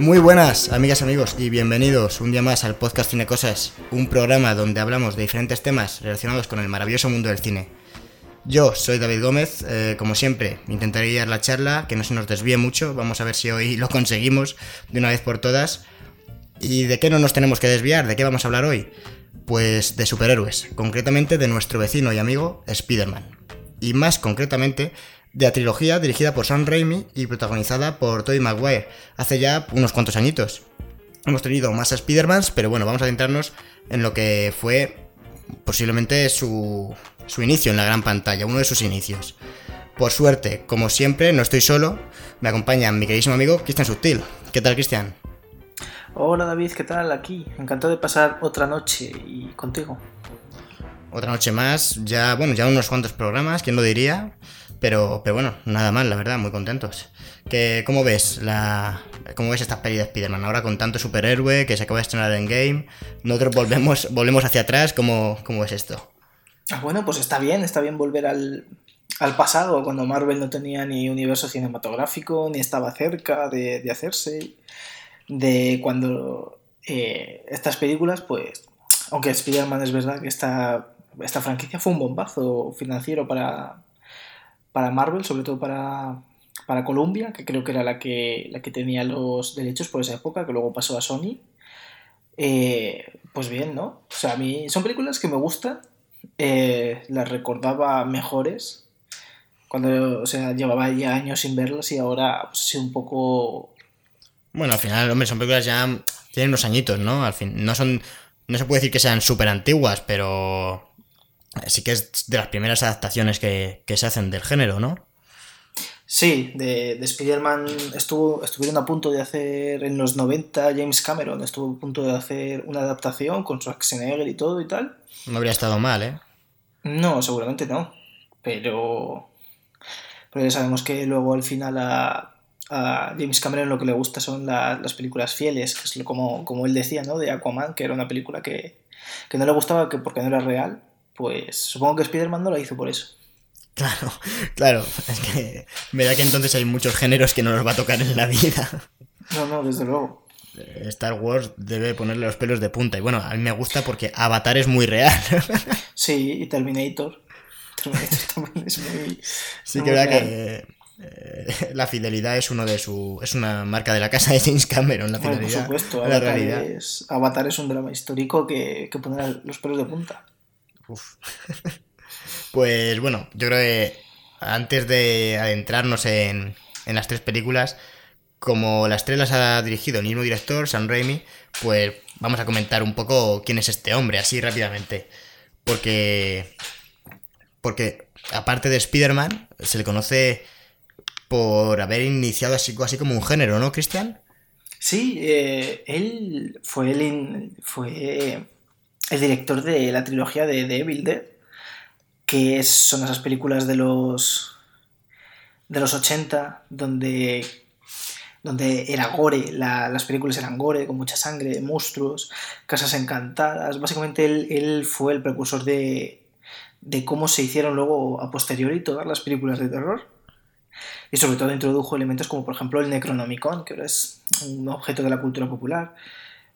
Muy buenas, amigas, amigos, y bienvenidos un día más al podcast Cine Cosas, un programa donde hablamos de diferentes temas relacionados con el maravilloso mundo del cine. Yo soy David Gómez, eh, como siempre, intentaré guiar la charla, que no se nos desvíe mucho, vamos a ver si hoy lo conseguimos de una vez por todas. ¿Y de qué no nos tenemos que desviar? ¿De qué vamos a hablar hoy? Pues de superhéroes, concretamente de nuestro vecino y amigo Spider-Man. Y más concretamente de la trilogía dirigida por Sam Raimi y protagonizada por Tobey Maguire, hace ya unos cuantos añitos. Hemos tenido más Spider-Mans, pero bueno, vamos a centrarnos en lo que fue posiblemente su, su inicio en la gran pantalla, uno de sus inicios. Por suerte, como siempre, no estoy solo, me acompaña mi queridísimo amigo Cristian Subtil. ¿Qué tal, Cristian? Hola David, ¿qué tal? Aquí, encantado de pasar otra noche y contigo. Otra noche más, ya, bueno, ya unos cuantos programas, ¿quién lo diría? Pero, pero bueno, nada mal, la verdad, muy contentos. ¿Qué, ¿Cómo ves la, cómo ves esta peli de Spider-Man? Ahora con tanto superhéroe que se acaba de estrenar en Game, nosotros volvemos, volvemos hacia atrás, ¿cómo, cómo es esto? Ah, bueno, pues está bien, está bien volver al, al pasado, cuando Marvel no tenía ni universo cinematográfico, ni estaba cerca de, de hacerse, de cuando eh, estas películas, pues, aunque Spider-Man es verdad que esta, esta franquicia fue un bombazo financiero para, para Marvel, sobre todo para, para Columbia, que creo que era la que, la que tenía los derechos por esa época, que luego pasó a Sony. Eh, pues bien, ¿no? O sea, a mí son películas que me gustan, eh, las recordaba mejores, cuando, o sea, llevaba ya años sin verlas y ahora pues, sido un poco... Bueno, al final, hombre, son películas ya tienen unos añitos, ¿no? Al fin, no son, no se puede decir que sean súper antiguas, pero sí que es de las primeras adaptaciones que, que se hacen del género, ¿no? Sí, de, de Spider-Man estuvo, estuvieron a punto de hacer en los 90, James Cameron estuvo a punto de hacer una adaptación con Schwarzenegger y todo y tal. No habría estado mal, ¿eh? No, seguramente no, pero, pero ya sabemos que luego al final a, a James Cameron lo que le gusta son la, las películas fieles, que es como, como él decía, ¿no? De Aquaman, que era una película que, que no le gustaba que porque no era real, pues supongo que Spider-Man no lo hizo por eso. Claro, claro. Es que verá que entonces hay muchos géneros que no nos va a tocar en la vida. No, no, desde luego. Star Wars debe ponerle los pelos de punta. Y bueno, a mí me gusta porque Avatar es muy real. Sí, y Terminator. Terminator también es muy. Sí muy que verdad que eh, la fidelidad es uno de su. es una marca de la casa de James Cameron, la Bueno, por supuesto, la Avatar realidad. es, Avatar es un drama histórico que, que pone los pelos de punta. Pues bueno, yo creo que antes de adentrarnos en, las tres películas, como las tres las ha dirigido el mismo director, Sam Raimi, pues vamos a comentar un poco quién es este hombre, así rápidamente. Porque. Porque, aparte de Spider-Man, se le conoce por haber iniciado así, como un género, ¿no, Cristian? Sí, eh, él fue el, fue el director de la trilogía de The Evil Dead, que es- son esas películas de los de los 80 donde donde era gore, la- las películas eran gore, con mucha sangre, monstruos, casas encantadas. Básicamente él, él fue el precursor de, de cómo se hicieron luego a posteriori todas las películas de terror. Y sobre todo introdujo elementos como por ejemplo el Necronomicon, que ahora es un objeto de la cultura popular,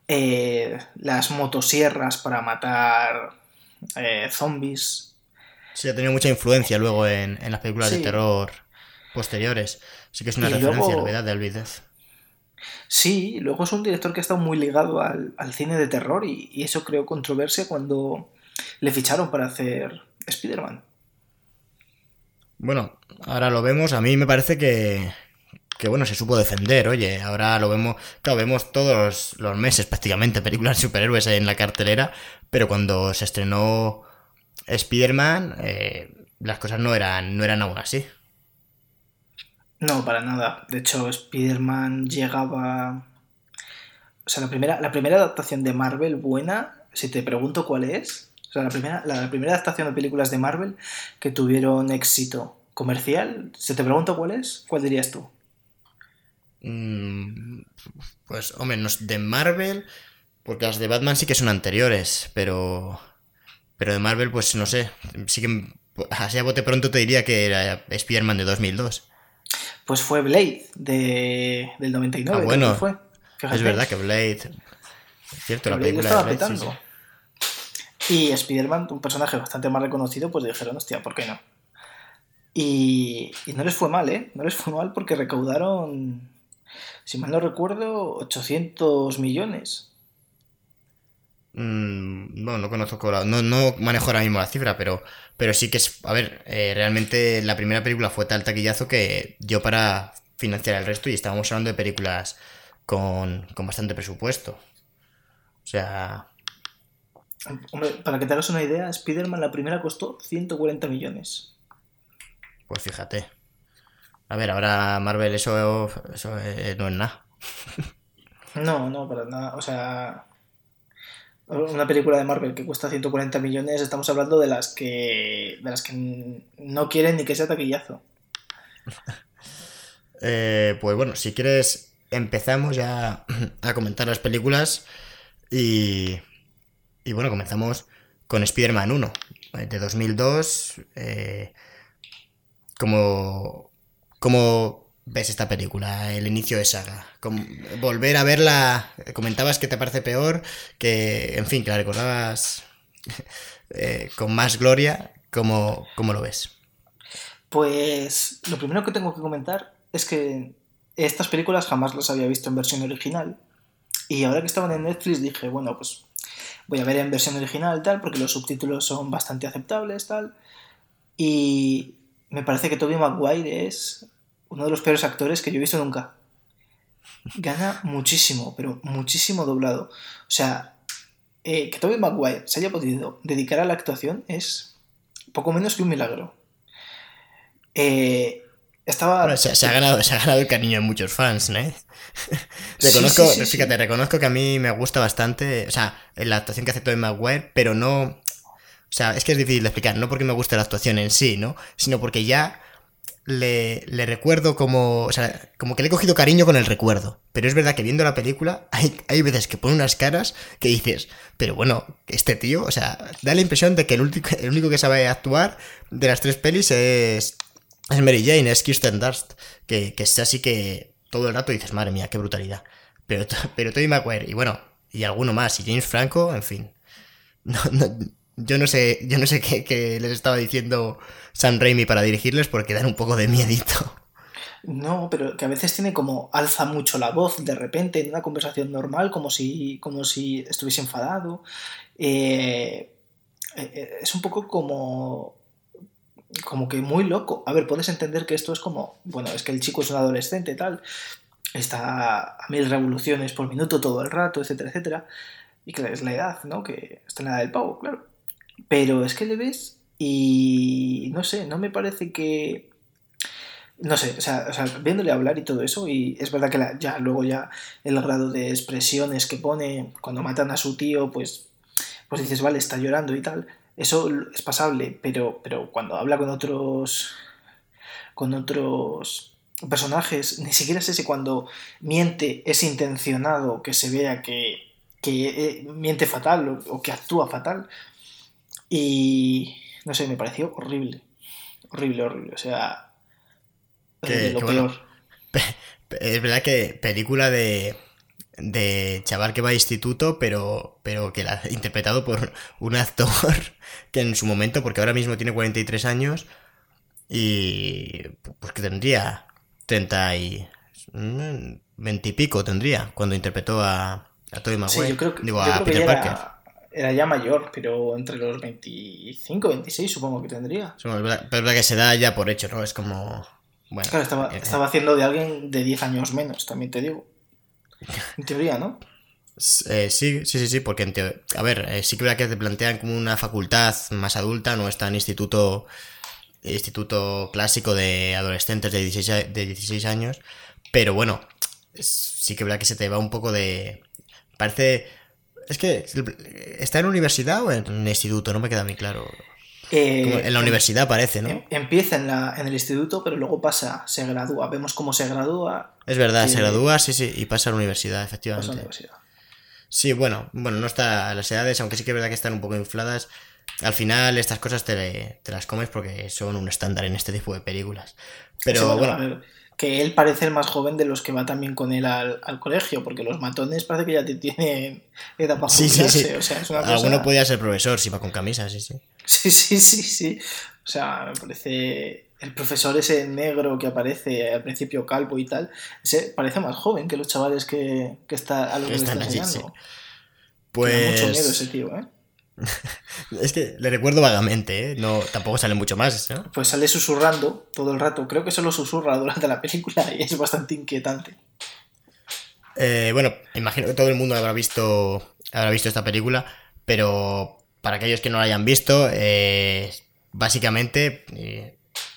eh, las motosierras para matar eh, zombies. Sí, ha tenido mucha influencia luego en, en las películas de terror posteriores. Sí que es una Y referencia luego- novedad de Dead. Sí, luego es un director que ha estado muy ligado al, al cine de terror y, y eso creó controversia cuando le ficharon para hacer Spider-Man. Bueno, ahora lo vemos. A mí me parece que, que bueno, se supo defender. Oye, ahora lo vemos. Claro, vemos todos los meses prácticamente películas de superhéroes en la cartelera. Pero cuando se estrenó Spider-Man, eh, las cosas no eran, no eran aún así. No, para nada. De hecho, Spider-Man llegaba... O sea, la primera, la primera adaptación de Marvel buena, si te pregunto cuál es, o sea, la primera, la primera adaptación de películas de Marvel que tuvieron éxito comercial, si te pregunto cuál es, ¿cuál dirías tú? Mm, pues, hombre, no es de Marvel. Porque las de Batman sí que son anteriores. Pero. Pero de Marvel, pues no sé. Sí que. Así a bote pronto te diría que era Spider-Man de 2002. Pues fue Blade de, del 99. Ah, bueno. fue. Es verdad que Blade. Es cierto, la película estaba de Blade, petando. Y Spider-Man, un personaje bastante más reconocido, pues dijeron, hostia, ¿por qué no? Y, y no les fue mal, ¿eh? No les fue mal porque recaudaron, si mal no recuerdo, 800 millones. Mm, no, no conozco, no, no manejo ahora mismo la cifra, pero, pero sí que es, a ver, eh, realmente la primera película fue tal taquillazo que dio para financiar el resto y estábamos hablando de películas con, con bastante presupuesto. O sea... Hombre, para que te hagas una idea, Spider-Man la primera costó 140 millones. Pues fíjate. A ver, ahora Marvel eso, eso eh, no es nada. No, no, para nada. O sea, una película de Marvel que cuesta 140 millones, estamos hablando de las que de las que no quieren ni que sea taquillazo. Eh, pues bueno, si quieres empezamos ya a comentar las películas y, y bueno, comenzamos con Spider-Man 1 eh, de 2002. Eh, como, como ves esta película, el inicio de saga? volver a verla, comentabas que te parece peor, que, en fin, que la recordabas eh, con más gloria, ¿cómo, ¿cómo lo ves? Pues lo primero que tengo que comentar es que estas películas jamás las había visto en versión original y ahora que estaban en Netflix dije, bueno, pues voy a ver en versión original tal, porque los subtítulos son bastante aceptables tal. Y me parece que Tobey Maguire es uno de los peores actores que yo he visto nunca. Gana muchísimo, pero muchísimo doblado. O sea, eh, que Tobey Maguire se haya podido dedicar a la actuación es poco menos que un milagro. Eh, estaba... se, ha ganado, se ha ganado el cariño de muchos fans, ¿no? reconozco, fíjate, reconozco que a mí me gusta bastante, o sea, la actuación que hace Tobey Maguire, pero no... O sea, es que es difícil de explicar, no porque me guste la actuación en sí, ¿no? Sino porque ya le, recuerdo como. O sea, como que le he cogido cariño con el recuerdo. Pero es verdad que viendo la película, hay, hay veces que pone unas caras que dices, pero bueno, este tío, o sea, da la impresión de que el, el único que sabe actuar de las tres pelis es. Es Mary Jane, es Kirsten Dunst. Que, que es así que todo el rato dices, madre mía, qué brutalidad. Pero, pero Tony Maguire, y bueno, y alguno más, y James Franco, en fin. No, no, yo no sé, yo no sé qué, les estaba diciendo Sam Raimi para dirigirles porque dan un poco de miedito. No, pero que a veces tiene como alza mucho la voz de repente en una conversación normal, como si, como si estuviese enfadado. Eh, eh, es un poco como como que muy loco. A ver, puedes entender que esto es como, bueno, es que el chico es un adolescente, tal, está a mil revoluciones por minuto todo el rato, etcétera, etcétera. Y que es la edad, ¿no? Que está en la edad del pavo, claro. Pero es que le ves y no sé, no me parece que... No sé, o sea, viéndole hablar y todo eso, y es verdad que ya luego ya el grado de expresiones que pone cuando matan a su tío, pues, pues dices, vale, está llorando y tal, eso es pasable, pero, pero cuando habla con otros con otros personajes, ni siquiera es ese cuando miente, es intencionado que se vea que, que eh, miente fatal o, que actúa fatal. Y no sé, me pareció horrible. Horrible, horrible. O sea, lo peor. es verdad que película de, de chaval que va a instituto, pero, pero que la ha interpretado por un actor que en su momento, porque ahora mismo tiene 43 años y pues que tendría 30 y 20 y pico tendría cuando interpretó a, a Tobey Maguire. yo creo que, Digo, a Peter Parker era ya mayor, pero entre los 25, 26 supongo que tendría. Pero es verdad que se da ya por hecho, ¿no? Es como... Bueno, claro, estaba, eh, estaba haciendo de alguien de 10 años menos, también te digo. En teoría, ¿no? Eh, sí, sí, sí, sí, porque en a ver, eh, sí que verdad que te plantean como una facultad más adulta, no está en instituto instituto clásico de adolescentes de 16, de 16 años, pero bueno, sí que verdad que se te va un poco de... Parece es que, ¿está en universidad o en instituto? No me queda muy claro. Eh, en la universidad parece, ¿no? Em, empieza en, la, en el instituto, pero luego pasa, se gradúa. Vemos cómo se gradúa. Es verdad, se gradúa, sí, sí, y pasa a la universidad, efectivamente. Pasa a la universidad. Sí, bueno, bueno, no está las edades, aunque sí que es verdad que están un poco infladas. Al final estas cosas te, te las comes porque son un estándar en este tipo de películas. Pero bueno. Que él parece el más joven de los que va también con él al, colegio, porque los matones parece que ya tienen edad para sí, sí, sí. O sea, es una Alguno podía ser profesor si va con camisa, sí, sí. Sí, sí, sí, sí. O sea, me parece el profesor ese negro que aparece al principio calvo y tal, ese parece más joven que los chavales que, que está a los que están enseñando. Pues... mucho miedo ese tío, ¿eh? es que le recuerdo vagamente, ¿eh? No, tampoco sale mucho más, ¿no? Pues sale susurrando todo el rato. Creo que solo susurra durante la película y es bastante inquietante. Eh, bueno, imagino que todo el mundo habrá visto, habrá visto esta película, pero para aquellos que no la hayan visto, eh, básicamente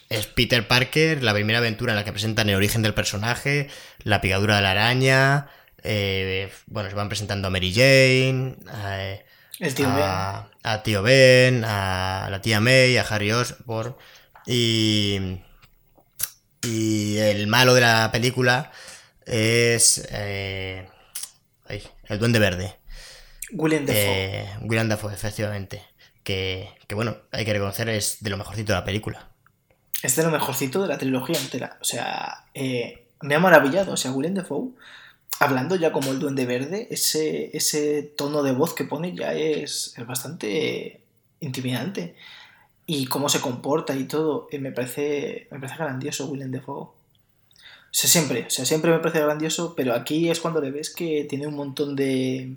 es Peter Parker, la primera aventura en la que presentan el origen del personaje, la picadura de la araña, bueno, se van presentando a Mary Jane, a, a, tío Ben, a la tía May, a Harry Osborn y, y el malo de la película es eh, el Duende Verde. William Dafoe. Eh, William Dafoe, efectivamente. Que, que, bueno, hay que reconocer es de lo mejorcito de la película. Es de lo mejorcito de la trilogía entera. O sea, eh, me ha maravillado. O sea, William Dafoe hablando ya como el duende verde, ese, ese tono de voz que pone ya es, bastante intimidante. Y cómo se comporta y todo, eh, me, parece, me parece grandioso Willem Dafoe. O sea, siempre, o sea, siempre me parece grandioso, pero aquí es cuando le ves que tiene un montón de...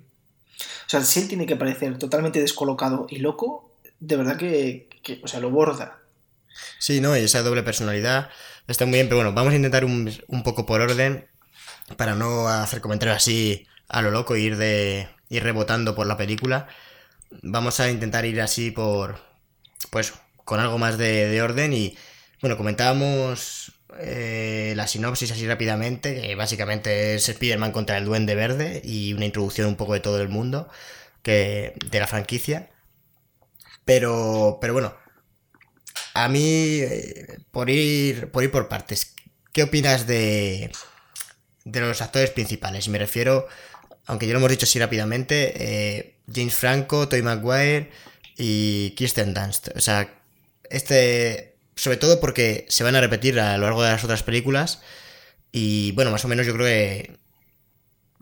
O sea, si él tiene que parecer totalmente descolocado y loco, de verdad que, o sea, lo borda. Sí, no, y esa doble personalidad está muy bien, pero bueno, vamos a intentar un, un poco por orden para no hacer comentarios así a lo loco y ir, de, ir rebotando por la película, vamos a intentar ir así por, pues, con algo más de, orden y, bueno, comentábamos eh, la sinopsis así rápidamente, que básicamente es Spider-Man contra el Duende Verde y una introducción un poco de todo el mundo que, de la franquicia. Pero, pero bueno, a mí, eh, por ir, por ir por partes, ¿qué opinas de, de los actores principales. Me refiero, aunque ya lo hemos dicho así rápidamente, eh, James Franco, Toy Maguire y Kirsten Dunst. O sea, este, sobre todo porque se van a repetir a lo largo de las otras películas. Y bueno, más o menos yo creo que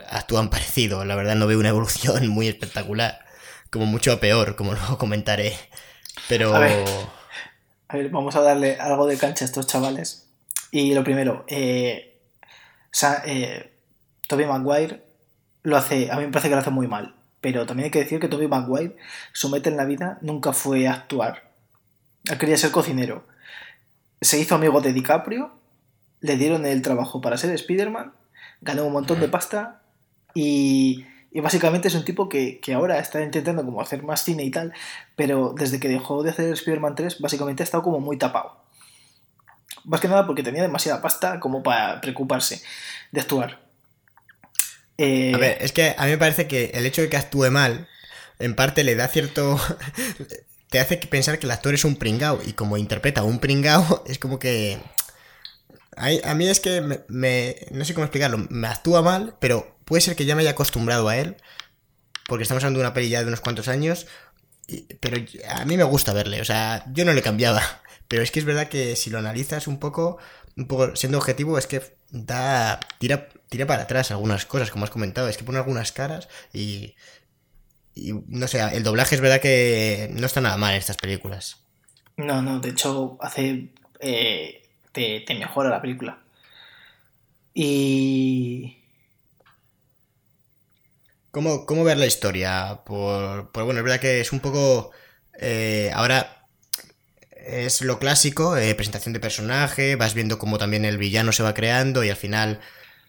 actúan parecido. La verdad no veo una evolución muy espectacular. Como mucho a peor, como luego comentaré. Pero... A ver, vamos a darle algo de cancha a estos chavales. Y lo primero, eh, sea, eh, Toby Maguire lo hace, a mí me parece que lo hace muy mal. Pero también hay que decir que Toby Maguire, su meta en la vida nunca fue actuar. Él quería ser cocinero. Se hizo amigo de DiCaprio, le dieron el trabajo para ser Spider-Man, ganó un montón de pasta y, y básicamente es un tipo que, que, ahora está intentando como hacer más cine y tal, pero desde que dejó de hacer Spider-Man 3 básicamente ha estado como muy tapado. Más que nada porque tenía demasiada pasta como para preocuparse de actuar. Eh, a ver, es que a mí me parece que el hecho de que actúe mal, en parte le da cierto. te hace pensar que el actor es un pringao. Y como interpreta un pringao, es como que. A, mí es que me, No sé cómo explicarlo. Me actúa mal, pero puede ser que ya me haya acostumbrado a él. Porque estamos hablando de una peli ya de unos cuantos años. pero a mí me gusta verle. O sea, yo no le cambiaba. Pero es que es verdad que si lo analizas un poco, un poco siendo objetivo, es que da. tira, tira para atrás algunas cosas, como has comentado. Es que pone algunas caras y. Y no sé, el doblaje es verdad que no está nada mal en estas películas. No, no, de hecho hace. Eh, te, mejora la película. Y. ¿Cómo, ¿Cómo, ver la historia? Por, por, bueno, es verdad que es un poco. Eh, ahora es lo clásico, eh, presentación de personaje, vas viendo cómo también el villano se va creando y al final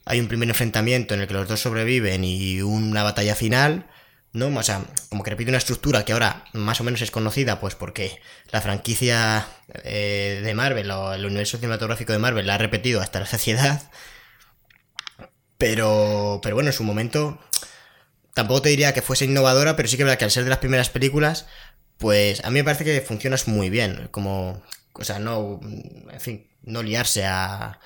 hay un primer enfrentamiento en el que los dos sobreviven y una batalla final, ¿no? O sea, como que repite una estructura que ahora más o menos es conocida, pues porque la franquicia eh, de Marvel o el universo cinematográfico de Marvel la ha repetido hasta la saciedad. Pero, pero bueno, en su momento tampoco te diría que fuese innovadora, pero sí que es verdad que al ser de las primeras películas, pues a mí me parece que funcionas muy bien, como, o sea, no, en fin, no liarse a...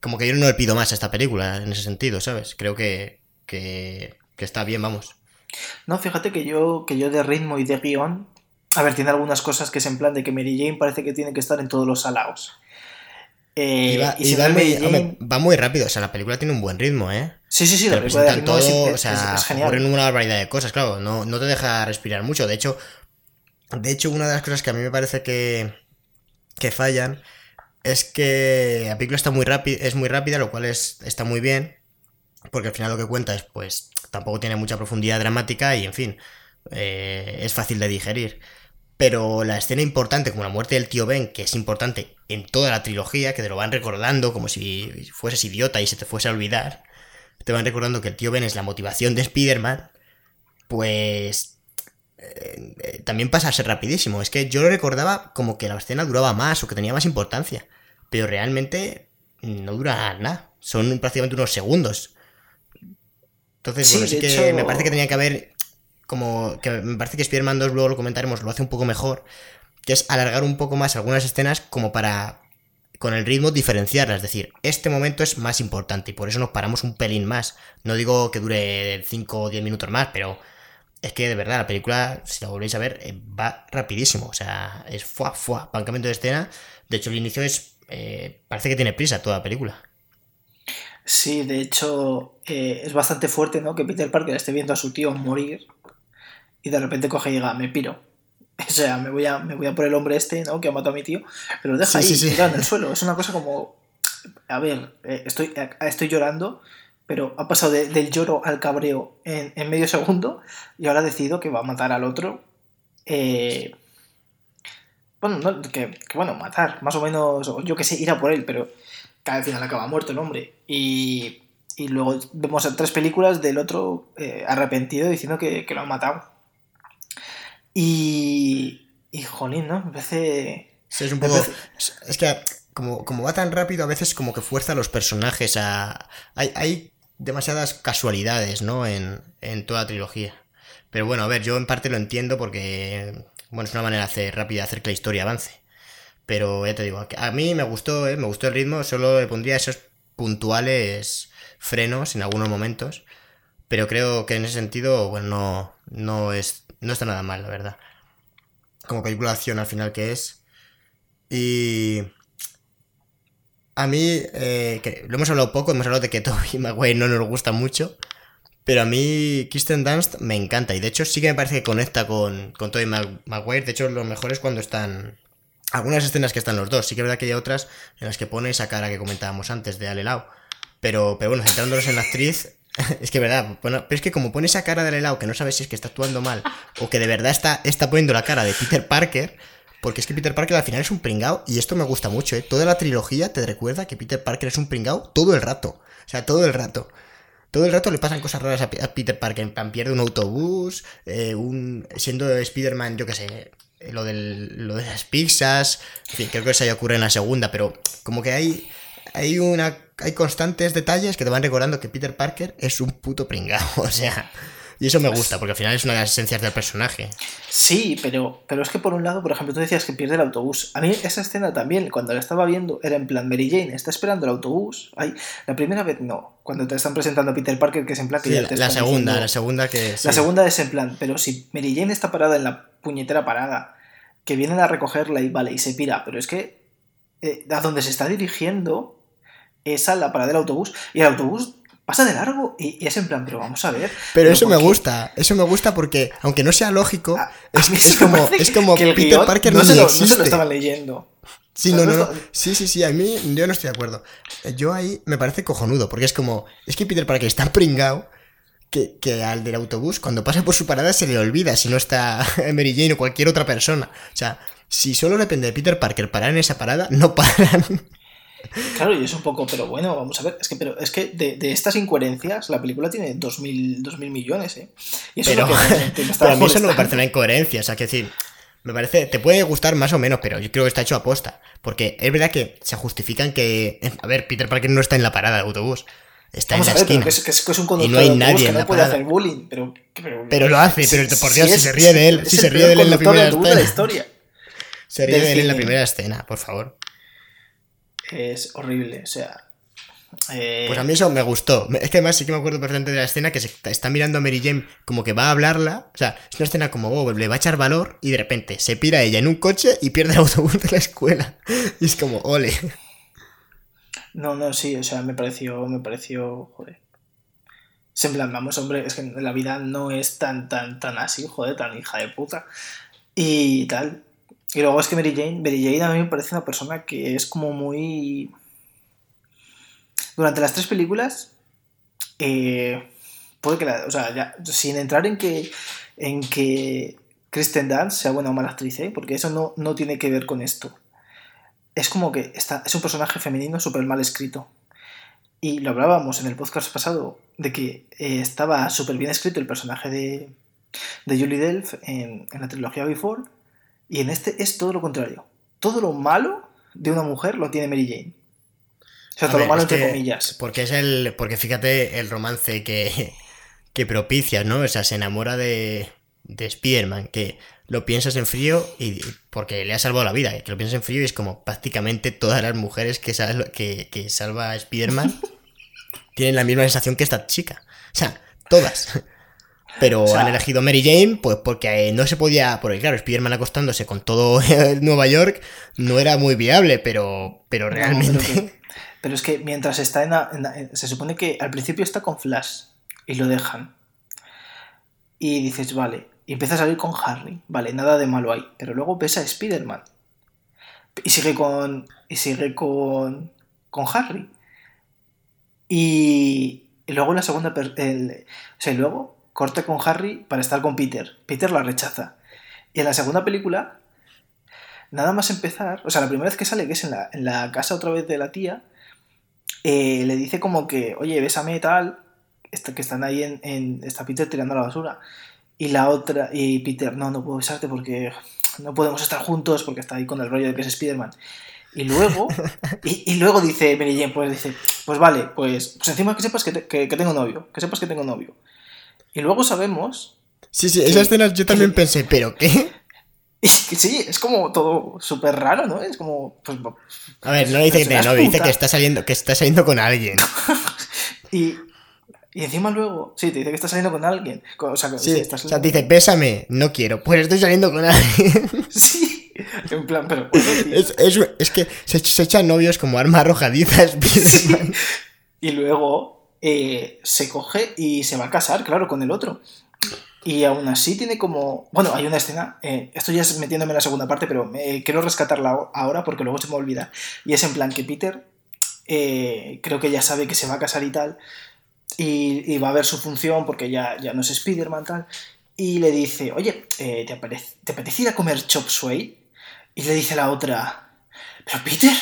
Como que yo no le pido más a esta película en ese sentido, ¿sabes? Creo que, que, está bien, vamos. No, fíjate que yo, que yo de ritmo y de guion, a ver, tiene algunas cosas que es en plan de que Mary Jane parece que tiene que estar en todos los alaos. Eh, Y va, y y si va muy, Mary Jane- hombre, va muy rápido, o sea, la película tiene un buen ritmo, ¿eh? Sí, sí, sí, Te la presentan todo, es- o sea, es genial. ocurren una barbaridad de cosas, claro, no, no te deja respirar mucho. De hecho, de hecho, una de las cosas que a mí me parece que, que fallan es que la película está muy rápida, es muy rápida, lo cual es, está muy bien, porque al final lo que cuenta es, pues, tampoco tiene mucha profundidad dramática y, en fin, eh, es fácil de digerir. Pero la escena importante, como la muerte del tío Ben, que es importante en toda la trilogía, que te lo van recordando como si fueses idiota y se te fuese a olvidar, te van recordando que el tío Ben es la motivación de Spider-Man, pues eh, eh, también pasa a ser rapidísimo. Es que yo lo recordaba como que la escena duraba más o que tenía más importancia, pero realmente no dura nada, son prácticamente unos segundos. Entonces, Sí, bueno, sí que hecho- me parece que tenía que haber como que me parece que Spider-Man 2 luego lo comentaremos, lo hace un poco mejor, que es alargar un poco más algunas escenas como para con el ritmo diferenciarlas, es decir, este momento es más importante y por eso nos paramos un pelín más. No digo que dure 5 o 10 minutos más, pero es que de verdad la película, si la volvéis a ver, eh, va rapidísimo, o sea, es fuá, fuá, va en cambio de escena. De hecho, el inicio es eh, parece que tiene prisa toda la película. Sí, de hecho, eh, es bastante fuerte, ¿no? Que Peter Parker esté viendo a su tío morir y de repente coge y diga, me piro. O sea, me voy a, me voy a por el hombre este, ¿no? Que ha matado a mi tío, pero lo deja Sí, ahí, sí, en el suelo. Es una cosa como, a ver, eh, estoy, eh, estoy llorando, pero ha pasado de- del lloro al cabreo en, en medio segundo y ahora ha decidido que va a matar al otro. Eh, bueno, no, que, que bueno, matar, más o menos, o yo que sé, ir a por él, pero que al final acaba muerto el hombre. Y, y luego vemos tres películas del otro eh, arrepentido diciendo que, que lo han matado. Y. Y jolín, ¿no? Me parece. Sí, es un poco. Es, que como, como va tan rápido, a veces como que fuerza a los personajes a. Hay, hay demasiadas casualidades, ¿no? En, en toda la trilogía. Pero bueno, a ver, yo en parte lo entiendo porque. Bueno, es una manera de hacer, rápida de hacer que la historia avance. Pero ya te digo, a mí me gustó, ¿eh? me gustó el ritmo, solo le pondría esos puntuales frenos en algunos momentos. Pero creo que en ese sentido, bueno, no, no, es, no está nada mal, la verdad. Como película de acción al final que es. Y. A mí, eh, que lo hemos hablado poco, hemos hablado de que Tobey Maguire no nos gusta mucho. Pero a mí Kirsten Dunst me encanta. Y de hecho sí que me parece que conecta con, con Tobey Mag- Maguire. De hecho, lo mejor es cuando están. Algunas escenas que están los dos. Sí que es verdad que hay otras en las que pone esa cara que comentábamos antes de Alelao. Pero, pero bueno, centrándonos en la actriz. Es que verdad, bueno, pero es que como pone esa cara de Alelao que no sabes si es que está actuando mal o que de verdad está, está poniendo la cara de Peter Parker, porque es que Peter Parker al final es un pringao y esto me gusta mucho, ¿eh? Toda la trilogía te recuerda que Peter Parker es un pringao todo el rato. O sea, todo el rato. Todo el rato le pasan cosas raras a, Pe- a Peter Parker. En plan, pierde un autobús, eh, un, siendo Spider-Man, yo qué sé, lo, del, lo de las pizzas. En fin, creo que eso ya ocurre en la segunda, pero como que hay, hay, una, hay constantes detalles que te van recordando que Peter Parker es un puto pringao. O sea, y eso me gusta, porque al final es una de las esencias del personaje. Sí, pero, pero es que por un lado, por ejemplo, tú decías que pierde el autobús. A mí esa escena también, cuando la estaba viendo, era en plan, Mary Jane está esperando el autobús. Ay, la primera vez no, cuando te están presentando a Peter Parker, que es en plan que Sí, ya la, te la están segunda, diciendo- la segunda que... sí. La segunda es en plan, pero si Mary Jane está parada en la puñetera parada, que vienen a recogerla y vale, y se pira, pero es que eh, a donde se está dirigiendo es a la parada del autobús, y el autobús pasa de largo, y, y es en plan, pero vamos a ver. Pero eso me gusta, eso me gusta porque, aunque no sea lógico, A- a es, como, es como que Peter Parker no, se lo, no se lo estaban leyendo. Sí, O sea, no, no Sí, sí, sí, a mí yo no estoy de acuerdo. Yo ahí me parece cojonudo, porque es como, es que Peter Parker está pringado que, que al del autobús, cuando pasa por su parada, se le olvida si no está Mary Jane o cualquier otra persona. O sea, si solo depende de Peter Parker parar en esa parada, no paran. Claro, y es un poco, pero bueno, vamos a ver, es que, pero es que de, de estas incoherencias, la película tiene 2.000 2000 millones, ¿eh? Y eso Pero, es lo que realmente me está pero a mí eso no me parece una incoherencia. O sea, que decir, me parece, te puede gustar más o menos, pero yo creo que está hecho a posta. Porque es verdad que se justifican que, a ver, Peter Parker no está en la parada de autobús. Está Vamos en la ver, esquina. que es, que es- que es un Y no hay nadie que en no la puede parada. hacer bullying, pero... pero, Pero lo hace, pero por Dios, si se ríe de él, si se ríe de él en la de primera autobús de la historia. Se ríe del de él en la primera escena, por favor. Es horrible, o sea... eh, Pues a mí eso me gustó. Es que además sí que me acuerdo perfectamente de la escena que se está mirando a Mary Jane como que va a hablarla. O sea, es una escena como, oh, le va a echar valor y de repente se pira ella en un coche y pierde el autobús de la escuela. Y es como, ole. No, no, sí, o sea, me pareció, me pareció, joder. Es en plan, vamos, hombre, es que la vida no es tan, tan, tan así, joder, tan hija de puta. Y tal. Y luego es que Mary Jane, Mary Jane a mí me parece una persona que es como muy... Durante las tres películas, eh, puede que o sea, sin entrar en que, en que Kristen Dunst sea buena o mala actriz, ¿eh? porque eso no, no tiene que ver con esto. Es como que está, es un personaje femenino súper mal escrito. Y lo hablábamos en el podcast pasado, de que eh, estaba súper bien escrito el personaje de, de Julie Delf en, en la trilogía Before, y en este es todo lo contrario. Todo lo malo de una mujer lo tiene Mary Jane. O sea, todo ver, lo malo entre que- comillas. Porque es el. Porque fíjate el romance que, que propicia, ¿no? O sea, se enamora de, de Spider-Man, que lo piensas en frío y porque le ha salvado la vida, que lo piensas en frío y es como prácticamente todas las mujeres que, sal- que, que salva a Spider-Man tienen la misma sensación que esta chica. O sea, todas. Pero O sea- han elegido Mary Jane, pues porque eh, no se podía. Porque claro, Spider-Man acostándose con todo Nueva York no era muy viable, pero, pero No, realmente. pero, que- pero es que mientras está en, la- en la- en- Se supone que al principio está con Flash y lo dejan. Y dices, vale. Y empieza a salir con Harry. Vale, nada de malo ahí. Pero luego ves a Spider-Man. Y sigue con. Y sigue con. Con Harry. Y, y luego la segunda. el- o sea, y luego corta con Harry para estar con Peter. Peter la rechaza. Y en la segunda película nada más empezar, o sea, la primera vez que sale, que es en la, en la casa otra vez de la tía, eh, le dice como que, oye, bésame tal, está- que están ahí en, en- está Peter tirando la basura. Y la otra, y Peter, no, no puedo besarte porque no podemos estar juntos porque está ahí con el rollo de que es Spider-Man. Y luego, y, y luego dice Mary Jane, pues dice, pues vale, pues, pues encima que sepas que, te- que- que tengo novio, que sepas que tengo novio. Y luego sabemos, Sí, sí, esa escena yo también pensé, ¿pero qué? que sí, es como todo súper raro, ¿no? Es como, pues, A ver, no le dice que Serás novio, dice que está saliendo, que está saliendo con alguien. Y, y encima luego, sí, te dice que estás saliendo con alguien. O sea, que- Sí, sí, estás o sea, saliendo dice, bésame, no quiero, pues estoy saliendo con alguien. Sí, en plan, pero bueno. Es, es- es que se, se echan novios como arma arrojadiza Spider-Man. Y luego eh, se coge y se va a casar, claro, con el otro. Y aún así tiene como... Bueno, hay una escena, eh, esto ya es metiéndome en la segunda parte, pero eh, quiero rescatarla ahora porque luego se me olvida. Y es en plan que Peter eh, creo que ya sabe que se va a casar y tal, y, y va a ver su función porque ya, ya no es Spider-Man tal, y le dice, oye, eh, ¿te, apetece, ¿te apetece ir a comer chop suey? Y le dice la otra, pero Peter,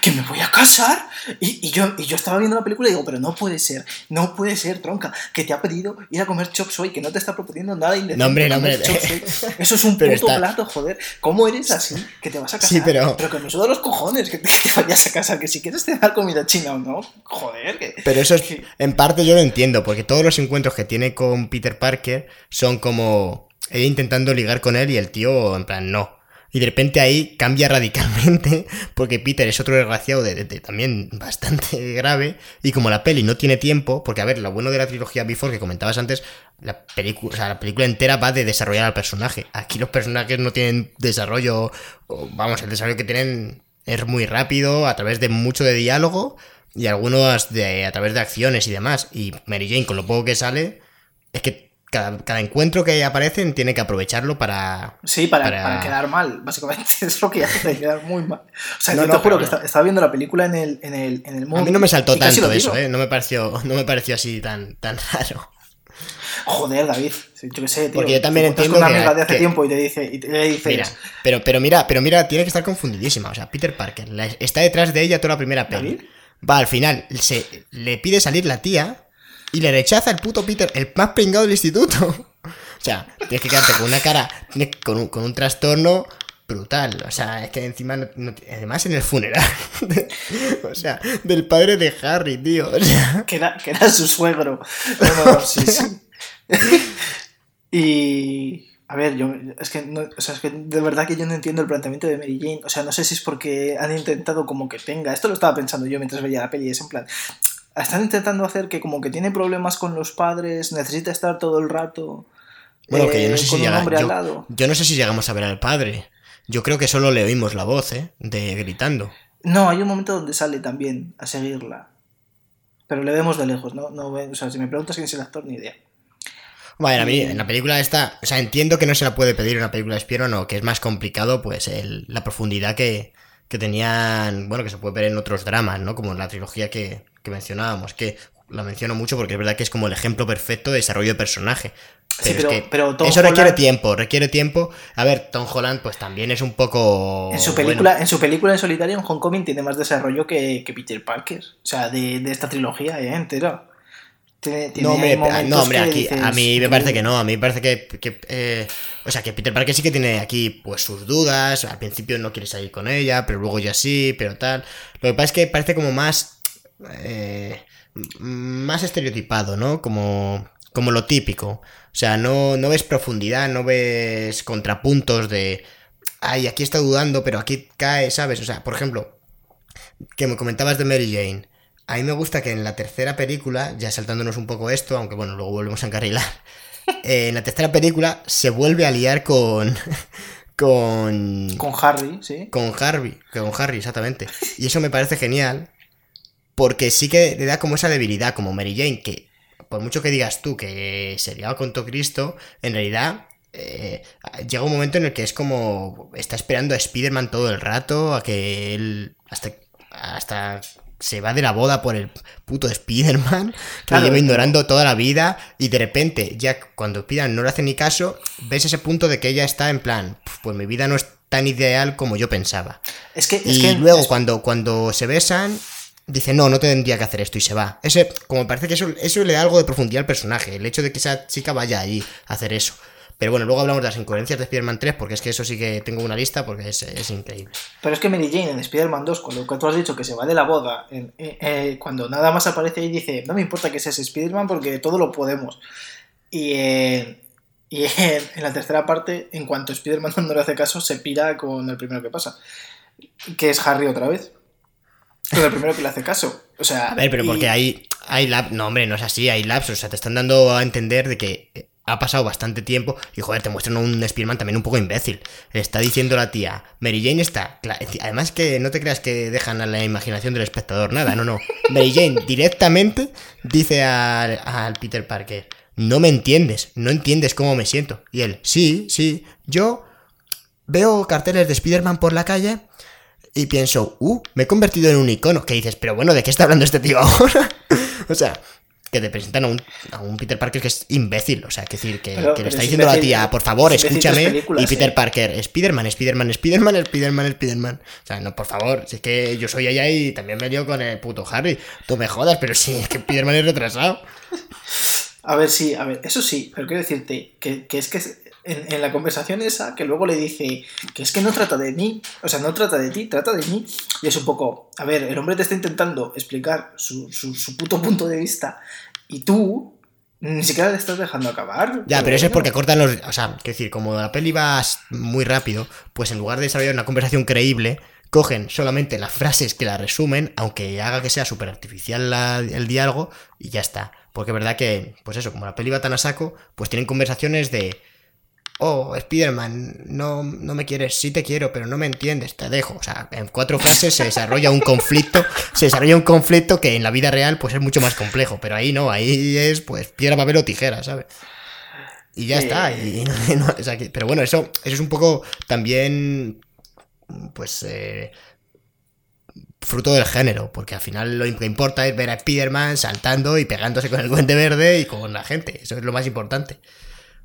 que me voy a casar. Y, y yo, y yo estaba viendo la película y digo, pero no puede ser, no puede ser, tronca, que te ha pedido ir a comer chop suey, que no te está proponiendo nada indecente. No, hombre, no, hombre. Eso es un Pero puto está- plato, joder. ¿Cómo eres así? Que te vas a casar. Sí, pero- que me suda los cojones que te, que te vayas a casar, que si quieres cenar comida china o no, joder, que... Pero eso es, que- en parte yo lo entiendo, porque todos los encuentros que tiene con Peter Parker son como ella intentando ligar con él y el tío en plan no. Y de repente ahí cambia radicalmente, porque Peter es otro desgraciado de, también bastante grave, y como la peli no tiene tiempo, porque a ver, lo bueno de la trilogía Before que comentabas antes, la película, o sea, la película entera va de desarrollar al personaje. Aquí los personajes no tienen desarrollo, vamos, el desarrollo que tienen es muy rápido, a través de mucho de diálogo, y algunos de, a través de acciones y demás. Y Mary Jane, con lo poco que sale, es que cada, cada encuentro que aparecen tiene que aprovecharlo para... Sí, para, Para- para quedar mal, básicamente. Es lo que hace, quedar muy mal. O sea, No, yo no, te juro que no. estaba viendo la película en el, en el, en el A móvil mí no me saltó tanto eso. ¿eh? No me pareció, no me pareció así tan, tan raro. Joder, David, yo qué sé, tío. Porque yo también entiendo con una que- amiga de hace que- tiempo y te dice, y te- le dices, Mira, pero, pero mira, pero mira, tiene que estar confundidísima. O sea, Peter Parker la- está detrás de ella toda la primera peli. Va, al final, se, le pide salir la tía y le rechaza el puto Peter, el más pringado del instituto. O sea, tienes que quedarte con una cara, con un, con un trastorno brutal. O sea, es que encima, no- no- además en el funeral, o sea, del padre de Harry, tío. O sea, que era, que era su suegro. No, no, no, sí, sí. y. A ver, yo. Es que, no, o sea, es que de verdad que yo no entiendo el planteamiento de Mary Jane. O sea, no sé si es porque han intentado como que tenga. Esto lo estaba pensando yo mientras veía la peli. Es en plan. Están intentando hacer que como que tiene problemas con los padres, necesita estar todo el rato. Bueno, que yo no eh, sé si llega- yo- lado. yo no sé si llegamos a ver al padre. Yo creo que solo le oímos la voz, ¿eh? De gritando. No, hay un momento donde sale también a seguirla. Pero le vemos de lejos, ¿no? no o sea, si me preguntas quién es el actor, ni idea. Bueno, a mí en la película esta, o sea, entiendo que no se la puede pedir una película de Spider-Man o que es más complicado, pues, el, la profundidad que, que tenían, bueno, que se puede ver en otros dramas, ¿no? Como en la trilogía que, que mencionábamos, que la menciono mucho porque es verdad que es como el ejemplo perfecto de desarrollo de personaje. Pero, es que eso requiere tiempo, requiere tiempo. A ver, Tom Holland pues también es un poco... En su película, en, su película en solitario, en Homecoming, tiene más desarrollo que, que Peter Parker. O sea, de, de esta trilogía ¿eh? entera. No, hombre, no, hombre aquí, a mí me parece que no, a mí me parece que, que eh, o sea, que Peter Parker sí que tiene aquí pues sus dudas, al principio no quiere salir con ella, pero luego ya sí, pero tal. Lo que pasa es que parece como más, eh, más estereotipado, ¿no? Como, como lo típico. O sea, no, no ves profundidad, no ves contrapuntos de, ay, aquí está dudando, pero aquí cae, ¿sabes? O sea, por ejemplo, que me comentabas de Mary Jane. A mí me gusta que en la tercera película, ya saltándonos un poco esto, aunque bueno, luego volvemos a encarrilar, eh, en la tercera película se vuelve a liar con... con... Con Harry, sí. Con Harvey, con Harry, exactamente. Y eso me parece genial, porque sí que le da como esa debilidad, como Mary Jane, que por mucho que digas tú que sería con todo Cristo, en realidad eh, llega un momento en el que es como está esperando a Spider-Man todo el rato, a que él hasta, hasta se va de la boda por el puto Spider-Man, que lleva ignorando toda la vida, y de repente, ya cuando Spider-Man no le hace ni caso, ves ese punto de que ella está en plan, pues mi vida no es tan ideal como yo pensaba. Es que, y luego cuando, cuando se besan, dice, no, no tendría que hacer esto y se va. Ese, como parece que eso, eso le da algo de profundidad al personaje, el hecho de que esa chica vaya allí a hacer eso. Pero bueno, luego hablamos de las incoherencias de Spider-Man 3, porque es que eso sí que tengo una lista, porque es, increíble. Pero es que Mary Jane en Spider-Man 2, con lo que tú has dicho que se va de la boda, eh, eh, cuando nada más aparece y dice, no me importa que seas Spider-Man porque todo lo podemos. Y, y en la tercera parte, en cuanto Spider-Man no le hace caso, se pira con el primero que pasa, que es Harry otra vez. Pero el primero que le hace caso. O sea. A ver, pero porque hay, hay No, hombre, no es así, hay lapsos. O sea, te están dando a entender de que ha pasado bastante tiempo y joder, te muestran un Spearman también un poco imbécil. Le está diciendo la tía, Mary Jane está. Además que no te creas que dejan a la imaginación del espectador nada, no, no. Mary Jane directamente dice al, al Peter Parker, no me entiendes, no entiendes cómo me siento. Y él, sí, sí, yo veo carteles de Spider-Man por la calle y pienso, uh, me he convertido en un icono. Que dices, pero bueno, ¿de qué está hablando este tío ahora? o sea, que te presentan a un, Peter Parker que es imbécil. O sea, que decir, que, le está diciendo a la tía, por favor, escúchame. Y Peter Parker, Spiderman, Spiderman, Spiderman, Spiderman, Spiderman. O sea, no, por favor, si es que yo soy allá y también me lío con el puto Harry. Tú me jodas, pero sí, es que Spiderman es retrasado. A ver, sí, a ver, eso sí, pero quiero decirte que, que es que en, la conversación esa, que luego le dice que es que no trata de mí, o sea, no trata de ti, trata de mí. Y es un poco, a ver, el hombre te está intentando explicar su, su, puto punto de vista y tú ni siquiera le estás dejando acabar. Ya, pero, eso es porque cortan los... O sea, que decir, como la peli va muy rápido, pues en lugar de desarrollar una conversación creíble, cogen solamente las frases que la resumen, aunque haga que sea súper artificial el diálogo, y ya está. Porque es verdad que, pues eso, como la peli va tan a saco, pues tienen conversaciones de oh, Spider-Man, no, no me quieres, sí te quiero, pero no me entiendes, te dejo. O sea, en cuatro frases se desarrolla un conflicto, se desarrolla un conflicto que en la vida real pues es mucho más complejo, pero ahí no, ahí es pues piedra, papel o tijera, ¿sabes? Y ya está. pero bueno, eso, eso es un poco también, pues, eh, fruto del género, porque al final lo que importa es ver a Spider-Man saltando y pegándose con el guante verde y con la gente, eso es lo más importante.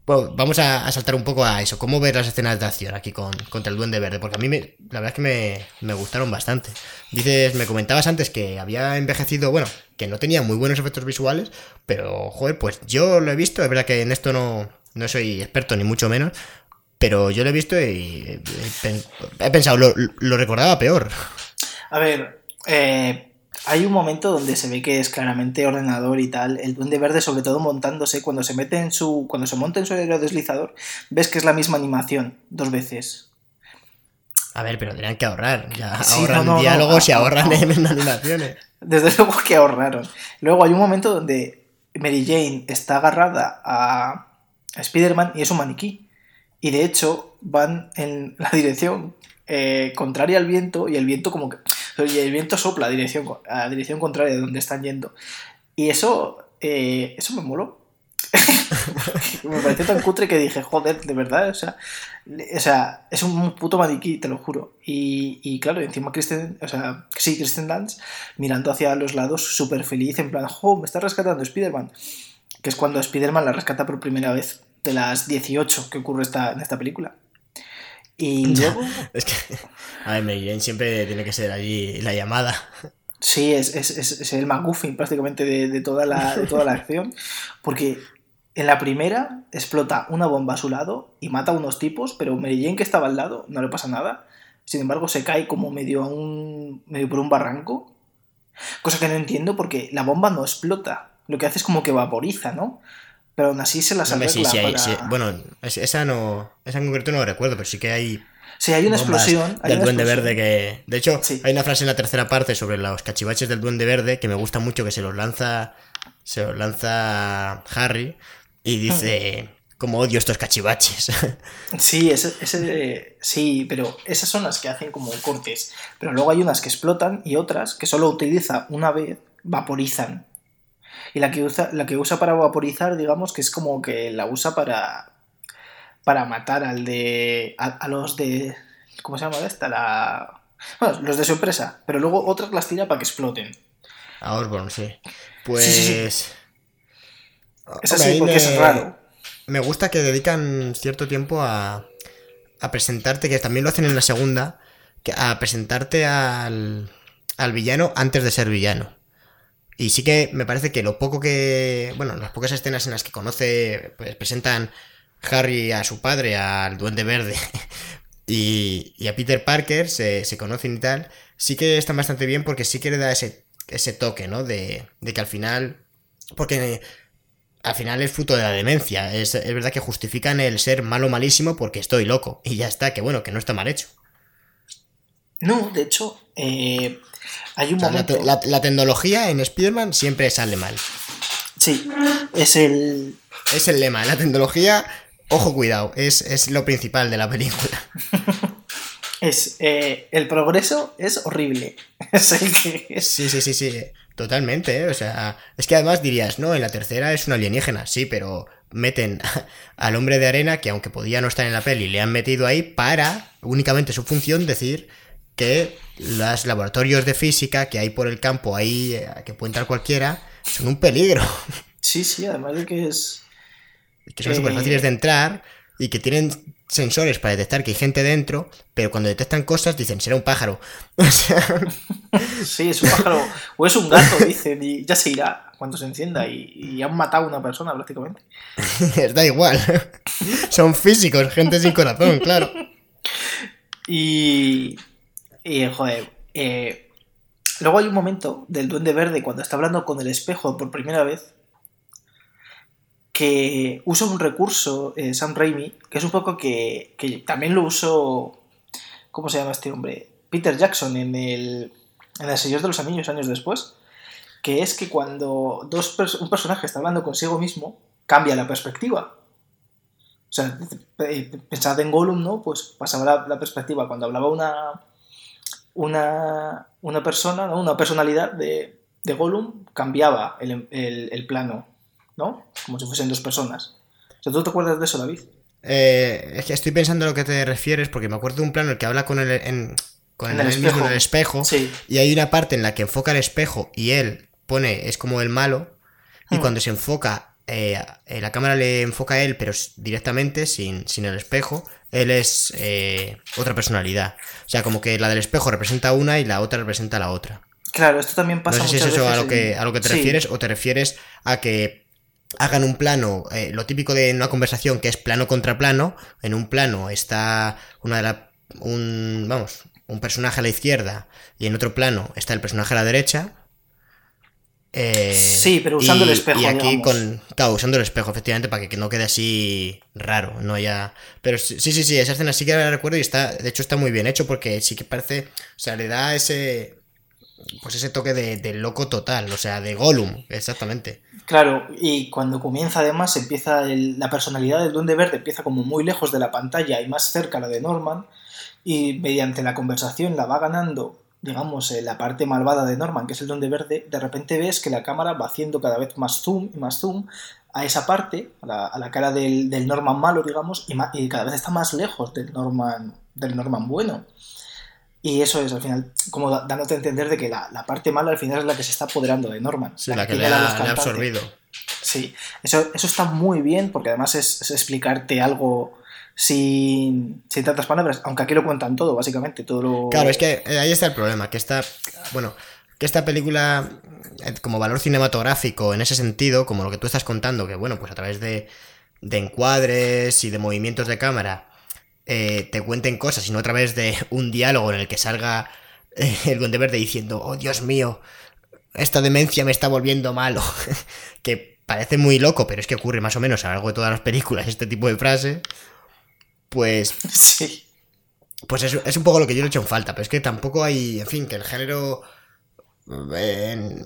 Bueno, vamos a, saltar un poco a eso. ¿Cómo ves las escenas de acción aquí con, contra el Duende Verde? Porque a mí me, la verdad es que me, gustaron bastante. Dices, me comentabas antes que había envejecido, bueno, que no tenía muy buenos efectos visuales, pero, joder, pues yo lo he visto. Es verdad que en esto no, no soy experto ni mucho menos, pero yo lo he visto y he, pensado, lo, lo recordaba peor. A ver, eh, hay un momento donde se ve que es claramente ordenador y tal. El duende verde, sobre todo montándose, cuando se mete en su. cuando se monta en su aerodeslizador, ves que es la misma animación, dos veces. A ver, pero tendrían que ahorrar. Ya ahorran diálogos y ahorran en animaciones. Desde luego que ahorraron. Luego hay un momento donde Mary Jane está agarrada a, a Spider-Man y es un maniquí. Y de hecho van en la dirección eh, contraria al viento y el viento como que y el viento sopla a dirección, a dirección contraria de donde están yendo. Y eso, eh, eso me moló. me pareció tan cutre que dije, joder, de verdad, o sea, o sea es un puto maniquí, te lo juro. Y, y claro, encima Kristen, o sea, sí, Kristen Dance, mirando hacia los lados, súper feliz, en plan, jo, me está rescatando Spider-Man. Que es cuando Spider-Man la rescata por primera vez de las 18 que ocurre esta, en esta película. Y luego... es que, a ver, Mary Jane siempre tiene que ser allí la llamada. Sí, es, es, es, el McGuffin prácticamente de, de, toda la, de toda la acción. Porque en la primera explota una bomba a su lado y mata a unos tipos, pero Mary Jane que estaba al lado no le pasa nada. Sin embargo, se cae como medio, a un, medio por un barranco. Cosa que no entiendo porque la bomba no explota. Lo que hace es como que vaporiza, ¿no? Pero aún así se las arregla sí, sí, para... sí, Bueno, esa no. Esa en concreto no recuerdo, pero sí que hay. Sí, hay una explosión. Hay del una Duende explosión. Verde que. De hecho, hay una frase en la tercera parte sobre los cachivaches del Duende Verde que me gusta mucho que se los lanza. Se los lanza Harry y dice. Como odio estos cachivaches. Sí, ese, ese, sí, pero esas son las que hacen como cortes. Pero luego hay unas que explotan y otras que solo utiliza una vez, vaporizan. Y la que usa, la que usa para vaporizar, digamos que es como que la usa para. para matar al de. a, a los de. ¿Cómo se llama esta? La. Bueno, los de su empresa. Pero luego otras las tira para que exploten. A Osborn, sí. Pues. Sí, sí, sí. Es así porque me... es raro. Me gusta que dedican cierto tiempo a. a presentarte, que también lo hacen en la segunda, que a presentarte al. al villano antes de ser villano. Y sí que me parece que lo poco que. Bueno, las pocas escenas en las que conoce. Pues presentan Harry a su padre, al Duende Verde. Y, a Peter Parker se, se, conocen y tal. Sí que están bastante bien porque sí que le da ese, ese toque, ¿no? De, de que al final. Porque al final es fruto de la demencia. Es, es, verdad que justifican el ser malo malísimo porque estoy loco. Y ya está, que bueno, que no está mal hecho. No, de hecho, eh, hay un o sea, momento. La, la, la, tecnología en Spider-Man siempre sale mal. Sí, es el. Es el lema. La tecnología, ojo, cuidado, es, es lo principal de la película. es. Eh, el progreso es horrible. Sí, sí, sí, sí. Totalmente, ¿eh? O sea, es que además dirías, no, en la tercera es un alienígena, sí, pero meten al hombre de arena, que aunque podía no estar en la peli, le han metido ahí para únicamente su función decir que los laboratorios de física que hay por el campo ahí, eh, que puede entrar cualquiera, son un peligro. Sí, sí, además de que es... Que son eh... súper fáciles de entrar y que tienen sensores para detectar que hay gente dentro, pero cuando detectan cosas dicen, será un pájaro. O sea... Sí, es un pájaro o es un gato, dicen, y ya se irá cuando se encienda y, y han matado a una persona prácticamente. da igual. Son físicos, gente sin corazón, claro. Y... Y, joder, eh, luego hay un momento del Duende Verde cuando está hablando con el espejo por primera vez que usa un recurso, eh, Sam Raimi, que es un poco que, que, también lo usó, ¿cómo se llama este hombre? Peter Jackson en el, en el Señor de los Anillos años después, que es que cuando dos un personaje está hablando consigo mismo, cambia la perspectiva. O sea, pensad en Gollum, ¿no? Pues pasaba la perspectiva. Cuando hablaba una, una, una persona, ¿no? una personalidad de, de Gollum, cambiaba el, el, el plano ¿no? Como si fuesen dos personas. O sea, ¿Tú te acuerdas de eso, David? Eh, es que estoy pensando a lo que te refieres, porque me acuerdo de un plano en el que habla con el, en, con en el, mismo espejo. en el espejo, Sí. y hay una parte en la que enfoca el espejo y él pone, es como el malo, y Hmm. cuando se enfoca, eh, eh, la cámara le enfoca a él, pero directamente, sin, sin el espejo, él es eh, otra personalidad. O sea, como que la del espejo representa una y la otra representa la otra. Claro, esto también No pasa sé si es eso a lo que, a lo que te Sí. refieres o te refieres a que hagan un plano, eh, lo típico de una conversación que es plano contra plano, en un plano está una de la, un, vamos, un personaje a la izquierda y en otro plano está el personaje a la derecha. Eh, Sí, pero usando el espejo, Y aquí digamos. con, claro, usando el espejo, efectivamente, para que no quede así raro, no haya... Pero sí, sí, sí, esa escena sí que la recuerdo y está, de hecho está muy bien hecho porque sí que parece, o sea, le da ese, pues ese toque de, de loco total, o sea, de Gollum, exactamente. Claro, y cuando comienza además, empieza el- la personalidad del Duende Verde empieza como muy lejos de la pantalla y más cerca la de Norman, y mediante la conversación la va ganando digamos, eh, la parte malvada de Norman, que es el Duende Verde, de repente ves que la cámara va haciendo cada vez más zoom y más zoom a esa parte, a la, cara del, Norman malo, digamos, y, cada vez está más lejos del Norman, del Norman bueno. Y eso es, al final, como dándote a entender de que la, parte mala al final es la que se está apoderando de Norman. Sí, la, que, le ha, absorbido. Sí, eso, eso está muy bien porque además es, explicarte algo sin, sin, tantas palabras, aunque aquí lo cuentan todo, básicamente, todo lo... Claro, es que eh, ahí está el problema, que está, bueno, que esta película, eh, como valor cinematográfico en ese sentido, como lo que tú estás contando, que bueno, pues a través de, de encuadres y de movimientos de cámara, eh, te cuenten cosas, sino a través de un diálogo en el que salga el Duende Verde diciendo, oh Dios mío, esta demencia me está volviendo malo, que parece muy loco, pero es que ocurre más o menos a lo largo de todas las películas este tipo de frase, pues... Sí. Pues es, es un poco lo que yo le he hecho en falta, pero es que tampoco hay, en fin, que el género... Eh,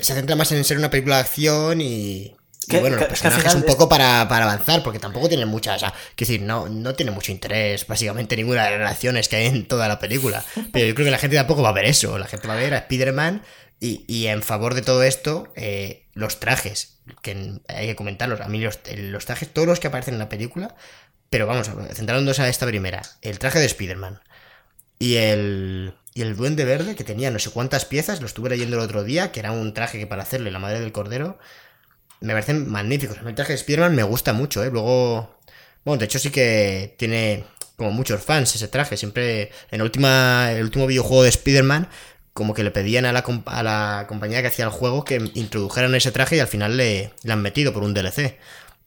se centra más en ser una película de acción y, bueno, los personajes es un poco para, avanzar, porque tampoco tienen muchas. O sea, decir, no, no tiene mucho interés, básicamente, ninguna de las relaciones que hay en toda la película. Pero yo creo que la gente tampoco va a ver eso. La gente va a ver a Spider-Man y, en favor de todo esto, eh, los trajes, que hay que comentarlos. A mí los, trajes, todos los que aparecen en la película, pero vamos, centrándonos a esta primera, el traje de Spider-Man y el, y el duende verde, que tenía no sé cuántas piezas, lo estuve leyendo el otro día, que era un traje que para hacerle la madre del cordero, me parecen magníficos. El traje de Spider-Man me gusta mucho, ¿eh? Luego, bueno, de hecho sí que tiene como muchos fans ese traje. Siempre en última, el último videojuego de Spider-Man como que le pedían a la, a la compañía que hacía el juego que introdujeran ese traje y al final le, han metido por un DLC.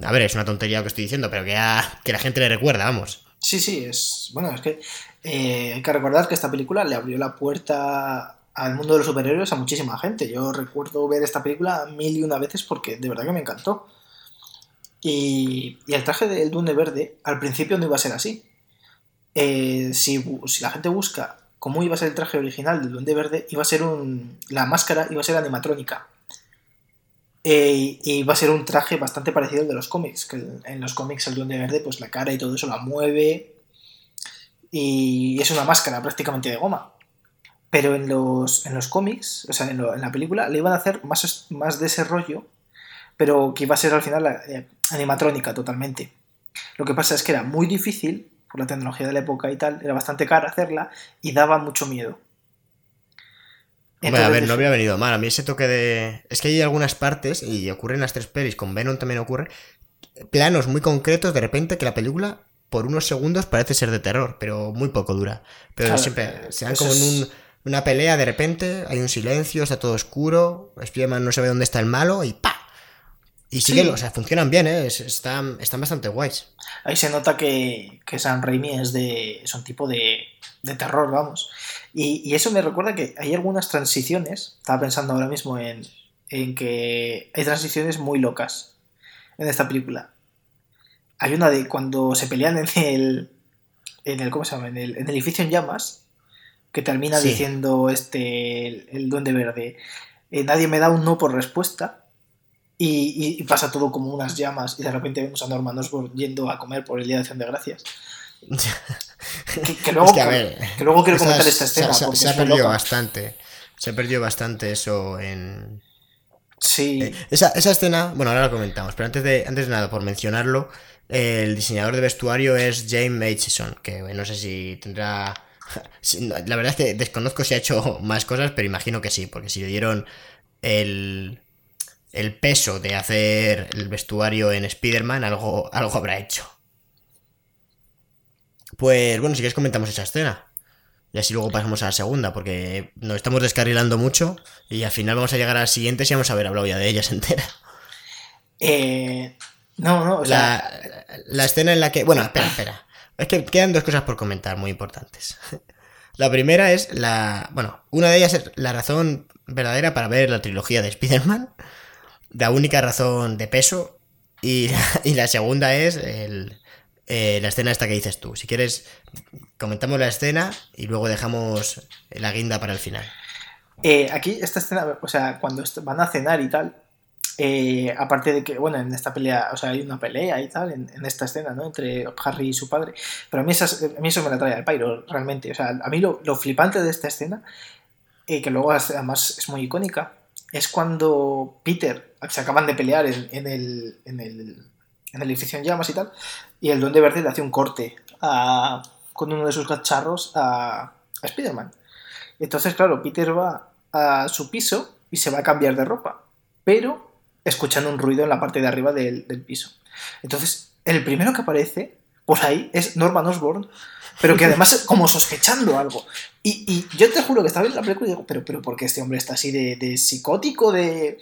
A ver, es una tontería lo que estoy diciendo, pero que, la gente le recuerda, vamos. Sí, sí, es. Bueno, es que eh, hay que recordar que esta película le abrió la puerta al mundo de los superhéroes a muchísima gente. Yo recuerdo ver esta película mil y una veces porque de verdad que me encantó. Y, el traje del Duende Verde al principio no iba a ser así. Eh, si, si la gente busca cómo iba a ser el traje original del Duende Verde, iba a ser un. La máscara iba a ser animatrónica. Eh, y iba a ser un traje bastante parecido al de los cómics, que en los cómics el Duende Verde, pues la cara y todo eso la mueve. Y es una máscara prácticamente de goma. Pero en los, en los cómics, o sea, en, la película, le iban a hacer más, más de ese rollo, pero que iba a ser al final eh, animatrónica totalmente. Lo que pasa es que era muy difícil por la tecnología de la época y tal, era bastante cara hacerla y daba mucho miedo. A ver, no había venido mal. A mí ese toque de. Es que hay algunas partes, y ocurre en las tres pelis, con Venom también ocurre, planos muy concretos de repente que la película por unos segundos parece ser de terror, pero muy poco dura. Pero siempre se dan como en una pelea, de repente hay un silencio, está todo oscuro, Spiderman no sabe dónde está el malo y ¡pa! Y sí, o sea, funcionan bien, ¿eh? están, están bastante guays. Ahí se nota que, que San Raimi es de. es un tipo de, de terror, vamos. Y, eso me recuerda que hay algunas transiciones. Estaba pensando ahora mismo en, en que hay transiciones muy locas en esta película. Hay una de cuando se pelean en el. en el. ¿cómo se llama? En el, edificio en llamas. Que termina diciendo este. el, duende verde. Eh, nadie me da un no por respuesta y, pasa todo como unas llamas y de repente vemos a Norman Osborn yendo a comer por el Día de Acción de Gracias. que, luego, quiero comentar esta escena. Se, ha perdido bastante. Se ha perdido bastante eso en. Sí. Eh, esa, escena, bueno, ahora lo comentamos, pero antes de, antes de nada, por mencionarlo, el diseñador de vestuario es James Aitchison, que no sé si tendrá. La verdad es que desconozco si ha hecho más cosas, pero imagino que sí, porque si le dieron el, el peso de hacer el vestuario en Spider-Man, algo, algo habrá hecho. Pues bueno, si quieres comentamos esa escena. Y así luego pasamos a la segunda, porque nos estamos descarrilando mucho y al final vamos a llegar a las siguientes y vamos a haber hablado ya de ellas entera. Eh, no, no, o sea... La, escena en la que... Bueno, espera, espera. Es que quedan dos cosas por comentar muy importantes. La primera es la... Bueno, una de ellas es la razón verdadera para ver la trilogía de Spider-Man la única razón de peso. Y, la segunda es eh, la escena esta que dices tú. Si quieres, comentamos la escena y luego dejamos la guinda para el final. Eh, aquí, esta escena, o sea, cuando van a cenar y tal, eh, aparte de que, bueno, en esta pelea, o sea, hay una pelea y tal, en, esta escena, ¿no? Entre Harry y su padre. Pero a mí, a mí eso me la trae al pairo, realmente. O sea, a mí lo, flipante de esta escena, eh, que luego además es muy icónica, es cuando Peter se acaban de pelear en, el, en, el, en el edificio en llamas y tal, y el Duende Verde le hace un corte con uno de sus cacharros a, a Spider-Man. Entonces, claro, Peter va a su piso y se va a cambiar de ropa, pero escuchando un ruido en la parte de arriba del, piso. Entonces, el primero que aparece por ahí es Norman Osborn, pero que además como sospechando algo. Y, yo te juro que estaba viendo la película y digo, pero, pero ¿por qué este hombre está así de, psicótico? De...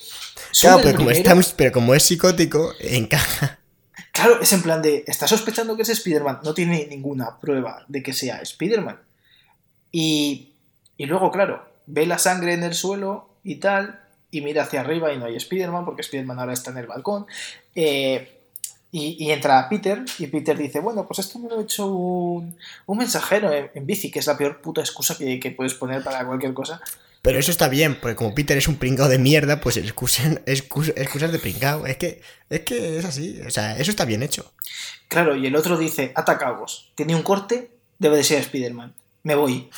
Claro, pero como, pero como es psicótico, encaja. Claro, es en plan de, está sospechando que es Spider-Man, no tiene ninguna prueba de que sea Spider-Man. Y, y luego, claro, ve la sangre en el suelo y tal, y mira hacia arriba y no hay Spider-Man, porque Spider-Man ahora está en el balcón. Eh, y, entra Peter, y Peter dice, bueno, pues esto me lo ha hecho un, mensajero en, bici, que es la peor puta excusa que, puedes poner para cualquier cosa. Pero eso está bien, porque como Peter es un pringao de mierda, pues excusan, excusas de pringao. Es que, es que es así, o sea, eso está bien hecho. Claro, y el otro dice, atacaos, tiene un corte, debe de ser Spider-Man me voy.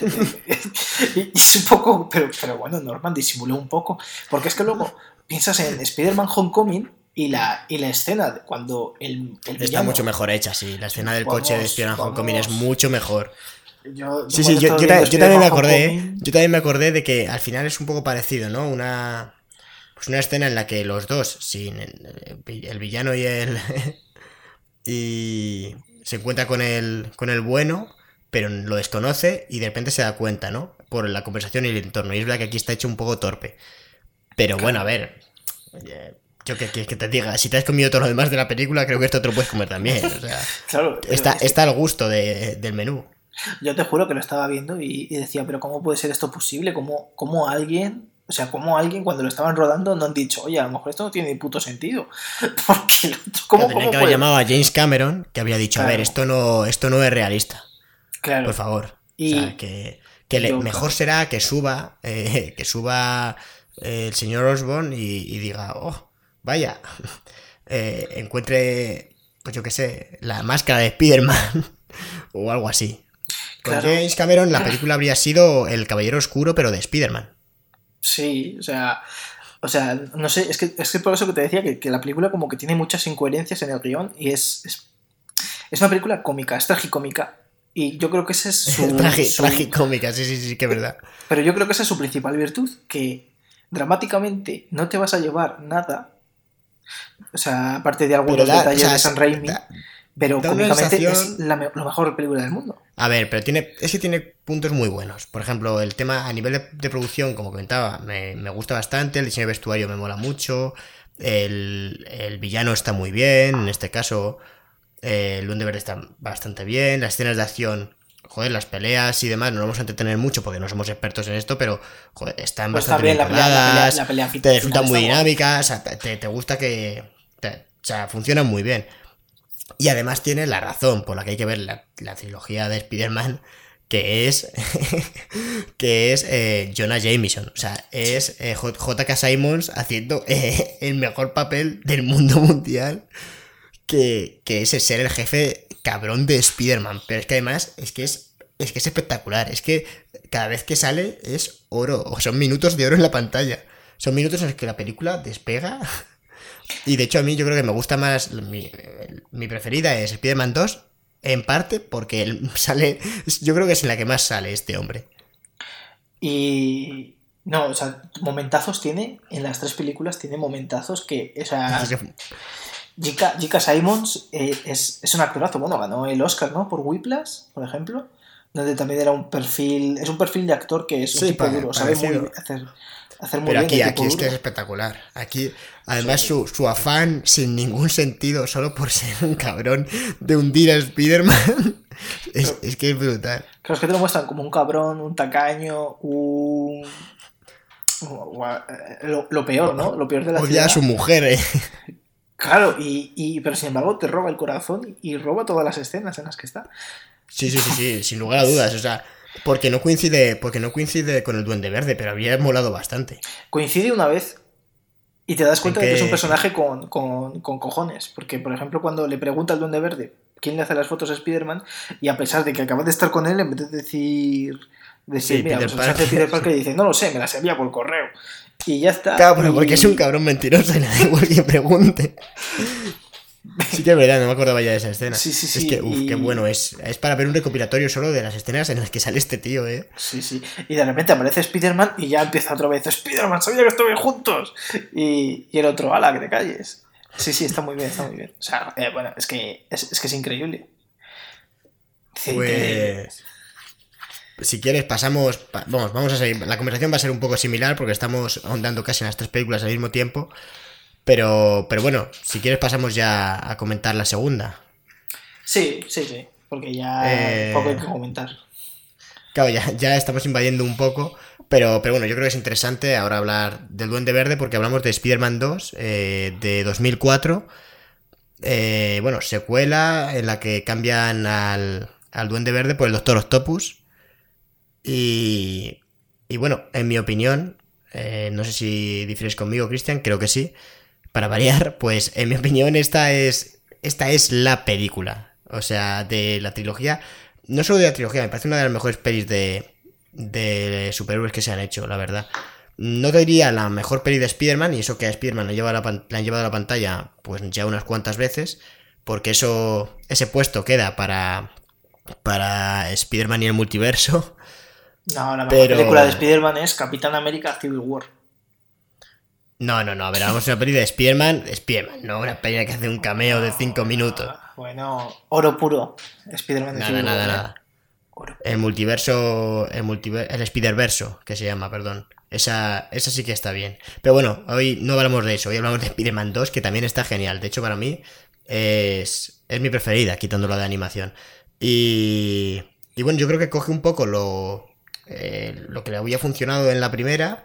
y es un poco, pero, pero bueno, Norman disimuló un poco, porque es que luego piensas en Spider-Man Homecoming y la, y la escena cuando el, Está mucho mejor hecha, sí, la escena del coche de Spider-Man Homecoming es mucho mejor. Yo, sí, sí, yo, también me acordé, yo también me acordé de que al final es un poco parecido, ¿no? Una pues una escena en la que los dos, sin el, el villano y el y se encuentra con el con el bueno pero lo desconoce y de repente se da cuenta, ¿no? Por la conversación y el entorno. Y es verdad que aquí está hecho un poco torpe. Pero bueno, a ver. Yo que quieres que te diga, si te has comido todo lo demás de la película, creo que esto te lo puedes comer también. O sea, claro, está, está al gusto del menú. Yo te juro que lo estaba viendo y, decía, pero ¿cómo puede ser esto posible? ¿Cómo, ¿Cómo, alguien, o sea, cómo alguien cuando lo estaban rodando no han dicho, oye, a lo mejor esto no tiene ni puto sentido? Porque, ¿cómo, ¿cómo que haber llamado a James Cameron, que había dicho, a ver, esto no, esto no es realista. Por favor. Y o sea, que, mejor será que suba, eh, que suba eh, el señor Osborn y, diga, oh, vaya, eh, encuentre, pues yo qué sé, la máscara de Spider-Man o algo así. Con James Cameron la película habría sido El Caballero Oscuro, pero de Spider-Man. Sí, o sea, o sea, no sé, es que, es que por eso que te decía que, la película como que tiene muchas incoherencias en el guion y es, es, es una película cómica, es tragicómica, y yo creo que esa es su. Tragicómica, sí, sí, sí, que es verdad. Pero yo creo que esa es su principal virtud, que dramáticamente no te vas a llevar nada. O sea, aparte de algunos detalles de San Raimi. Pero cómicamente es la, mejor película del mundo. A ver, pero tiene, es que tiene puntos muy buenos. Por ejemplo, el tema a nivel de, producción, como comentaba, me, me, gusta bastante. El diseño de vestuario me mola mucho. El, el villano está muy bien. En este caso, eh, el Duende Verde está bastante bien. Las escenas de acción, joder, las peleas y demás, no nos vamos a entretener mucho porque no somos expertos en esto, pero joder, están pues bastante bien, te resultan muy dinámicas, te, gusta que. o sea, funcionan muy bien. Y además tiene la razón por la que hay que ver la, trilogía de Spider-Man, que es. que es eh, Jonah Jameson. O sea, es eh, J.K. Simons haciendo el mejor papel del mundo mundial que, que es ser el jefe cabrón de Spider-Man. Pero es que además es que es, es que es espectacular. Es que cada vez que sale es oro. O son minutos de oro en la pantalla. Son minutos en los que la película despega. Y de hecho a mí yo creo que me gusta más, mi, mi preferida es Spider-Man 2, en parte porque él sale, yo creo que es en la que más sale este hombre. Y no, o sea, momentazos tiene, en las tres películas tiene momentazos que, o sea, J.K. Simons eh, es, es, un actorazo, bueno, ganó el Oscar, ¿no? Por Whiplash, por ejemplo, donde también era un perfil, es un perfil de actor que es un tipo duro, sabe muy hacer, hacer muy Pero aquí, aquí es que es espectacular. Aquí, además, su, su, afán sin ningún sentido, solo por ser un cabrón de hundir a Spider-Man, es, es, que es brutal. Claro, es que te lo muestran como un cabrón, un tacaño, un... Lo, peor, ¿no? Lo peor de la Odia a su mujer, eh. Claro, y, pero sin embargo te roba el corazón y roba todas las escenas en las que está. Sí, sí, sí, sí, sin lugar a dudas. O sea, porque no coincide, porque no coincide con el Duende Verde, pero había molado bastante. Coincide una vez, Y te das cuenta ¿En de que es un personaje con, con- con cojones. Porque, por ejemplo, cuando le pregunta al Duende Verde quién le hace las fotos a Spider-Man, y a pesar de que acaba de estar con él, en vez de decir. decir Sí, mira, Peter pues las hace Parker". Peter Parker dice, no lo sé, me las envía por correo. Y ya está. Claro, pero y- porque es un cabrón mentiroso y que pregunte. Sí que es verdad, no me acordaba ya de esa escena. Sí, sí, Es sí, que, uff, y- qué bueno es. Es para ver un recopilatorio solo de las escenas en las que sale este tío, eh. Sí, sí. Y de repente aparece Spider-Man y ya empieza otra vez. Spider-Man, sabía que estuve juntos. Y, y el otro, ala, que te calles. Sí, sí, está muy bien, está muy bien. O sea, eh, bueno, es que es, es que es increíble. Sí, increíble. Pues. Si quieres, pasamos. pa- vamos, vamos a seguir. La conversación va a ser un poco similar porque estamos ahondando casi en las tres películas al mismo tiempo. Pero, pero bueno, si quieres, pasamos ya a comentar la segunda. Sí, sí, sí. Porque ya Eh, poco hay que comentar. Claro, ya, ya estamos invadiendo un poco, pero, pero bueno, yo creo que es interesante ahora hablar del Duende Verde porque hablamos de Spider-Man 2 eh, de 2004. Eh, bueno, secuela en la que cambian al, al Duende Verde por el Doctor Octopus. Y, y bueno, en mi opinión, eh, no sé si difieres conmigo, Cristian, creo que sí. Para variar, pues en mi opinión esta es, esta es la película. O sea, de la trilogía no solo de la trilogía, me parece una de las mejores pelis de, de superhéroes que se han hecho, la verdad. No te diría la mejor peli de Spider-Man, y eso que a Spider-Man la han llevado a la pantalla pues ya unas cuantas veces, porque eso ese puesto queda para, para Spider-Man y el multiverso. No, la mejor pero- película de Spider-Man es Capitán América Civil War. No, no, no, a ver, vamos a una peli de Spider-Man, Spider-Man, no una peli que hace un cameo de 5 minutos. Ah, Bueno, oro puro. Spider-Man de Nada, nada, nada. Oro. El multiverso, el, multiver- el Spider-Verso, que se llama, perdón. Esa, esa sí que está bien. Pero bueno, hoy no hablamos de eso, hoy hablamos de Spider-Man 2, que también está genial. De hecho, para mí es, es mi preferida, quitando la de animación. Y, y bueno, yo creo que coge un poco lo, eh, lo que le había funcionado en la primera.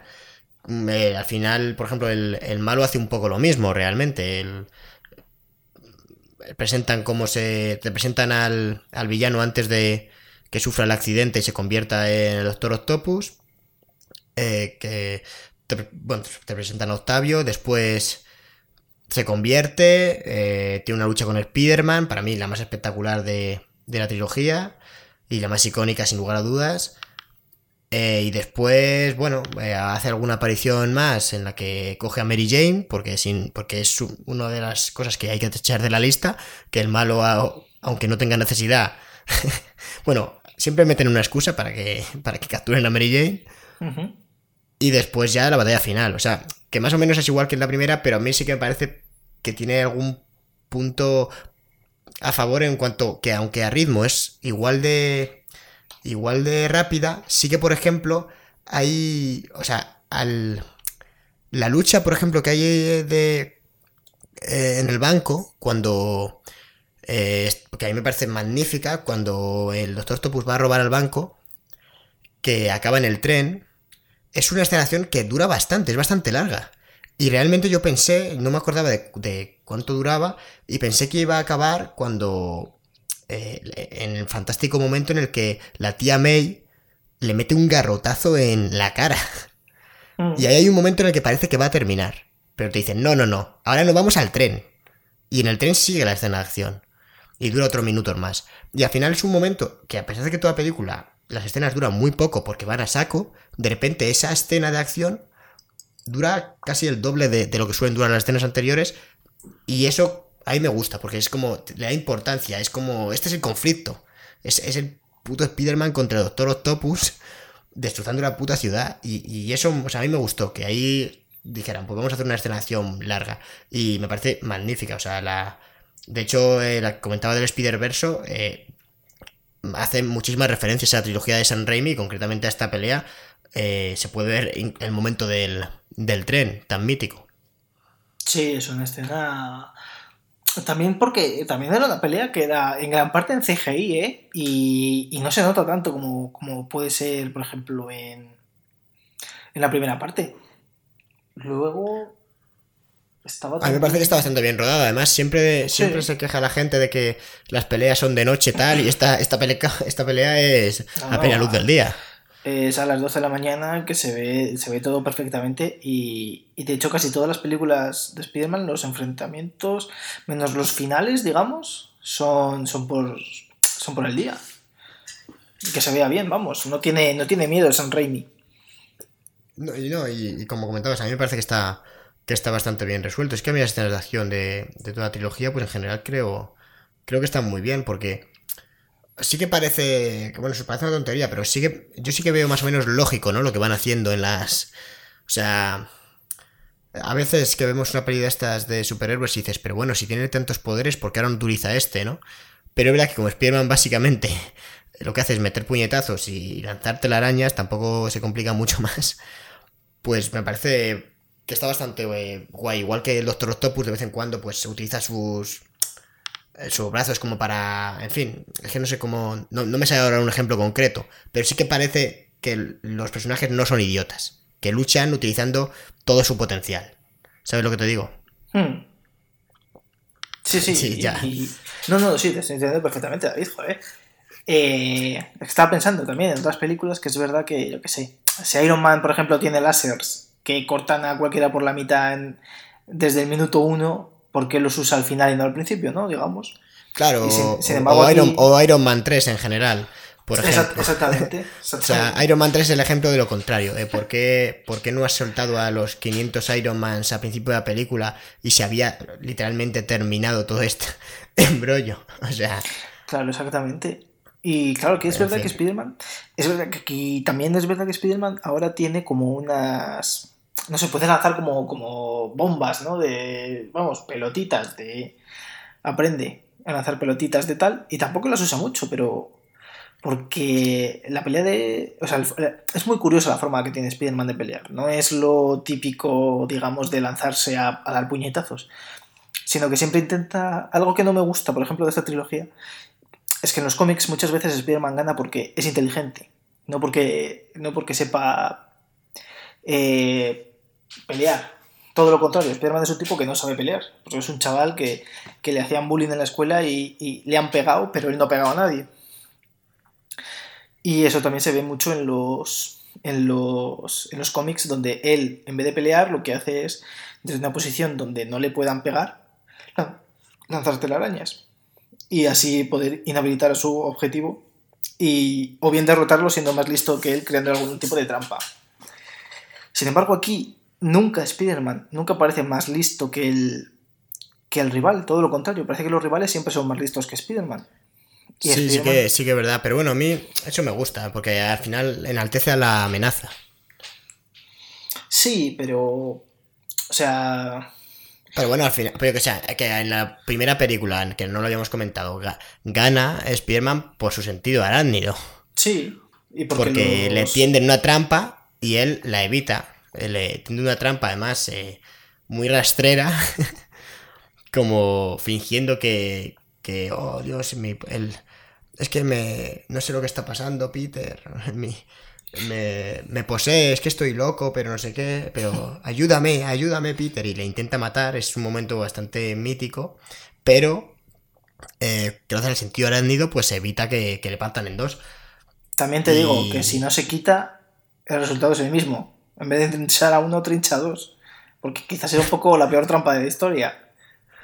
Al final, por ejemplo, el, el malo hace un poco lo mismo, realmente. El- presentan cómo se. Te presentan al, al villano antes de que sufra el accidente y se convierta en el Doctor Octopus. eh, que te, bueno, te presentan a Octavio, después se convierte, eh, tiene una lucha con Spider-Man, para mí la más espectacular de, de la trilogía y la más icónica sin lugar a dudas. Eh, y después, bueno, eh, hace alguna aparición más en la que coge a Mary Jane, porque, sin, porque es una de las cosas que hay que echar de la lista, que el malo, a- aunque no tenga necesidad, bueno, siempre meten una excusa para que, para que capturen a Mary Jane. Y después ya la batalla final. O sea, que más o menos es igual que en la primera, pero a mí sí que me parece que tiene algún punto a favor en cuanto que aunque a ritmo es igual de igual de rápida, sí que por ejemplo hay, o sea, al la lucha, por ejemplo, que hay de eh, en el banco cuando eh, que a mí me parece magnífica cuando el Doctor Octopus va a robar al banco que acaba en el tren es una escenación que dura bastante, es bastante larga. Y realmente yo pensé, no me acordaba de, de cuánto duraba, y pensé que iba a acabar cuando. Eh, en el fantástico momento en el que la tía May le mete un garrotazo en la cara. Mm. Y ahí hay un momento en el que parece que va a terminar. Pero te dicen, no, no, no, ahora nos vamos al tren. Y en el tren sigue la escena de acción. Y dura otro minuto más. Y al final es un momento que a pesar de que toda película, las escenas duran muy poco porque van a saco, de repente esa escena de acción dura casi el doble de, de lo que suelen durar las escenas anteriores. Y eso a mí me gusta, porque es como, le da importancia, es como, este es el conflicto. Es, es el puto Spider-Man contra el Doctor Octopus destrozando la puta ciudad. Y, y eso, o sea, a mí me gustó, que ahí dijeran, pues vamos a hacer una escenación larga. Y me parece magnífica, o sea, la... De hecho, eh, la comentaba del Spider-Verso, eh, hace muchísimas referencias a la trilogía de San Raimi, concretamente a esta pelea. eh, se puede ver el momento del, del tren, tan mítico. Sí, es una escena. También porque también era una pelea que era en gran parte en CGI, ¿eh? Y, y no se nota tanto como, como puede ser, por ejemplo, en, en la primera parte. Luego. Estaba A mí me parece que está bastante bien rodada. Además, siempre, siempre Sí. se queja la gente de que las peleas son de noche tal, y esta, esta, pelea, esta pelea es No, a plena luz del día. Es a las 12 de la mañana que se ve, se ve todo perfectamente y, y de hecho casi todas las películas de Spider-Man, los enfrentamientos, menos los finales, digamos, son, son, por, son por el día. Que se vea bien, vamos, no tiene, no tiene miedo San Raimi. No, y, no, y, como comentabas, a mí me parece que está, que está bastante bien resuelto. Es que a mí las escenas de acción de, de toda la trilogía, pues en general creo, creo que están muy bien porque sí que parece, bueno, se parece una tontería, pero sí que, yo sí que veo más o menos lógico, ¿no? Lo que van haciendo en las... O sea... A veces que vemos una peli de estas de superhéroes y dices, pero bueno, si tiene tantos poderes, ¿por qué ahora no utiliza este, no? Pero es verdad que como Spider-Man básicamente lo que hace es meter puñetazos y lanzarte arañas, tampoco se complica mucho más. Pues me parece que está bastante eh, guay. Igual que el Doctor Octopus de vez en cuando pues utiliza sus eh, sus brazos como para. En fin, es que no sé cómo. No, me sale ahora un ejemplo concreto, pero sí que parece que los personajes no son idiotas, que luchan utilizando todo su potencial. ¿Sabes lo que te digo? Hmm. Sí, sí, sí ya. No, no, sí, te estoy entendiendo perfectamente, David, joder. Eh, estaba pensando también en otras películas que es verdad que, yo qué sé, si Iron Man, por ejemplo, tiene lásers que cortan a cualquiera por la mitad desde el minuto uno, por qué los usa al final y no al principio, ¿no? Digamos. Claro, o, Iron, Man 3 en general. Por ejemplo. Exactamente, o sea, Iron Man 3 es el ejemplo de lo contrario. Por, qué, por qué no has soltado a los 500 Iron Mans a principio de la película y se había literalmente terminado todo este embrollo. O sea. Claro, exactamente. Y claro que es verdad que Spider-Man. Es verdad que aquí también es verdad que Spider-Man ahora tiene como unas no se puede lanzar como, como bombas, ¿no? De, vamos, pelotitas de... Aprende a lanzar pelotitas de tal y tampoco las usa mucho, pero... Porque la pelea de... O sea, es muy curiosa la forma que tiene Spider-Man de pelear. No es lo típico, digamos, de lanzarse a, a dar puñetazos, sino que siempre intenta... Algo que no me gusta, por ejemplo, de esta trilogía, es que en los cómics muchas veces Spider-Man gana porque es inteligente, no porque, no porque sepa eh, pelear. Todo lo contrario, Spider-Man es un tipo que no sabe pelear. Porque es un chaval que, le hacían bullying en la escuela y, le han pegado, pero él no ha pegado a nadie. Y eso también se ve mucho en los, en los, en los cómics, donde él, en vez de pelear, lo que hace es, desde una posición donde no le puedan pegar, lanzar telarañas. Y así poder inhabilitar a su objetivo y, o bien derrotarlo siendo más listo que él, creando algún tipo de trampa. Sin embargo, aquí nunca Spider-Man, nunca parece más listo que el, que el rival, todo lo contrario, parece que los rivales siempre son más listos que Spider-Man. Sí, sí que, sí que es verdad, pero bueno, a mí eso me gusta, porque al final enaltece a la amenaza. Sí, pero... O sea... Pero bueno, al final, pero que sea, que en la primera película, que no lo habíamos comentado, gana Spider-Man por su sentido arácnido. Sí, y porque, le tienden una trampa y él la evita. Eh, tiene una trampa además eh, muy rastrera, como fingiendo que, que oh Dios, mi, el, es que me, no sé lo que está pasando, Peter, mi, me, me posee, es que estoy loco, pero no sé qué, pero ayúdame, ayúdame, Peter, y le intenta matar, es un momento bastante mítico, pero eh, gracias al sentido arácnido, pues evita que, le partan en dos. También te digo que si no se quita, el resultado es el mismo. En vez de trinchar a uno, trincha a dos. Porque quizás sea un poco la peor trampa de la historia.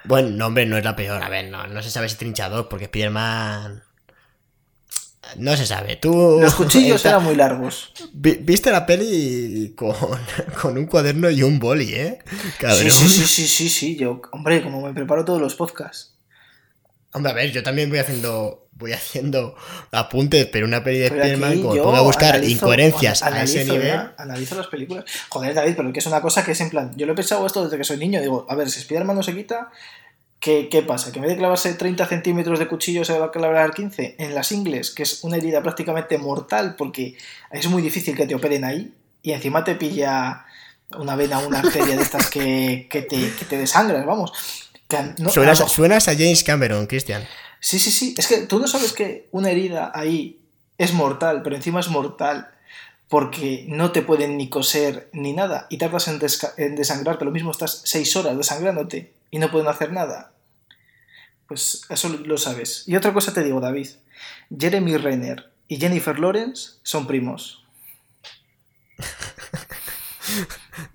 Bueno, no, hombre, no es la peor. A ver, no, no se sabe si trincha a dos, porque Spiderman. No se sabe. Tú. Los cuchillos eran muy largos. Viste la peli con, con, un cuaderno y un boli, ¿eh? Sí, sí, sí, sí, sí, sí. Yo, hombre, como me preparo todos los podcasts. Hombre, a ver, yo también voy haciendo voy haciendo apuntes, pero una peli de Spider-Man, como pongo a buscar incoherencias a ese nivel. Analizo las películas. Joder, David, pero que es una cosa que es en plan. Yo lo he pensado esto desde que soy niño. Digo, a ver, si Spider-Man no se quita, ¿qué, ¿qué, pasa? ¿Que en vez de clavarse 30 centímetros de cuchillo se va a clavar 15? En las ingles, que es una herida prácticamente mortal, porque es muy difícil que te operen ahí, y encima te pilla una vena, una arteria de estas que, que, te, que te desangras, vamos. Suenas, a James Cameron, Cristian. Sí, sí, sí. Es que tú no sabes que una herida ahí es mortal, pero encima es mortal porque no te pueden ni coser ni nada y tardas en, en desangrarte. Lo mismo estás seis horas desangrándote y no pueden hacer nada. Pues eso lo sabes. Y otra cosa te digo, David. Jeremy Renner y Jennifer Lawrence son primos.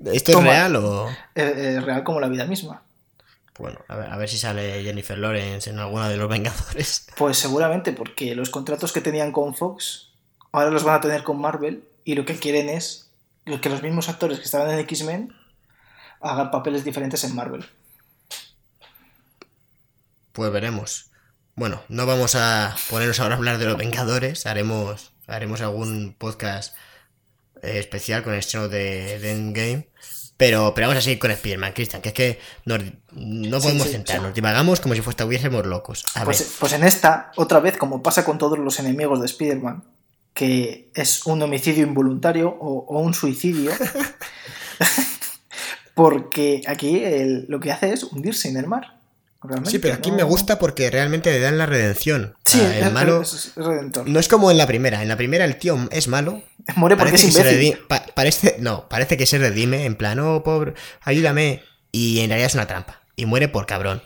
¿Esto es real o...? Eh, eh, real como la vida misma. Bueno, a ver, a ver si sale Jennifer Lawrence en alguna de los Vengadores. Pues seguramente, porque los contratos que tenían con Fox ahora los van a tener con Marvel y lo que quieren es que los mismos actores que estaban en X-Men hagan papeles diferentes en Marvel. Pues veremos. Bueno, no vamos a ponernos ahora a hablar de los Vengadores. Haremos, haremos algún podcast eh, especial con el estreno de, de Endgame. Pero, pero vamos a seguir con Spider-Man, Cristian, que es que nos- no Sí, podemos sí, centrarnos, sí. divagamos como si estuviésemos locos. A Pues, ver, pues en esta, otra vez, como pasa con todos los enemigos de Spider-Man, que es un homicidio involuntario o, o un suicidio, porque aquí el- lo que hace es hundirse en el mar. Realmente, sí, pero aquí no- me gusta porque realmente le dan la redención. Sí, Ah, el es- malo es- es redentor. no es como en la primera. En la primera el tío es malo, Muere porque es Parece que se imbécil. redi- pa- parece, no, parece que se redime, en plan, oh, pobre, ayúdame. Y en realidad es una trampa. Y muere por cabrón.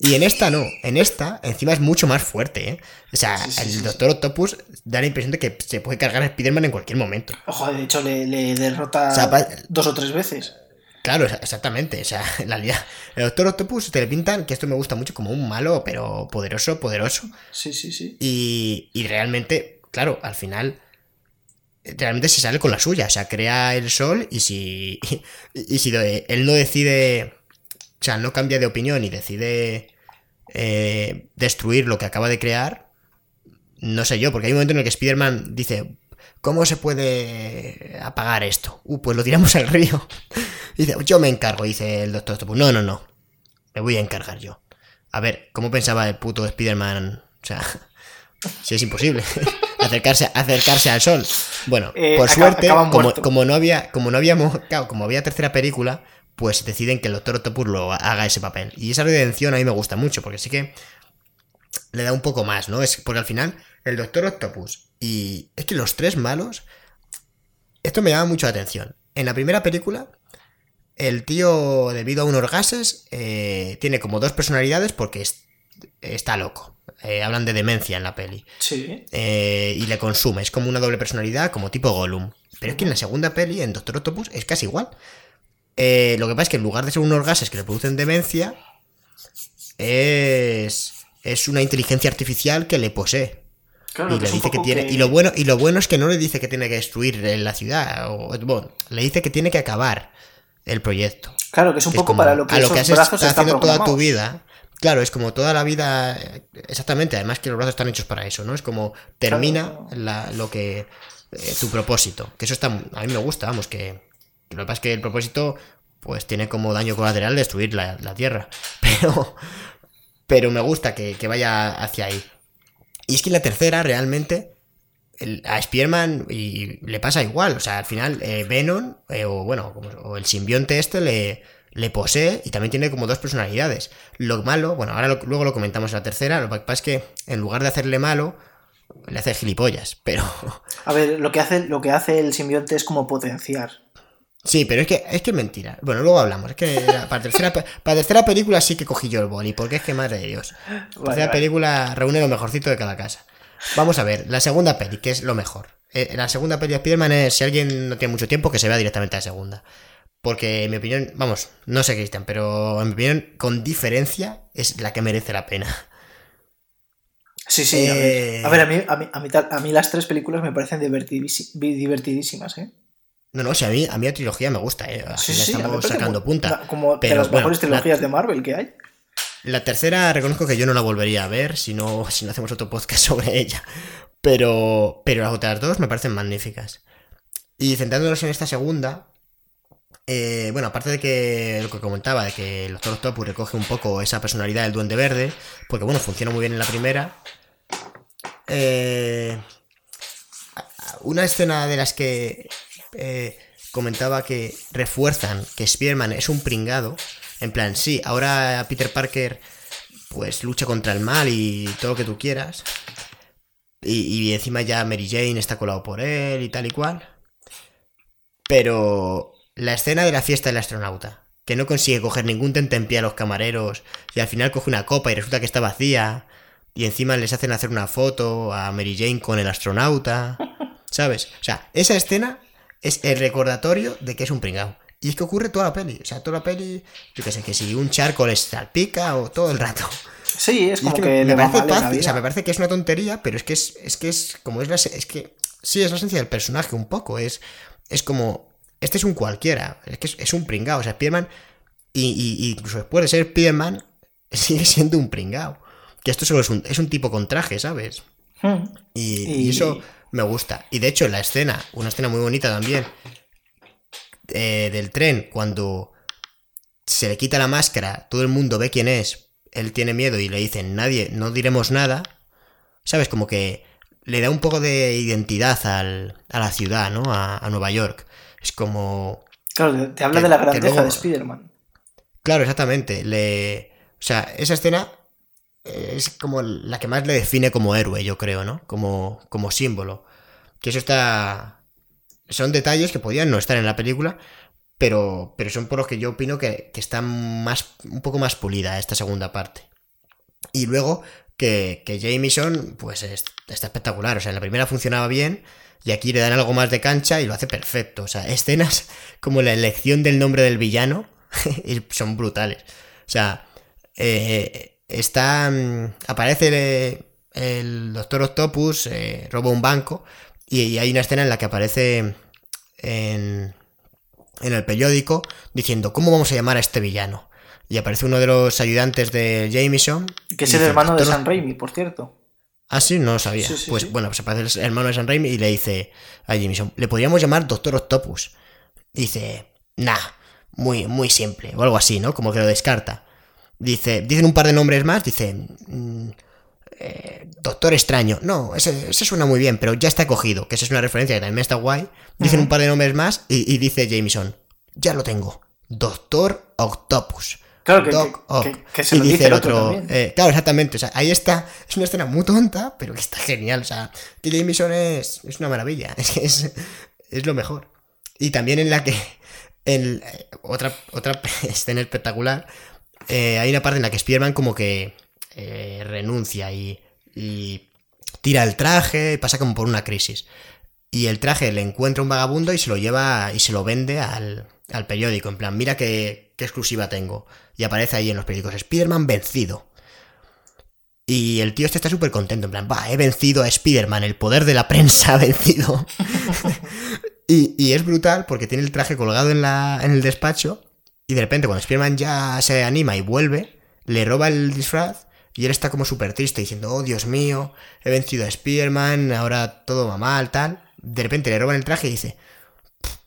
Y en esta no, en esta encima es mucho más fuerte, ¿eh? O sea, Sí, sí, el sí, Doctor Octopus da la impresión de que se puede cargar a Spider-Man en cualquier momento. Ojo, de hecho le, le derrota O sea, dos o tres veces. Claro, exa- exactamente. O sea, en realidad, el Doctor Octopus te le pintan, que esto me gusta mucho, como un malo, pero poderoso, poderoso. Sí, sí, sí. Y, y realmente, claro, al final realmente se sale con la suya, o sea, crea el sol y si y, y si él no decide, o sea, no cambia de opinión y decide eh, destruir lo que acaba de crear, no sé yo, porque hay un momento en el que Spider-Man dice, ¿cómo se puede apagar esto? Uh, pues lo tiramos al río. dice, yo me encargo, dice el Doctor Octopus, no, no, no, me voy a encargar yo. A ver, ¿cómo pensaba el puto Spider-Man? O sea, si es imposible acercarse, acercarse al sol. Bueno, Eh, por suerte, como, no había, como no habíamos, claro, como había tercera película, pues deciden que el Doctor Octopus lo haga ese papel. Y esa redención a mí me gusta mucho, porque sí que le da un poco más, ¿no? Es porque al final el Doctor Octopus y es que los tres malos, esto me llama mucho la atención. En la primera película, el tío, debido a unos gases, eh, tiene como dos personalidades porque es- está loco. Eh, hablan de demencia en la peli. Sí. Eh, y le consume. Es como una doble personalidad, como tipo Gollum. Pero es que en la segunda peli, en Doctor Octopus, es casi igual. Lo que pasa es que en lugar de ser unos gases que le producen demencia, es, es una inteligencia artificial que le posee. Claro, y le dice que tiene. que- Y lo bueno, y lo bueno es que no le dice que tiene que destruir la ciudad. O, bueno, le dice que tiene que acabar el proyecto. Claro, que es un poco como para lo que, a lo que has estado haciendo toda tu vida. Claro, es como toda la vida. Exactamente, además que los brazos están hechos para eso, ¿no? Es como termina Claro. la- lo que. eh, tu propósito. Que eso está. A mí me gusta, vamos, que. que lo que pasa es que el propósito. Pues tiene como daño colateral destruir la, la tierra. Pero. Pero me gusta que, que vaya hacia ahí. Y es que la tercera, realmente. a Spearman y le pasa igual. O sea, al final, eh, Venom, eh, o bueno, o el simbionte este le, le posee y también tiene como dos personalidades. Lo malo, bueno, ahora luego lo comentamos en la tercera. Lo que pasa es que en lugar de hacerle malo, le hace gilipollas. Pero. A ver, lo que hace, lo que hace el simbionte es como potenciar. Sí, pero es que es que es mentira. Bueno, luego hablamos. Es que para tercera, para tercera película sí que cogí yo el boli, porque es que madre de Dios. Vale, tercera vale. película reúne lo mejorcito de cada casa. Vamos a ver, la segunda peli, que es lo mejor. Eh, la segunda peli de Spider-Man es, si alguien no tiene mucho tiempo, que se vea directamente a la segunda. Porque en mi opinión, vamos, no sé Cristian, pero en mi opinión, con diferencia, es la que merece la pena. Sí, sí. a ver. Eh. A ver, a mí, a, mí, a, mí, a mí las tres películas me parecen divertidísi- divertidísimas, ¿eh? No, no, o sea, a mí, a mí la trilogía me gusta, ¿eh? Así Sí, estamos sacando punta. la- Como de Pero, las bueno, mejores la- trilogías de Marvel que hay. La tercera reconozco que yo no la volvería a ver si no, si no hacemos otro podcast sobre ella. Pero, pero las otras dos me parecen magníficas. Y centrándonos en esta segunda, eh, bueno, aparte de que lo que comentaba, de que el Doctor Octopus recoge un poco esa personalidad del Duende Verde, porque bueno, funciona muy bien en la primera. eh, una escena de las que eh, comentaba que refuerzan que Spearman es un pringado. En plan, sí, ahora Peter Parker pues lucha contra el mal y todo lo que tú quieras. Y, y encima ya Mary Jane está colado por él y tal y cual. Pero la escena de la fiesta del astronauta, que no consigue coger ningún tentempié a los camareros y al final coge una copa y resulta que está vacía. Y encima les hacen hacer una foto a Mary Jane con el astronauta. ¿Sabes? O sea, esa escena es el recordatorio de que es un pringao. Y es que ocurre toda la peli. O sea, toda la peli, yo qué sé, que si un charco les salpica o todo el rato. Sí, es como que que, me, le parece fácil, o sea, me parece que es una tontería, pero es que es, es que es como es la es que sí es la esencia del personaje un poco, es es como este es un cualquiera, es que es, es un pringao, o sea, Spiderman y, y- y incluso después de ser Spiderman sigue siendo un pringao. Que esto solo es un, es un tipo con traje, ¿sabes? Hmm. Y, Y- y eso me gusta. Y de hecho, la escena, una escena muy bonita también, eh, del tren, cuando se le quita la máscara, todo el mundo ve quién es, él tiene miedo y le dicen, nadie, no diremos nada, ¿sabes? Como que le da un poco de identidad al- a la ciudad, ¿no? A, a Nueva York. Es como... Claro, te- habla Que- de la grandeza luego- de Spider-Man. Claro, exactamente. Le... O sea, esa escena es como la que más le define como héroe, yo creo, ¿no? Como, como símbolo. Que eso está... Son detalles que podían no estar en la película, pero, pero son por los que yo opino que, que está más, un poco más pulida esta segunda parte. Y luego que, que Jameson, pues es- está espectacular. O sea, en la primera funcionaba bien y aquí le dan algo más de cancha y lo hace perfecto. O sea, escenas como la elección del nombre del villano son brutales. O sea, eh, está. mm, Aparece el, el Doctor Octopus, eh, roba un banco y, y hay una escena en la que aparece en, en el periódico diciendo: ¿Cómo vamos a llamar a este villano? Y aparece uno de los ayudantes de Jameson. Que es el dice, hermano de "Doctor San Raimi, por cierto. Ah, sí, no lo sabía. Sí, sí, pues sí. bueno, pues aparece el hermano de San Raimi y le dice a Jameson, le podríamos llamar Doctor Octopus. Dice, nah, muy, muy simple, o algo así, ¿no? Como que lo descarta. Dice, dicen un par de nombres más, dice, mm, eh, Doctor Extraño. No, ese, ese suena muy bien, pero ya está cogido, que esa es una referencia que también está guay. Dicen Ujú. un par de nombres más y, y dice Jameson, ya lo tengo, Doctor Octopus. Claro, que- Doc que- Ock. que- que se y lo dice dice el el otro eh, claro, exactamente. O sea, ahí está. Es una escena muy tonta, pero que está genial. O sea, que Jameson es, es una maravilla. Es es, es lo mejor. Y también en la que. En eh, otra, otra escena espectacular. Eh, hay una parte en la que Spiderman como que eh, renuncia y, tira el traje y pasa como por una crisis. Y el traje le encuentra un vagabundo y se lo lleva y se lo vende al, periódico. En plan, mira qué, exclusiva tengo. Y aparece ahí en los periódicos, Spider-Man vencido. Y el tío este está súper contento, en plan, va, he vencido a Spider-Man, el poder de la prensa ha vencido. y, es brutal porque tiene el traje colgado en el despacho y de repente cuando Spider-Man ya se anima y vuelve, le roba el disfraz y él está como súper triste diciendo, oh Dios mío, he vencido a Spider-Man, ahora todo va mal, tal. De repente le roban el traje y dice,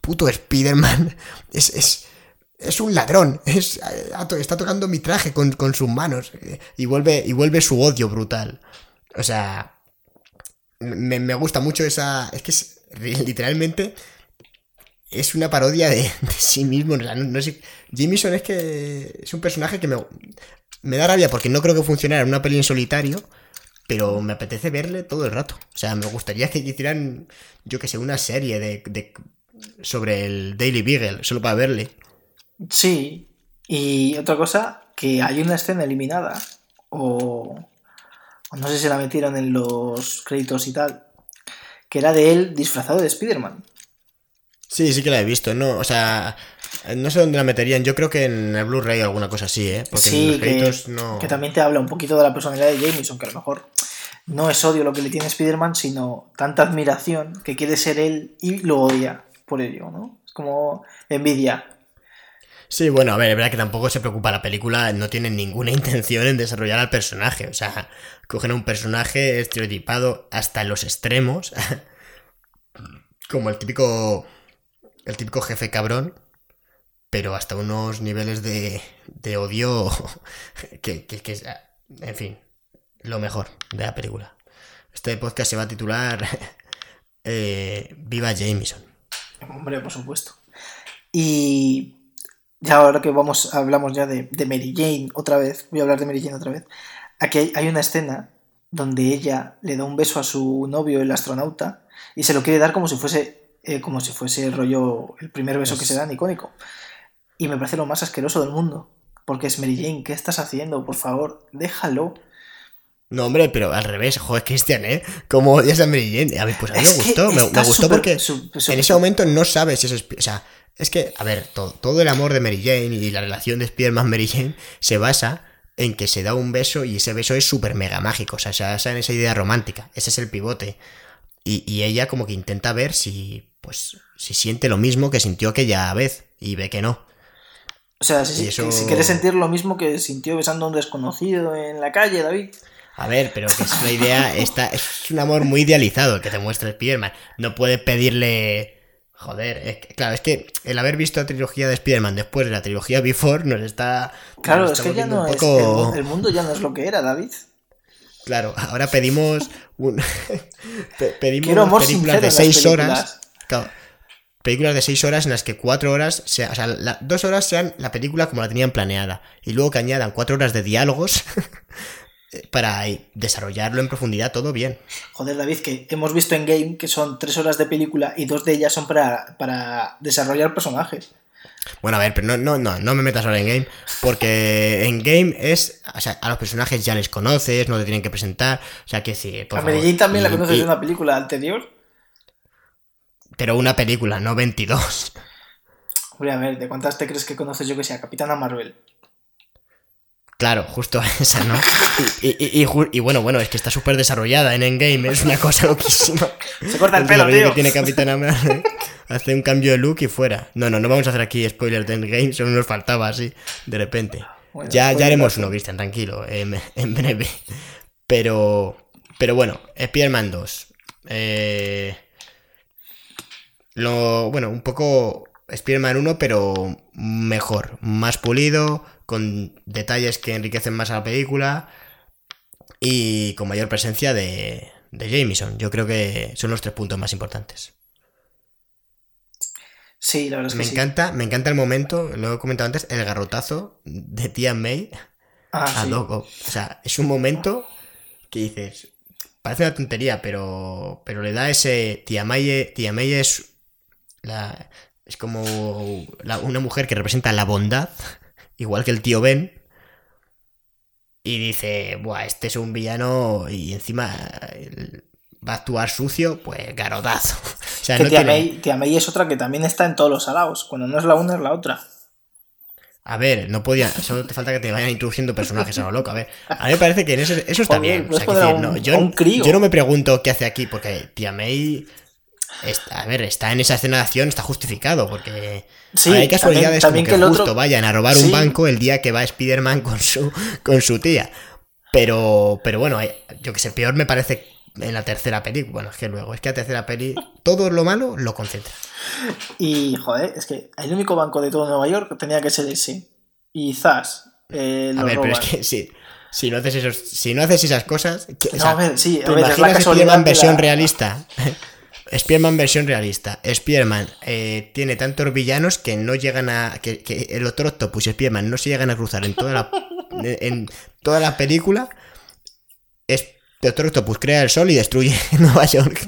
puto Spider-Man, es, es, es un ladrón, es, está tocando mi traje con, con sus manos y vuelve, y vuelve su odio brutal. O sea, me, me gusta mucho esa... Es que es, literalmente es una parodia de, sí mismo. no, no sé, es que es un personaje que me, me da rabia porque no creo que funcionara en una peli en solitario, pero me apetece verle todo el rato. O sea, me gustaría que hicieran, yo que sé, una serie de, de- sobre el Daily Beagle, solo para verle. Sí. Y otra cosa, que hay una escena eliminada, o, o no sé si la metieron en los créditos y tal, que era de él disfrazado de Spider-Man. Sí, sí que la he visto, ¿no? O sea, no sé dónde la meterían. Yo creo que en el Blu-ray o alguna cosa así, ¿eh? Porque en los que, créditos no. que también te habla un poquito de la personalidad de Jameson, que a lo mejor no es odio lo que le tiene Spider-Man, sino tanta admiración que quiere ser él y lo odia por ello, ¿no? Es como envidia. Sí, bueno, a ver, es verdad que tampoco se preocupa la película, no tiene ninguna intención en desarrollar al personaje. O sea, cogen a un personaje estereotipado hasta los extremos. como el típico. El típico jefe cabrón. Pero hasta unos niveles de, de odio que, que, que en fin, lo mejor de la película. Este podcast se va a titular eh, Viva Jameson. Hombre, por supuesto. Y ya ahora que vamos, hablamos ya de, de Mary Jane otra vez, voy a hablar de Mary Jane otra vez. Aquí hay una escena donde ella le da un beso a su novio, el astronauta, y se lo quiere dar como si fuese, eh, como si fuese el rollo, el primer beso que se dan, icónico. Y me parece lo más asqueroso del mundo, porque es Mary Jane, ¿qué estás haciendo? Por favor, déjalo. No, hombre, pero al revés, joder, Cristian, ¿eh? Como odias a Mary Jane. A ver, pues a mí me gustó, me, gustó porque en ese momento no sabes si eso es. O sea, es que, a ver, todo, todo el amor de Mary Jane y la relación de Spider-Man-Mary Jane se basa en que se da un beso y ese beso es súper mega mágico. O sea, se basa en esa idea romántica. Ese es el pivote. Y, y, ella como que intenta ver si, pues, si siente lo mismo que sintió aquella vez y ve que no. O sea, si, si, quieres sentir lo mismo que sintió besando a un desconocido en la calle, David. A ver, pero que es la idea, está, es un amor muy idealizado el que te muestra Spider-Man. No puede pedirle... Joder, claro, es que el haber visto la trilogía de Spider-Man después de la trilogía Before nos está... Claro, es que ya no es... El, mundo ya no es lo que era, David. Claro, ahora pedimos un... pedimos películas de seis horas. películas de seis horas en las que cuatro horas, sea, o sea, dos horas sean la película como la tenían planeada. Y luego que añadan cuatro horas de diálogos para desarrollarlo en profundidad todo bien. Joder, David, que hemos visto en Game que son tres horas de película y dos de ellas son para, para desarrollar personajes. Bueno, a ver, pero no, no, no, no me metas ahora en game, porque en game es, o sea, a los personajes ya les conoces, no te tienen que presentar, o sea, que sí. a Medellín también la conoces de una película anterior. Pero una película, no 22. Hombre, a ver, ¿de cuántas te crees que conoces yo que sea? Capitana Marvel. Claro, justo esa, ¿no? Y, bueno, bueno, es que está súper desarrollada en Endgame, es una cosa loquísima. Se corta el pelo, tío. que tiene Capitana Marvel. Hace un cambio de look y fuera. No, no, no vamos a hacer aquí spoilers de Endgame, solo nos faltaba así, de repente. ya, ya haremos uno, Cristian, tranquilo, en, breve. Pero, pero bueno, Spider-Man 2. Eh, lo, bueno, un poco Spider-Man 1, pero mejor, más pulido, con detalles que enriquecen más a la película y con mayor presencia de, de Jameson. Yo creo que son los tres puntos más importantes. Sí, la verdad es que me encanta, Me encanta el momento, lo he comentado antes, el garrotazo de tía May ah, a Loco. O sea, es un momento que dices, parece una tontería, pero, pero le da ese... Tía May, tía May es, la, es como una mujer que representa la bondad igual que el tío Ben. Y dice, Buah, este es un villano y encima va a actuar sucio, pues garodazo. O sea, que tía, May, es otra que también está en todos los alados. Cuando no es la una, es la otra. A ver, no podía. Solo te falta que te vayan introduciendo personajes a lo loco. A ver, a mí me parece que en eso, eso está bien. O sea, no, yo, yo, no me pregunto qué hace aquí, porque tía May a ver, está en esa escena de acción, está justificado, porque hay casualidades también, como que, justo vayan a robar un banco el día que va Spider-Man con su, con su tía. Pero, pero bueno, yo que sé, peor me parece en la tercera peli. Bueno, es que luego, es que la tercera peli, todo lo malo lo concentra. Y, joder, es que el único banco de todo Nueva York tenía que ser ese. Y Zas. Eh, a ver, pero es que sí. Si no haces esos, si no haces esas cosas, no, a ver, sí, ¿te imaginas en versión realista? Spearman versión realista. Spearman eh, tiene tantos villanos que no llegan a. que, el otro Octopus y Spearman no se llegan a cruzar en toda la. en toda la película. Es, Doctor Octopus crea el sol y destruye Nueva York.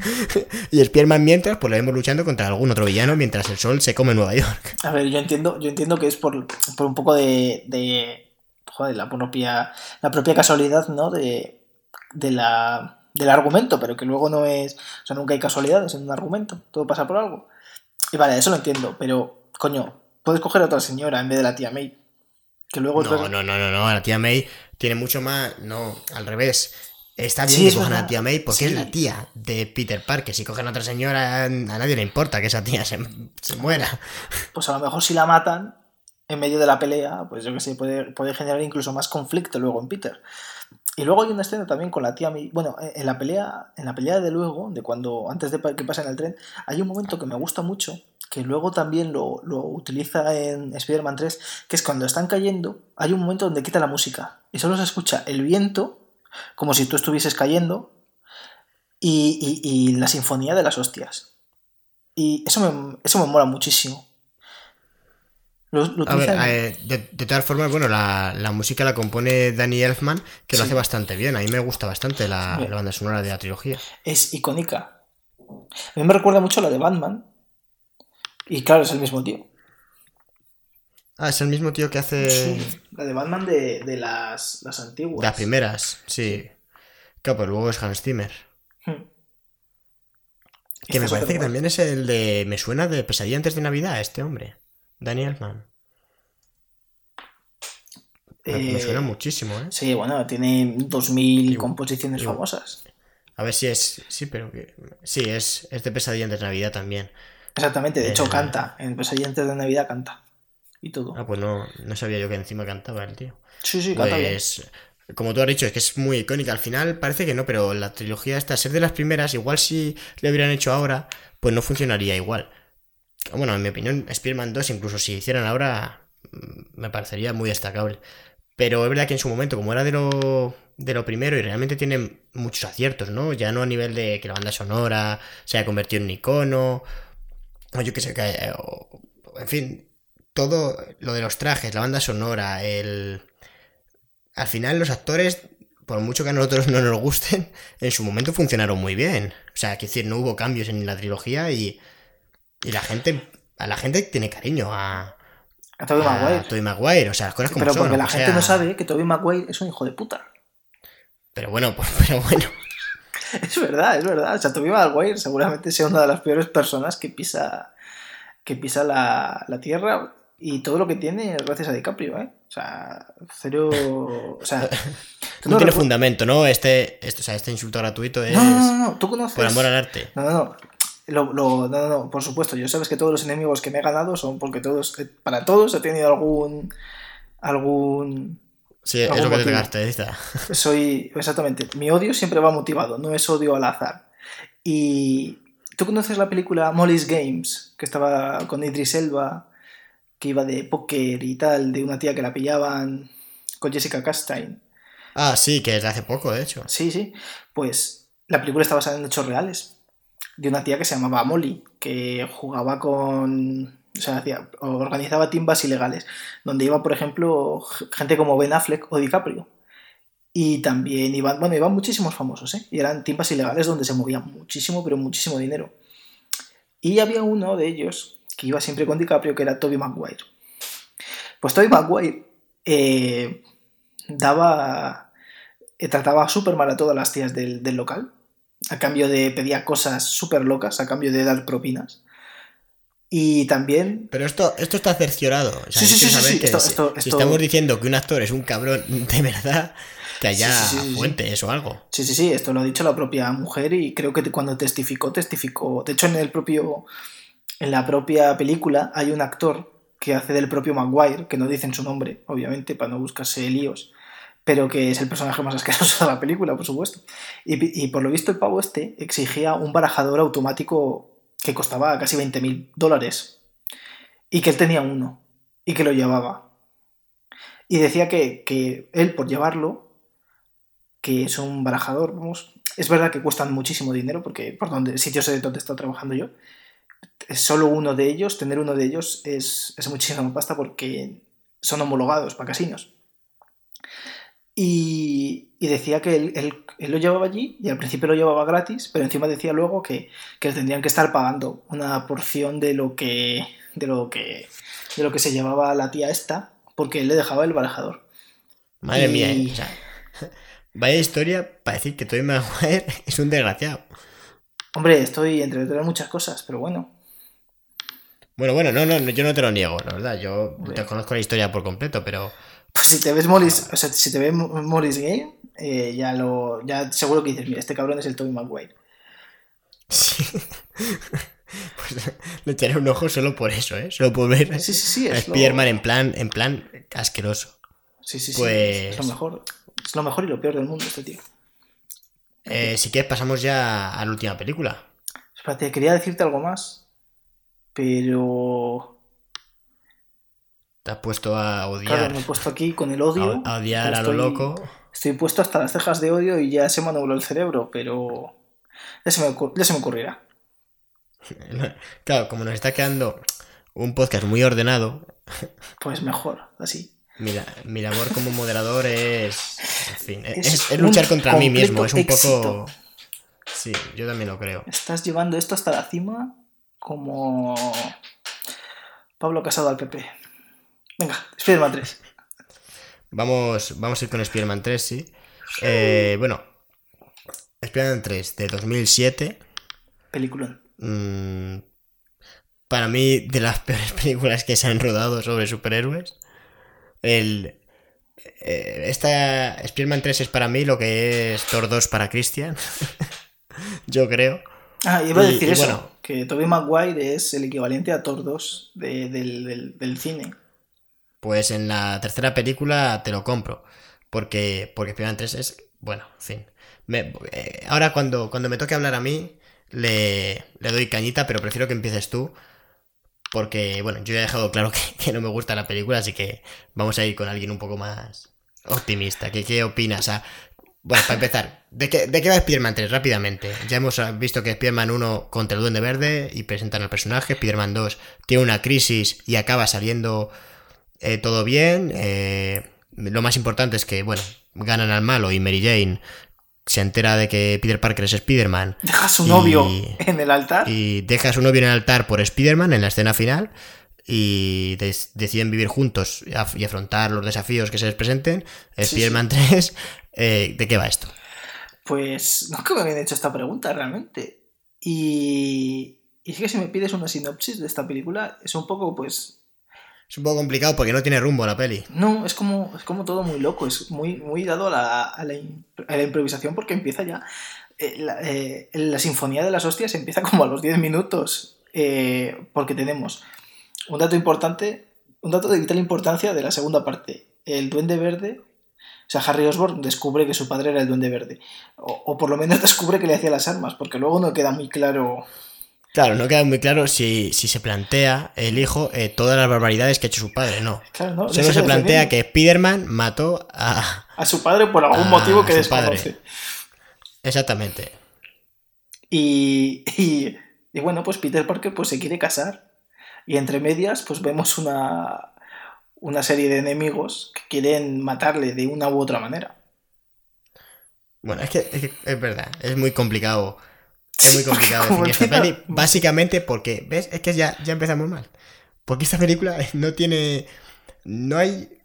y Spearman mientras, pues lo vemos luchando contra algún otro villano mientras el sol se come Nueva York. A ver, yo entiendo, yo entiendo que es por, por un poco de, de. Joder, la propia. La propia casualidad, ¿no? De. De la del argumento, pero que luego no es. O sea, nunca hay casualidades en un argumento, todo pasa por algo. Y vale, eso lo entiendo, pero, coño, puedes coger a otra señora en vez de la tía May. Que luego no, no, no, no, no, la tía May tiene mucho más. No, al revés. Está bien que cojan a la tía May porque es la tía de Peter Parker. Si cogen a otra señora, a nadie le importa que esa tía se, se muera. Pues a lo mejor si la matan en medio de la pelea, pues yo que sé, puede, puede generar incluso más conflicto luego en Peter. Y luego hay una escena también con la tía May. Bueno, eh, en la pelea, en la pelea de luego, de cuando, antes de que pasen el tren, hay un momento que me gusta mucho, que luego también lo, utiliza en Spider-Man 3, que es cuando están cayendo, hay un momento donde quita la música. Y solo se escucha el viento, como si tú estuvieses cayendo, y, y la sinfonía de las hostias. Y eso me, eso me mola muchísimo a ver, eh, de, todas formas, bueno, la, música la compone Danny Elfman, que lo hace bastante bien. A mí me gusta bastante la, banda sonora de la trilogía. Es icónica. A mí me recuerda mucho a la de Batman. Y claro, es el mismo tío. Ah, es el mismo tío que hace. la de Batman de, las, las antiguas. Las primeras, sí. Claro, pues luego es Hans Zimmer. Hmm. Que me Este es parece que también es el de. Me suena de Pesadilla antes de Navidad, este hombre. Daniel Mann. Me, me Eh, suena muchísimo, ¿eh? Sí, bueno, tiene 2000 Igual- composiciones famosas. A ver si es. Sí, pero que. Sí, es, es de Pesadilla antes de Navidad también. Exactamente, de hecho Eh. canta. En Pesadilla antes de Navidad canta. Y todo. Ah, pues no, no sabía yo que encima cantaba el tío. Sí, sí, canta bien. Pues, como tú has dicho, es que es muy icónica. Al final parece que no, pero la trilogía esta, ser de las primeras, igual si le hubieran hecho ahora, pues no funcionaría igual. Bueno, en mi opinión, Spider-Man 2, incluso si hicieran ahora, mm, me parecería muy destacable. Pero es verdad que en su momento, como era de lo, de lo primero y realmente tiene muchos aciertos, ¿no? Ya no a nivel de que la banda sonora se haya convertido en un icono, o yo qué sé, que, eh, en fin, todo lo de los trajes, la banda sonora, el... Al final los actores, por mucho que a nosotros no nos gusten, en su momento funcionaron muy bien. O sea, que decir, no hubo cambios en la trilogía y, y la gente, a la gente tiene cariño a, A Tobey a Maguire. Tobey Maguire, o sea, las cosas como Pero son. porque la gente sea, no sabe que Tobey Maguire es un hijo de puta. Pero bueno, pues, pero bueno. Es verdad, es verdad. O sea, Tobey Maguire seguramente sea una de las peores personas que pisa, que pisa la, la tierra y todo lo que tiene es gracias a DiCaprio, ¿eh? O sea, cero... O sea... tú No, tiene fundamento, ¿no? Este, este, o sea, este insulto gratuito es No, no, no, no, tú conoces... por amor al arte. No, no, no. Lo, lo- no, no, no, por supuesto. Yo sabes que todos los enemigos que me he ganado son porque todos, eh, para todos he tenido algún, algún, Sí, es lo que te caracteriza. soy, exactamente. Mi odio siempre va motivado, no es odio al azar. Y tú conoces la película Molly's Games, que estaba con Idris Elba, que iba de póker y tal, de una tía que la pillaban con Jessica Chastain. Ah, sí, que es de hace poco, de hecho. Sí, sí. Pues la película está basada en hechos reales. De una tía que se llamaba Molly, que jugaba con. O sea, organizaba timbas ilegales, donde iba, por ejemplo, gente como Ben Affleck o DiCaprio. Y también iban, bueno, iban muchísimos famosos, ¿eh? Y eran timbas ilegales donde se movía muchísimo, pero muchísimo dinero. Y había uno de ellos que iba siempre con DiCaprio, que era Toby Maguire. Pues Toby Maguire eh, daba. eh, trataba súper mal a todas las tías del, del local. A cambio de. pedía cosas súper locas, a cambio de dar propinas. Y también. Pero esto, esto está cerciorado. O sea, Sí, sí, sí, sí, saber sí, que esto- si, esto- si esto- estamos diciendo que un actor es un cabrón de verdad, que haya fuentes o algo. Sí, sí, sí, esto lo ha dicho la propia mujer y creo que cuando testificó, testificó. De hecho, en el propio. En la propia película hay un actor que hace del propio Maguire, que no dicen su nombre, obviamente, para no buscarse líos, pero que es el personaje más asqueroso de la película, por supuesto. Y, por lo visto, el pavo este exigía un barajador automático que costaba casi 20.000 dólares. Y que él tenía uno. Y que lo llevaba. Y decía que, que él, por llevarlo, que es un barajador, vamos, es verdad que cuestan muchísimo dinero, porque por donde sitios donde he estado trabajando yo, solo uno de ellos, tener uno de ellos es, es muchísima pasta porque son homologados para casinos. Y, y decía que él, él- él lo llevaba allí y al principio lo llevaba gratis, pero encima decía luego que, que tendrían que estar pagando una porción de lo que de lo que de lo que se llevaba la tía esta, porque él le dejaba el barajador. Madre Y- mía, ¿eh? O sea, vaya historia para decir que Tobey Maguire es un desgraciado. Hombre, estoy entre otras muchas cosas, pero bueno. Bueno, bueno, no, no, no, yo no te lo niego, la verdad. Yo Hombre. te conozco la historia por completo, pero Pues si te ves Morris, o sea, si te ves Morris Game, eh, ya lo, ya seguro que dices, mira, este cabrón es el Tobey Maguire. sí. pues le echaré un ojo solo por eso, ¿eh? Solo por ver Sí, sí, sí, a lo, Spider-Man en plan, en plan asqueroso. sí, sí, sí, pues- es lo mejor. Es lo mejor y lo peor del mundo este tío. Eh, si quieres, pasamos ya a la última película. Espérate, quería decirte algo más, pero Te has puesto a odiar, claro, me he puesto aquí con el odio. a, a odiar a lo loco. Estoy puesto hasta las cejas de odio y ya se me nubló el cerebro, pero ya se me, ya se me ocurrirá. Claro, como nos está quedando un podcast muy ordenado, Pues mejor, así. mi, la- mi labor como moderador es. En fin, es, Es es luchar contra mí mismo. Es un éxito. poco. Sí, yo también lo creo. Estás llevando esto hasta la cima como Pablo Casado al PP. Venga, Spiderman 3. Vamos, vamos a ir con Spider-Man 3, sí. Eh, bueno, Spider-Man 3 de 2007. Película. Mm, para mí, de las peores películas que se han rodado sobre superhéroes. El, eh, esta Spider-Man 3 es para mí lo que es Thor 2 para Christian. Yo creo. Ah, iba a decir y eso, bueno. que Tobey Maguire es el equivalente a Thor 2 de- del, del- del cine. Pues en la tercera película te lo compro. Porque, porque Spider-Man 3 es. Bueno, en fin. Eh, ahora cuando, cuando me toque hablar a mí, le, le doy cañita, pero prefiero que empieces tú. Porque, bueno, yo ya he dejado claro que, no me gusta la película, así que vamos a ir con alguien un poco más optimista. ¿Qué, qué opinas? Bueno, para empezar, ¿de qué, ¿de qué va Spider-Man 3? Rápidamente. Ya hemos visto que Spider-Man 1 contra el Duende Verde y presentan al personaje. Spider-Man 2 tiene una crisis y acaba saliendo eh, todo bien. eh, lo más importante es que, bueno, ganan al malo y Mary Jane se entera de que Peter Parker es Spider-Man Deja a su Y- novio en el altar. y deja a su novio en el altar por Spider-Man en la escena final y deciden vivir juntos y af- y afrontar los desafíos que se les presenten. Sí, Spider-Man 3, eh, ¿de qué va esto? Pues no que me habían hecho esta pregunta realmente. Y, y es que si me pides una sinopsis de esta película, es un poco, pues, Es un poco complicado porque no tiene rumbo la peli. no, es como, es como todo muy loco, es muy, muy dado a la, a improvisación porque empieza ya. eh, la, eh, la sinfonía de las hostias empieza como a los 10 minutos, eh, porque tenemos un dato importante, un dato de vital importancia de la segunda parte. El Duende Verde, o sea, Harry Osborn descubre que su padre era el Duende Verde, o, o por lo menos descubre que le hacía las armas, porque luego no queda muy claro. Claro, no queda muy claro si, si se plantea el hijo eh, todas las barbaridades que ha hecho su padre, no. Claro, ¿no? Solo se plantea que Spider-Man mató a... A su padre por algún motivo que su padre. desconoce. Exactamente. Y, y, y bueno, pues Peter Parker pues se quiere casar. Y entre medias, pues vemos una, una serie de enemigos que quieren matarle de una u otra manera. Bueno, es que, es que es verdad, es muy complicado. Es muy complicado definir esta peli. Básicamente porque, ¿ves? Es que ya, ya empezamos mal. Porque esta película no tiene. No hay.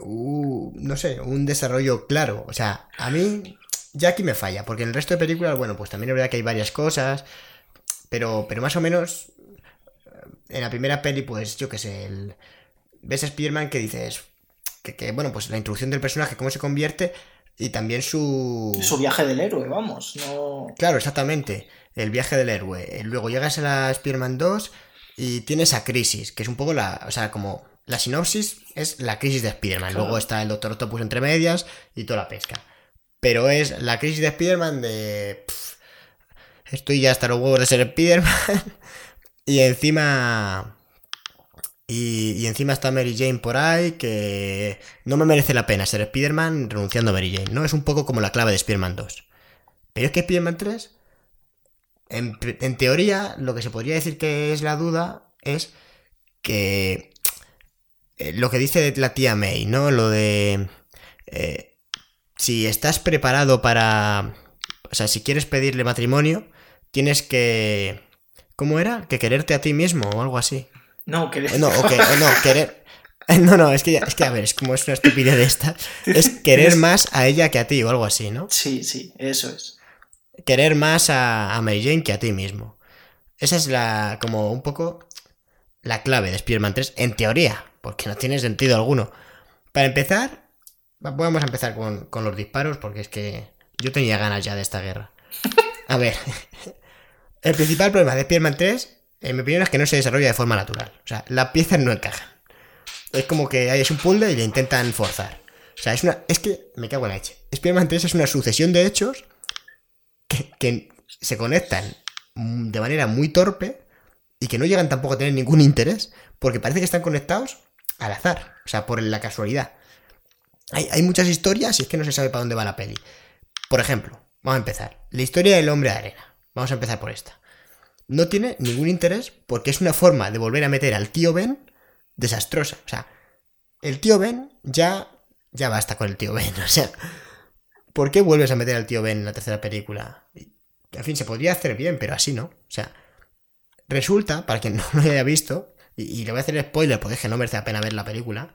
uh, no sé, un desarrollo claro. O sea, a mí. Ya aquí me falla. Porque en el resto de películas, bueno, pues también es verdad que hay varias cosas. Pero, pero más o menos. En la primera peli, pues yo qué sé. El, ves a Spider-Man que dices. Que, que, bueno, pues la introducción del personaje, cómo se convierte. Y también su. Su viaje del héroe, vamos. No... Claro, exactamente. El viaje del héroe. Luego llegas a la Spider-Man 2 y tienes a Crisis, que es un poco la. O sea, como. La sinopsis es la crisis de Spider-Man. Claro. Luego está el Doctor Octopus entre medias y toda la pesca. Pero es la crisis de Spider-Man de. pff, estoy ya hasta los huevos de ser Spider-Man. y encima. Y, encima está Mary Jane por ahí, que no me merece la pena ser Spider-Man renunciando a Mary Jane, ¿no? Es un poco como la clave de Spider-Man 2. Pero es que Spider-Man 3, en, en teoría, lo que se podría decir que es la duda es que eh, lo que dice la tía May, ¿no? Lo de eh, si estás preparado para, o sea, si quieres pedirle matrimonio, tienes que, ¿cómo era? Que quererte a ti mismo o algo así. No, que... O No, o que, o no, querer. No, no, es que, ya- es que a ver, es como es una estupidez de esta. Es querer más a ella que a ti o algo así, ¿no? Sí, sí, eso es. querer más a, a Mary Jane que a ti mismo. Esa es la, como un poco la clave de Spider-Man 3, en teoría, porque no tiene sentido alguno. Para empezar, va- vamos a empezar con, con los disparos, porque es que yo tenía ganas ya de esta guerra. A ver, el principal problema de Spider-Man 3, en mi opinión, es que no se desarrolla de forma natural. O sea, las piezas no encajan. Es como que hay un puzzle y le intentan forzar. O sea, es una. Es que me cago en la leche. Spider-Man 3 es una sucesión de hechos que, que se conectan de manera muy torpe y que no llegan tampoco a tener ningún interés, porque parece que están conectados al azar, o sea, por la casualidad. Hay, hay muchas historias y es que no se sabe para dónde va la peli. Por ejemplo, vamos a empezar. La historia del hombre de arena. Vamos a empezar por esta. No tiene ningún interés porque es una forma de volver a meter al tío Ben desastrosa. O sea, el tío Ben ya. Ya basta con el tío Ben. O sea, ¿por qué vuelves a meter al tío Ben en la tercera película? En fin, se podría hacer bien, pero así no. O sea, resulta, para quien no lo haya visto, y, y le voy a hacer spoiler porque es que no merece la pena ver la película,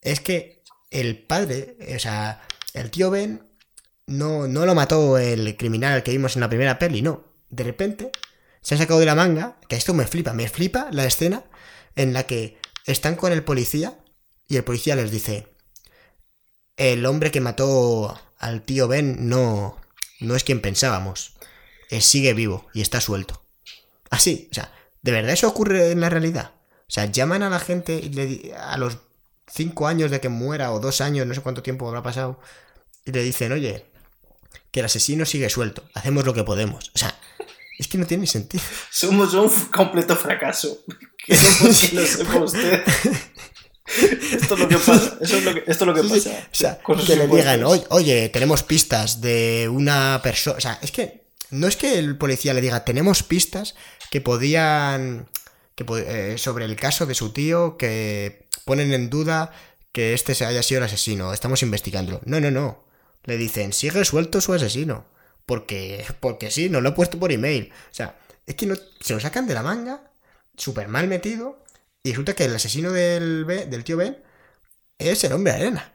es que el padre, o sea, el tío Ben no, no lo mató el criminal que vimos en la primera peli, no. De repente se ha sacado de la manga, que esto me flipa, me flipa la escena en la que están con el policía y el policía les dice, el hombre que mató al tío Ben no, no es quien pensábamos, sigue vivo y está suelto. Así, o sea, ¿de verdad eso ocurre en la realidad? O sea, llaman a la gente y le, a los cinco años de que muera o dos años, no sé cuánto tiempo habrá pasado, y le dicen, oye, que el asesino sigue suelto, hacemos lo que podemos. O sea, es que no tiene sentido. Somos un completo fracaso. Que no que lo sepa usted. Esto es lo que pasa. Eso es lo que, esto es lo que pasa. O sea, que le digan, oye, oye, tenemos pistas de una persona. O sea, es que no es que el policía le diga, tenemos pistas que podían. Que, eh, sobre el caso de su tío que ponen en duda que este se haya sido el asesino. Estamos investigándolo. No, no, no. Le dicen, sigue suelto su asesino. Porque, porque sí, no lo he puesto por email. O sea, es que no, se lo sacan de la manga, súper mal metido, y resulta que el asesino del, del tío Ben es el hombre de arena.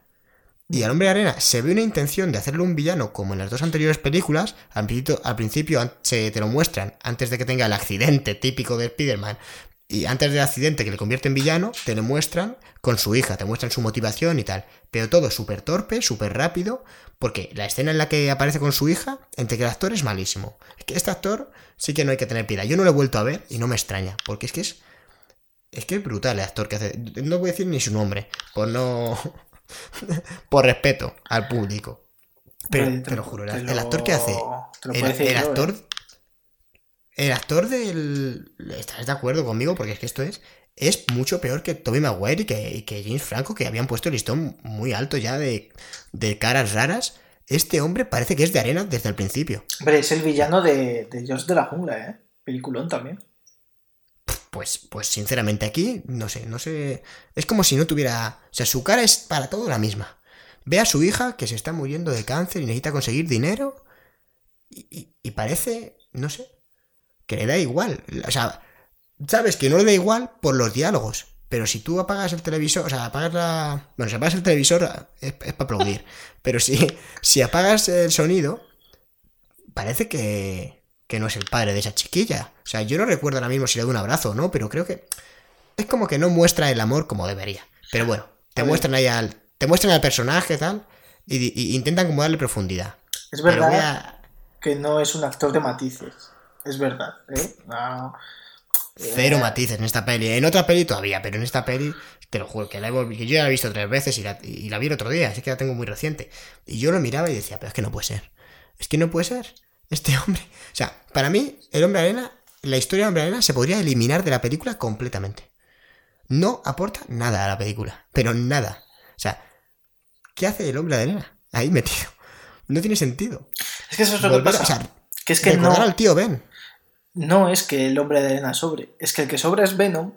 Y al hombre de arena se ve una intención de hacerle un villano como en las dos anteriores películas. Principio, al principio se te lo muestran antes de que tenga el accidente típico de Spider-Man. Y antes del accidente que le convierte en villano, te lo muestran con su hija, te muestran su motivación y tal. Pero todo súper torpe, súper rápido, porque la escena en la que aparece con su hija, entre que el actor es malísimo. Es que este actor sí que no hay que tener piedad. Yo no lo he vuelto a ver y no me extraña, porque es que es. Es que es brutal el actor que hace. No voy a decir ni su nombre, por no. por respeto al público. Pero te, lo juro, el, actor que hace. El, actor. El actor del. ¿Estás de acuerdo conmigo? Porque es que esto es. Es mucho peor que Toby Maguire y que, James Franco, que habían puesto el listón muy alto ya de, de caras raras. Este hombre parece que es de arena desde el principio. Hombre, es el villano de, de Josh de la Jungla, ¿eh? Peliculón también. Pues, pues sinceramente aquí, no sé, no sé. Es como si no tuviera. O sea, su cara es para todo la misma. Ve a su hija que se está muriendo de cáncer y necesita conseguir dinero. y parece, no sé, que le da igual. O sea, sabes que no le da igual por los diálogos. Pero si tú apagas el televisor, o sea, apagas la. Bueno, si apagas el televisor es, para aplaudir. pero si, si apagas el sonido, parece que, que no es el padre de esa chiquilla. O sea, yo no recuerdo ahora mismo si le doy un abrazo o no, pero creo que es como que no muestra el amor como debería. Pero bueno, te muestran ahí al. Te muestran al personaje tal. Y, intentan como darle profundidad. Es verdad que no es un actor de matices es verdad. ¿eh? Cero matices en esta peli. En otra peli todavía, pero en esta peli, te lo juro, que, la he, que yo ya la he visto tres veces y la, y la vi el otro día, así que la tengo muy reciente. Y yo lo miraba y decía, pero es que no puede ser. Es que no puede ser. Este hombre. O sea, para mí, el hombre arena, la historia del hombre arena se podría eliminar de la película completamente. No aporta nada a la película, pero nada. O sea, ¿qué hace el hombre arena ahí metido? No tiene sentido. Es que eso es lo que pasa. que es que no. al tío Ben no es que el hombre de arena sobre, es que el que sobra es Venom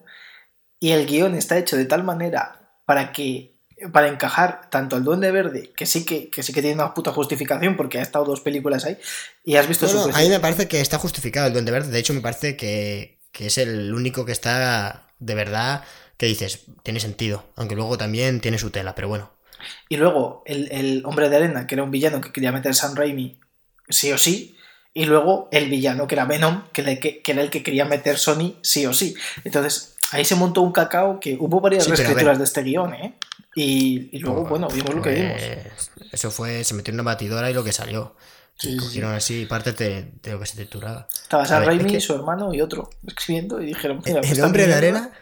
y el guion está hecho de tal manera para que para encajar tanto al Duende Verde, que sí que, sí que tiene una puta justificación porque ha estado dos películas ahí y has visto su A mí me parece que está justificado el Duende Verde, de hecho me parece que, es el único que está de verdad que dices, tiene sentido, aunque luego también tiene su tela, pero bueno. Y luego el, el hombre de arena, que era un villano que quería meter San Raimi sí o sí, y luego el villano, que era Venom, que, que, era el que quería meter Sony sí o sí. Entonces, ahí se montó un cacao que hubo varias reescrituras de este guion, ¿eh? Y, luego, bueno, vimos lo que vimos. Eso fue, se metió en una batidora y lo que salió. Sí, cogieron así parte de, lo que se titulaba. Estaba Sam Raimi, su hermano y otro escribiendo y dijeron: Mira, El, hombre de arena.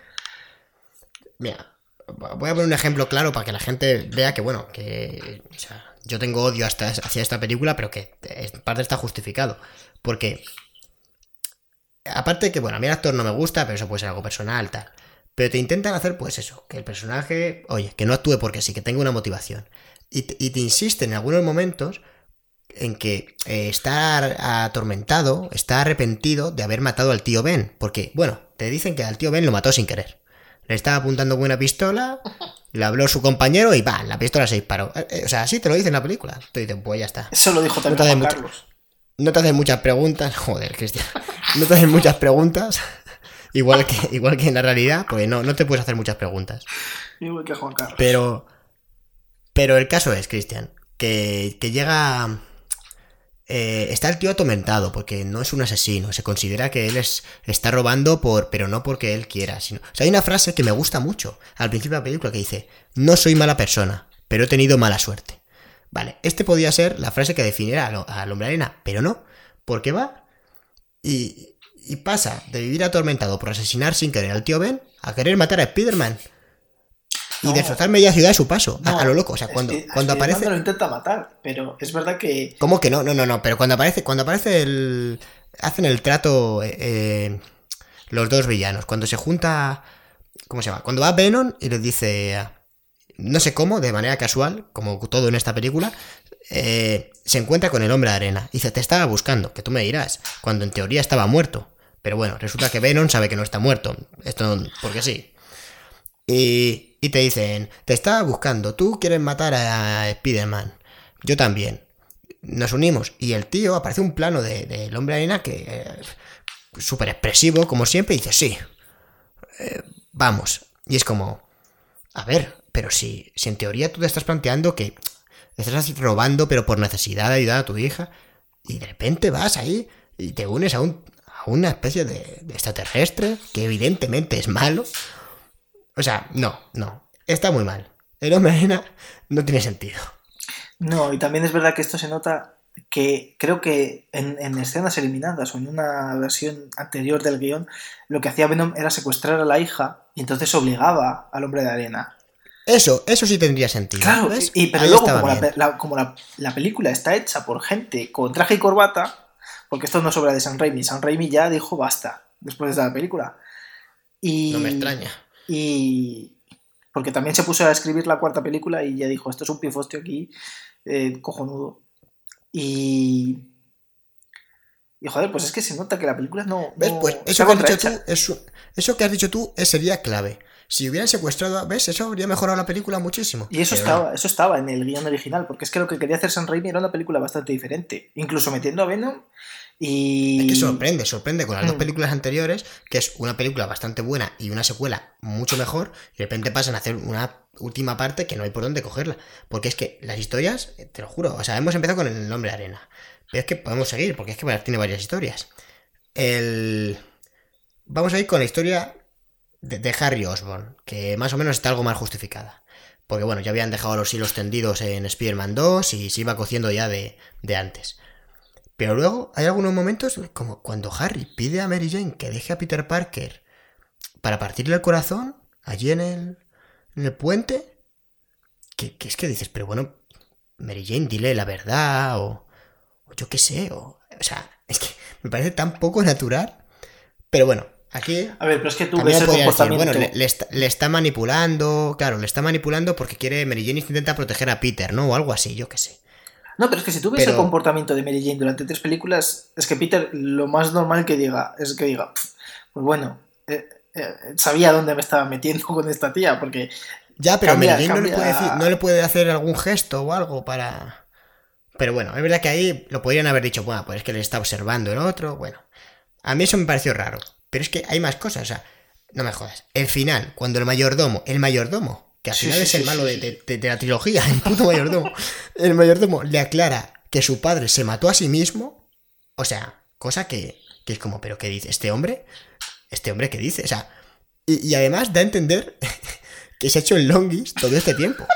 Mira, voy a poner un ejemplo claro para que la gente vea que, bueno, que. O sea, yo tengo odio hacia esta película, pero que en parte está justificado. Porque, aparte que, bueno, a mí el actor no me gusta, pero eso puede ser algo personal, tal. Pero te intentan hacer, pues eso, que el personaje, oye, que no actúe porque sí, que tenga una motivación. Y te, insisten en algunos momentos en que eh, está atormentado, está arrepentido de haber matado al tío Ben. Porque, bueno, te dicen que al tío Ben lo mató sin querer. Le estaba apuntando con una pistola le habló su compañero y va, la pistola se disparó. Eh, eh, o sea, así te lo dice en la película. Te dicen, pues ya está. Eso lo dijo también no Carlos. No te hacen muchas preguntas. Joder, Cristian. No te hacen muchas preguntas. Igual que, igual que en la realidad, pues no, no te puedes hacer muchas preguntas. Igual que Juan Carlos. Pero, pero el caso es, Cristian, que, que llega eh, está el tío atormentado porque no es un asesino. Se considera que él es, está robando por, pero no porque él quiera. Sino, o sea, hay una frase que me gusta mucho al principio de la película que dice: No soy mala persona, pero he tenido mala suerte. Vale, este podía ser la frase que definiera al, hombre arena, pero no, porque va y, y pasa de vivir atormentado por asesinar sin querer al tío Ben a querer matar a Spider-Man. Y destrozar media ciudad a su paso, a, lo loco. O sea, cuando, cuando aparece. lo intenta matar, pero es verdad que. ¿Cómo que no? No, no, no. Pero cuando aparece, cuando aparece el. Hacen el trato. Eh, eh, los dos villanos. Cuando se junta. ¿Cómo se llama? Cuando va Venom y le dice. No sé cómo, de manera casual, como todo en esta película, eh, se encuentra con el hombre de arena. Y dice, te estaba buscando, que tú me dirás, cuando en teoría estaba muerto. Pero bueno, resulta que Venom sabe que no está muerto. Esto porque sí. Y, y te dicen, te estaba buscando, tú quieres matar a Spider-Man. Yo también. Nos unimos. Y el tío aparece un plano del de, hombre arena que es súper expresivo, como siempre, y dice, sí. Eh, vamos. Y es como, a ver, pero si, si en teoría tú te estás planteando que estás robando, pero por necesidad de ayudar a tu hija, y de repente vas ahí y te unes a, un, a una especie de, de extraterrestre que evidentemente es malo. O sea, no, no. Está muy mal. El hombre arena no tiene sentido. No, y también es verdad que esto se nota que creo que en, escenas eliminadas o en una versión anterior del guion, lo que hacía Venom era secuestrar a la hija y entonces obligaba al hombre de arena. Eso, eso sí tendría sentido. Claro, Y, pero luego, como, la, la, película está hecha por gente con traje y corbata, porque esto no es obra de San Raimi, San Raimi ya dijo basta después de la película. Y, no me extraña. Y. Porque también se puso a escribir la cuarta película y ya dijo: Esto es un pifostio aquí, eh, cojonudo. Y. Y joder, pues es que se nota que la película no. ¿Ves? Pues eso que, has dicho tú, eso, eso que has dicho tú sería clave. Si hubieran secuestrado, ¿ves? Eso habría mejorado la película muchísimo. Y eso estaba, eso estaba en el guion original, porque es que lo que quería hacer San Raimi era una película bastante diferente. Incluso metiendo a Venom y... Es que sorprende, sorprende con las dos mm. películas anteriores, que es una película bastante buena y una secuela mucho mejor, y de repente pasan a hacer una última parte que no hay por dónde cogerla. Porque es que las historias, te lo juro, o sea, hemos empezado con el nombre Arena. Pero es que podemos seguir, porque es que tiene varias historias. El... Vamos a ir con la historia de, Harry Osborn, que más o menos está algo más justificada. Porque bueno, ya habían dejado los hilos tendidos en Spider-Man 2 y se iba cociendo ya de, de antes. Pero luego hay algunos momentos como cuando Harry pide a Mary Jane que deje a Peter Parker para partirle el corazón allí en el, en el puente. Que, es que dices, pero bueno, Mary Jane, dile la verdad o, o yo qué sé. O, o sea, es que me parece tan poco natural. Pero bueno, Aquí. A ver, pero es que tú ves el comportamiento. bueno, le, está, manipulando. Claro, le está manipulando porque quiere. Mary Jane intenta proteger a Peter, ¿no? O algo así, yo qué sé. No, pero es que si tú ves el comportamiento de Mary Jane durante tres películas, es que Peter lo más normal que diga es que diga, pues bueno, eh, eh, sabía dónde me estaba metiendo con esta tía, porque... Ya, pero Mary Jane no, le puede decir, no le puede hacer algún gesto o algo para... Pero bueno, es verdad que ahí lo podrían haber dicho, bueno, pues es que le está observando el otro, bueno. A mí eso me pareció raro, pero es que hay más cosas, o sea, no me jodas. El final, cuando el mayordomo, el mayordomo, que al final es el malo de, la trilogía, el puto mayordomo. El mayordomo le aclara que su padre se mató a sí mismo. O sea, cosa que, es como, ¿pero qué dice? ¿Este hombre? ¿Este hombre qué dice? O sea, y, además da a entender que se ha hecho el longis todo este tiempo.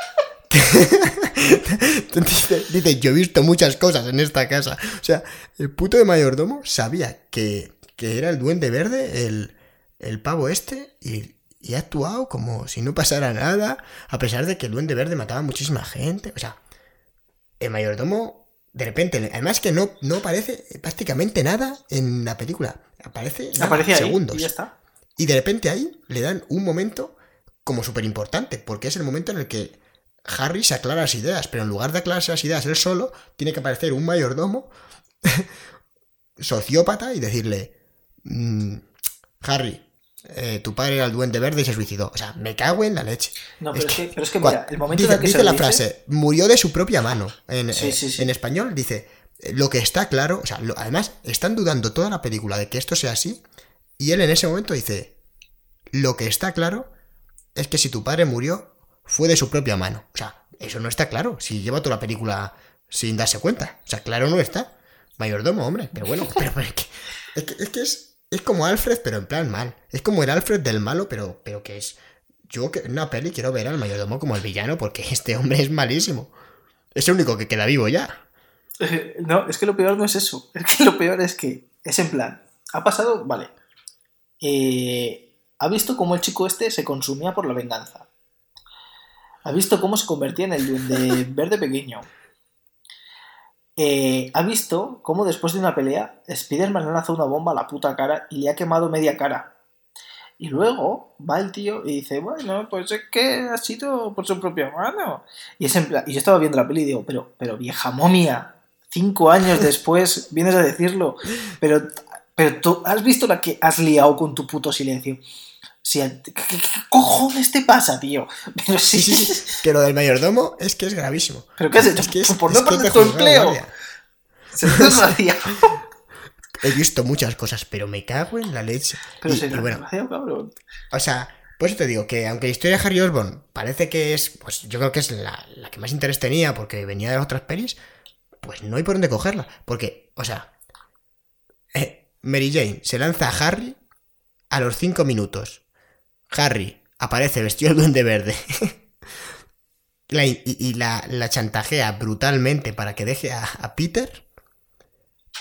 dice, dice, yo he visto muchas cosas en esta casa. O sea, el puto de mayordomo sabía que, era el duende verde, el, el pavo este, y, y ha actuado como si no pasara nada, a pesar de que el Duende Verde mataba a muchísima gente. O sea, el mayordomo, de repente, además que no, no aparece prácticamente nada en la película. Aparece segundos. y, ya está. y de repente ahí le dan un momento como súper importante, porque es el momento en el que Harry se aclara las ideas, pero en lugar de aclararse las ideas él solo, tiene que aparecer un mayordomo sociópata y decirle, mm, Harry, eh, tu padre era el duende verde y se suicidó. O sea, me cago en la leche. No, pero es, que, pero es que mira, el momento dice, en que dice la frase, murió de su propia mano. En, eh, en español dice, lo que está claro, o sea, además están dudando toda la película de que esto sea así, y él en ese momento dice, lo que está claro es que si tu padre murió, fue de su propia mano. O sea, eso no está claro, si lleva toda la película sin darse cuenta. O sea, claro no está. mayordomo, hombre. Pero bueno, pero, pero es, que, es, que, es que es es como Alfred, pero en plan mal. Es como el Alfred del malo, pero, pero que es. Yo en una peli quiero ver al mayordomo como el villano, porque este hombre es malísimo. Es el único que queda vivo ya. No, es que lo peor no es eso. Es que lo peor es que es en plan. Ha pasado, vale. Eh, ha visto cómo el chico este se consumía por la venganza. Ha visto cómo se convertía en el duende verde pequeño. Eh, ha visto cómo después de una pelea Spider-Man le lanzado una bomba a la puta cara y le ha quemado media cara. Y luego va el tío y dice, bueno, pues es que ha sido por su propia mano. Y, es y yo estaba viendo la peli y digo, pero, pero vieja momia, cinco años después vienes a decirlo, pero, pero tú has visto la que has liado con tu puto silencio. ¿Qué, cojones te pasa, tío? Pero sí, sí, sí, Que lo del mayordomo es que es gravísimo. ¿Pero qué has hecho? Es Por no perder tu empleo. Se te He visto muchas cosas, pero me cago en la leche. Pero se bueno, cabrón. O sea, pues te digo que aunque la historia de Harry Osborn parece que es, pues yo creo que es la, la que más interés tenía porque venía de otras pelis, pues no hay por dónde cogerla. Porque, o sea, eh, Mary Jane se lanza a Harry a los 5 minutos. Harry aparece vestido de duende verde. y, la, chantajea brutalmente para que deje a, Peter.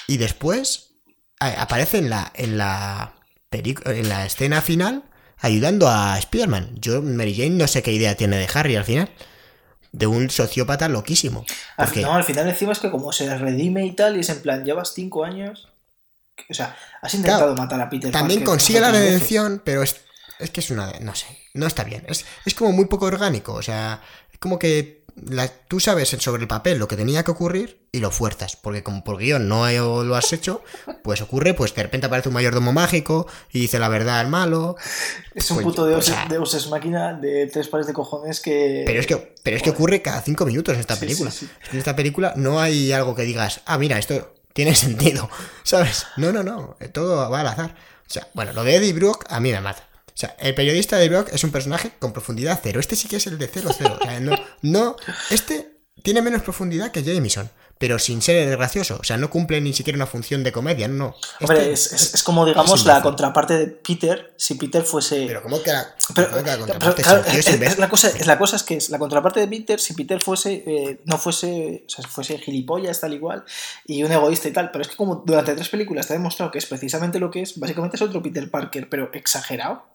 Y después aparece en la, en la, en la escena final ayudando a Spider-Man. Yo, Mary Jane, no sé qué idea tiene de Harry al final. De un sociópata loquísimo. No, al final encima es que como se redime y tal, y es en plan, llevas cinco años. O sea, has intentado matar a Peter. También consigue la redención, pero es es que es una. No sé. No está bien. Es, como muy poco orgánico. O sea, es como que tú sabes sobre el papel lo que tenía que ocurrir y lo fuerzas. Porque como por guion no lo has hecho, pues ocurre, pues de repente aparece un mayordomo mágico y dice la verdad al malo. Es un pues, puto de es máquina de tres pares de cojones que. Pero es que, pero es que ocurre cada cinco minutos en esta película. en esta película no hay algo que digas, ah, mira, esto tiene sentido. ¿Sabes? No, no, no. Todo va al azar. O sea, bueno, lo de Eddie Brooke a mí me mata. O sea, el periodista de Brock es un personaje con profundidad cero. Este sí que es el de cero cero. O sea, no, no, este tiene menos profundidad que Jameson pero sin ser gracioso. O sea, no cumple ni siquiera una función de comedia, no. Hombre, este es, como, digamos, la contraparte de Peter, si Peter fuese... Pero ¿cómo que la, contraparte es, la cosa, es la cosa es que es la contraparte de Peter, si Peter fuese, eh, no fuese, o sea, fuese gilipollas, tal igual, y un egoísta y tal, pero es que como durante tres películas te ha demostrado que es precisamente lo que es, básicamente es otro Peter Parker, pero exagerado,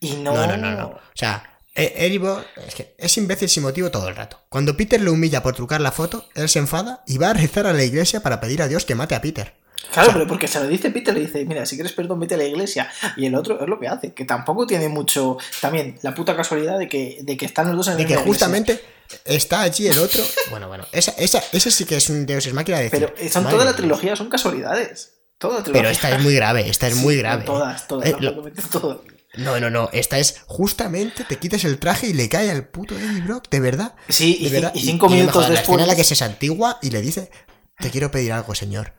y no... No, no, no, no. O sea, eh, Eribo es que es imbécil sin motivo todo el rato. Cuando Peter le humilla por trucar la foto, él se enfada y va a rezar a la iglesia para pedir a Dios que mate a Peter. Claro, pero porque se lo dice Peter, le dice, mira, si quieres perdón, vete a la iglesia. Y el otro es lo que hace, que tampoco tiene mucho. También la puta casualidad de que, de que están los dos en el De que justamente está allí el otro. Bueno, bueno, esa, esa, ese sí que es un Deus es máquina de decir. Pero son toda la trilogía, son casualidades. Toda Pero esta es muy grave, esta es muy grave. Todas, todas, eh, no, no, no. Esta es justamente te quitas el traje y le cae al puto Eddie Brock, de verdad. Sí, y, cinco minutos después. La la que se santigua y le dice: Te quiero pedir algo, señor.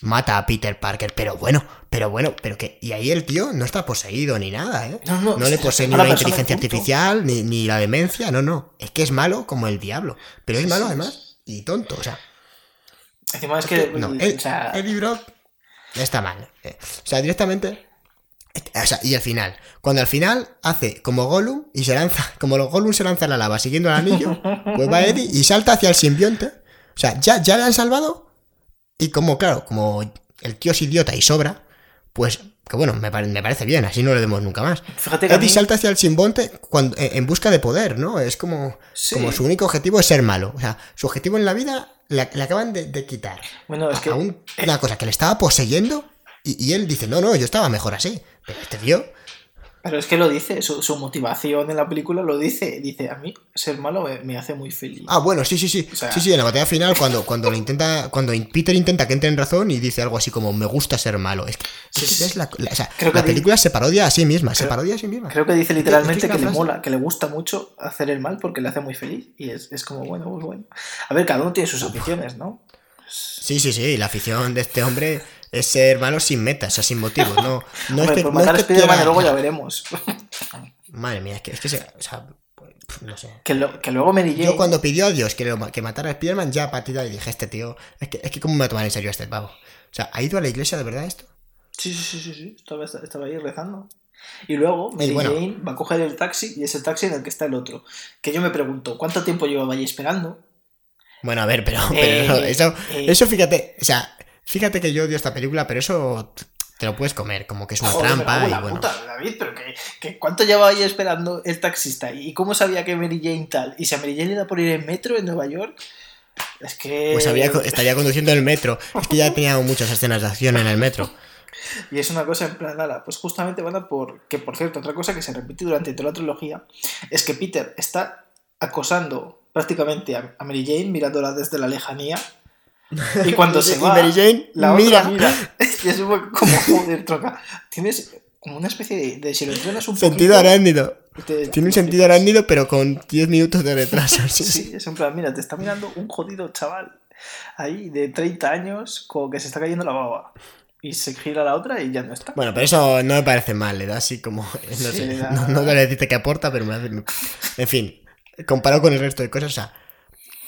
Mata a Peter Parker, pero bueno, pero bueno, pero que. Y ahí el tío no está poseído ni nada, ¿eh? No, no, no le posee ni la inteligencia artificial, ni, la demencia, no, no. Es que es malo como el diablo. Pero es malo además y tonto, o sea. Encima es que. No, Eddie Brock está mal. Eh. O sea, directamente o sea, y al final, cuando al final hace como Gollum y se lanza, como los Gollum se lanza a la lava siguiendo el anillo, pues va Eddie y salta hacia el simbionte. O sea, ya, ya le han salvado. Y como, claro, como el tío es idiota y sobra, pues, que bueno, me, parece bien, así no le demos nunca más. Eddie salta hacia el simbionte cuando, en busca de poder, ¿no? Es como, como su único objetivo es ser malo. O sea, su objetivo en la vida le, acaban de, quitar. Bueno, es que. una cosa que le estaba poseyendo y, él dice, no, no, yo estaba mejor así. Pero este tío... Pero es que lo dice, su, motivación en la película lo dice. Dice, a mí ser malo me, hace muy feliz. Ah, bueno, sí, sí, sí. sí, sí, en la batalla final, cuando, cuando le intenta, cuando Peter intenta que entre en razón y dice algo así como, me gusta ser malo. Es que, es la, o sea, la película se parodia a sí misma, se parodia a sí misma. Creo que dice literalmente que, le mola, que le gusta mucho hacer el mal porque le hace muy feliz. Y es, es como, bueno, pues bueno. A ver, cada uno tiene sus aficiones, ¿no? Sí, sí, sí. La afición de este hombre es ser malo sin metas, o sea, sin motivos. No, no es que. Por matar a Spider-Man luego ya veremos. Madre mía, es que, es que se, o sea, no sé. Que, lo- que luego Mary Jane. Yo cuando pidió a Dios que, lo- que matara a Spider-Man, ya a partir de ahí dije, este tío, es que, es que cómo me va a tomar en serio este pavo. O sea, ¿ha ido a la iglesia de verdad esto? Sí, sí, sí, sí, sí. Estaba, estaba ahí rezando. Y luego Mary bueno. Jane va a coger el taxi y es el taxi en el que está el otro. Que yo me pregunto, ¿cuánto tiempo llevaba ahí esperando? Bueno, a ver, pero, pero Eh, eso, eh. eso fíjate, o sea, fíjate que yo odio esta película, pero eso te lo puedes comer, como que es una Joder, trampa en y la bueno. puta, David, pero que, que ¿cuánto llevaba ahí esperando el taxista? ¿Y cómo sabía que Mary Jane tal? ¿Y si a Mary Jane le da por ir en metro en Nueva York? Es que... Pues habría co- estaría conduciendo el metro. Es que ya tenía muchas escenas de acción en el metro. Y es una cosa en plan, nada, pues justamente van a por... Que por cierto, otra cosa que se repite durante toda la trilogía es que Peter está acosando prácticamente a Mary Jane mirándola desde la lejanía. Y cuando se Y va, Mary Jane, la otra mira. mira. Y es como, joder, troca. Tienes como una especie de... de si lo entrenas un Sentido poquito, arácnido. te- Tiene un sentido arácnido, pero con 10 minutos de retraso. Sí, es en plan, mira, te está mirando un jodido chaval ahí de 30 años como que se está cayendo la baba. Y se gira la otra y ya no está. Bueno, pero eso no me parece mal, le da así como. No Sí, sé, le da- no, no decirte que aporta, pero me hace. En fin, comparado con el resto de cosas, o sea,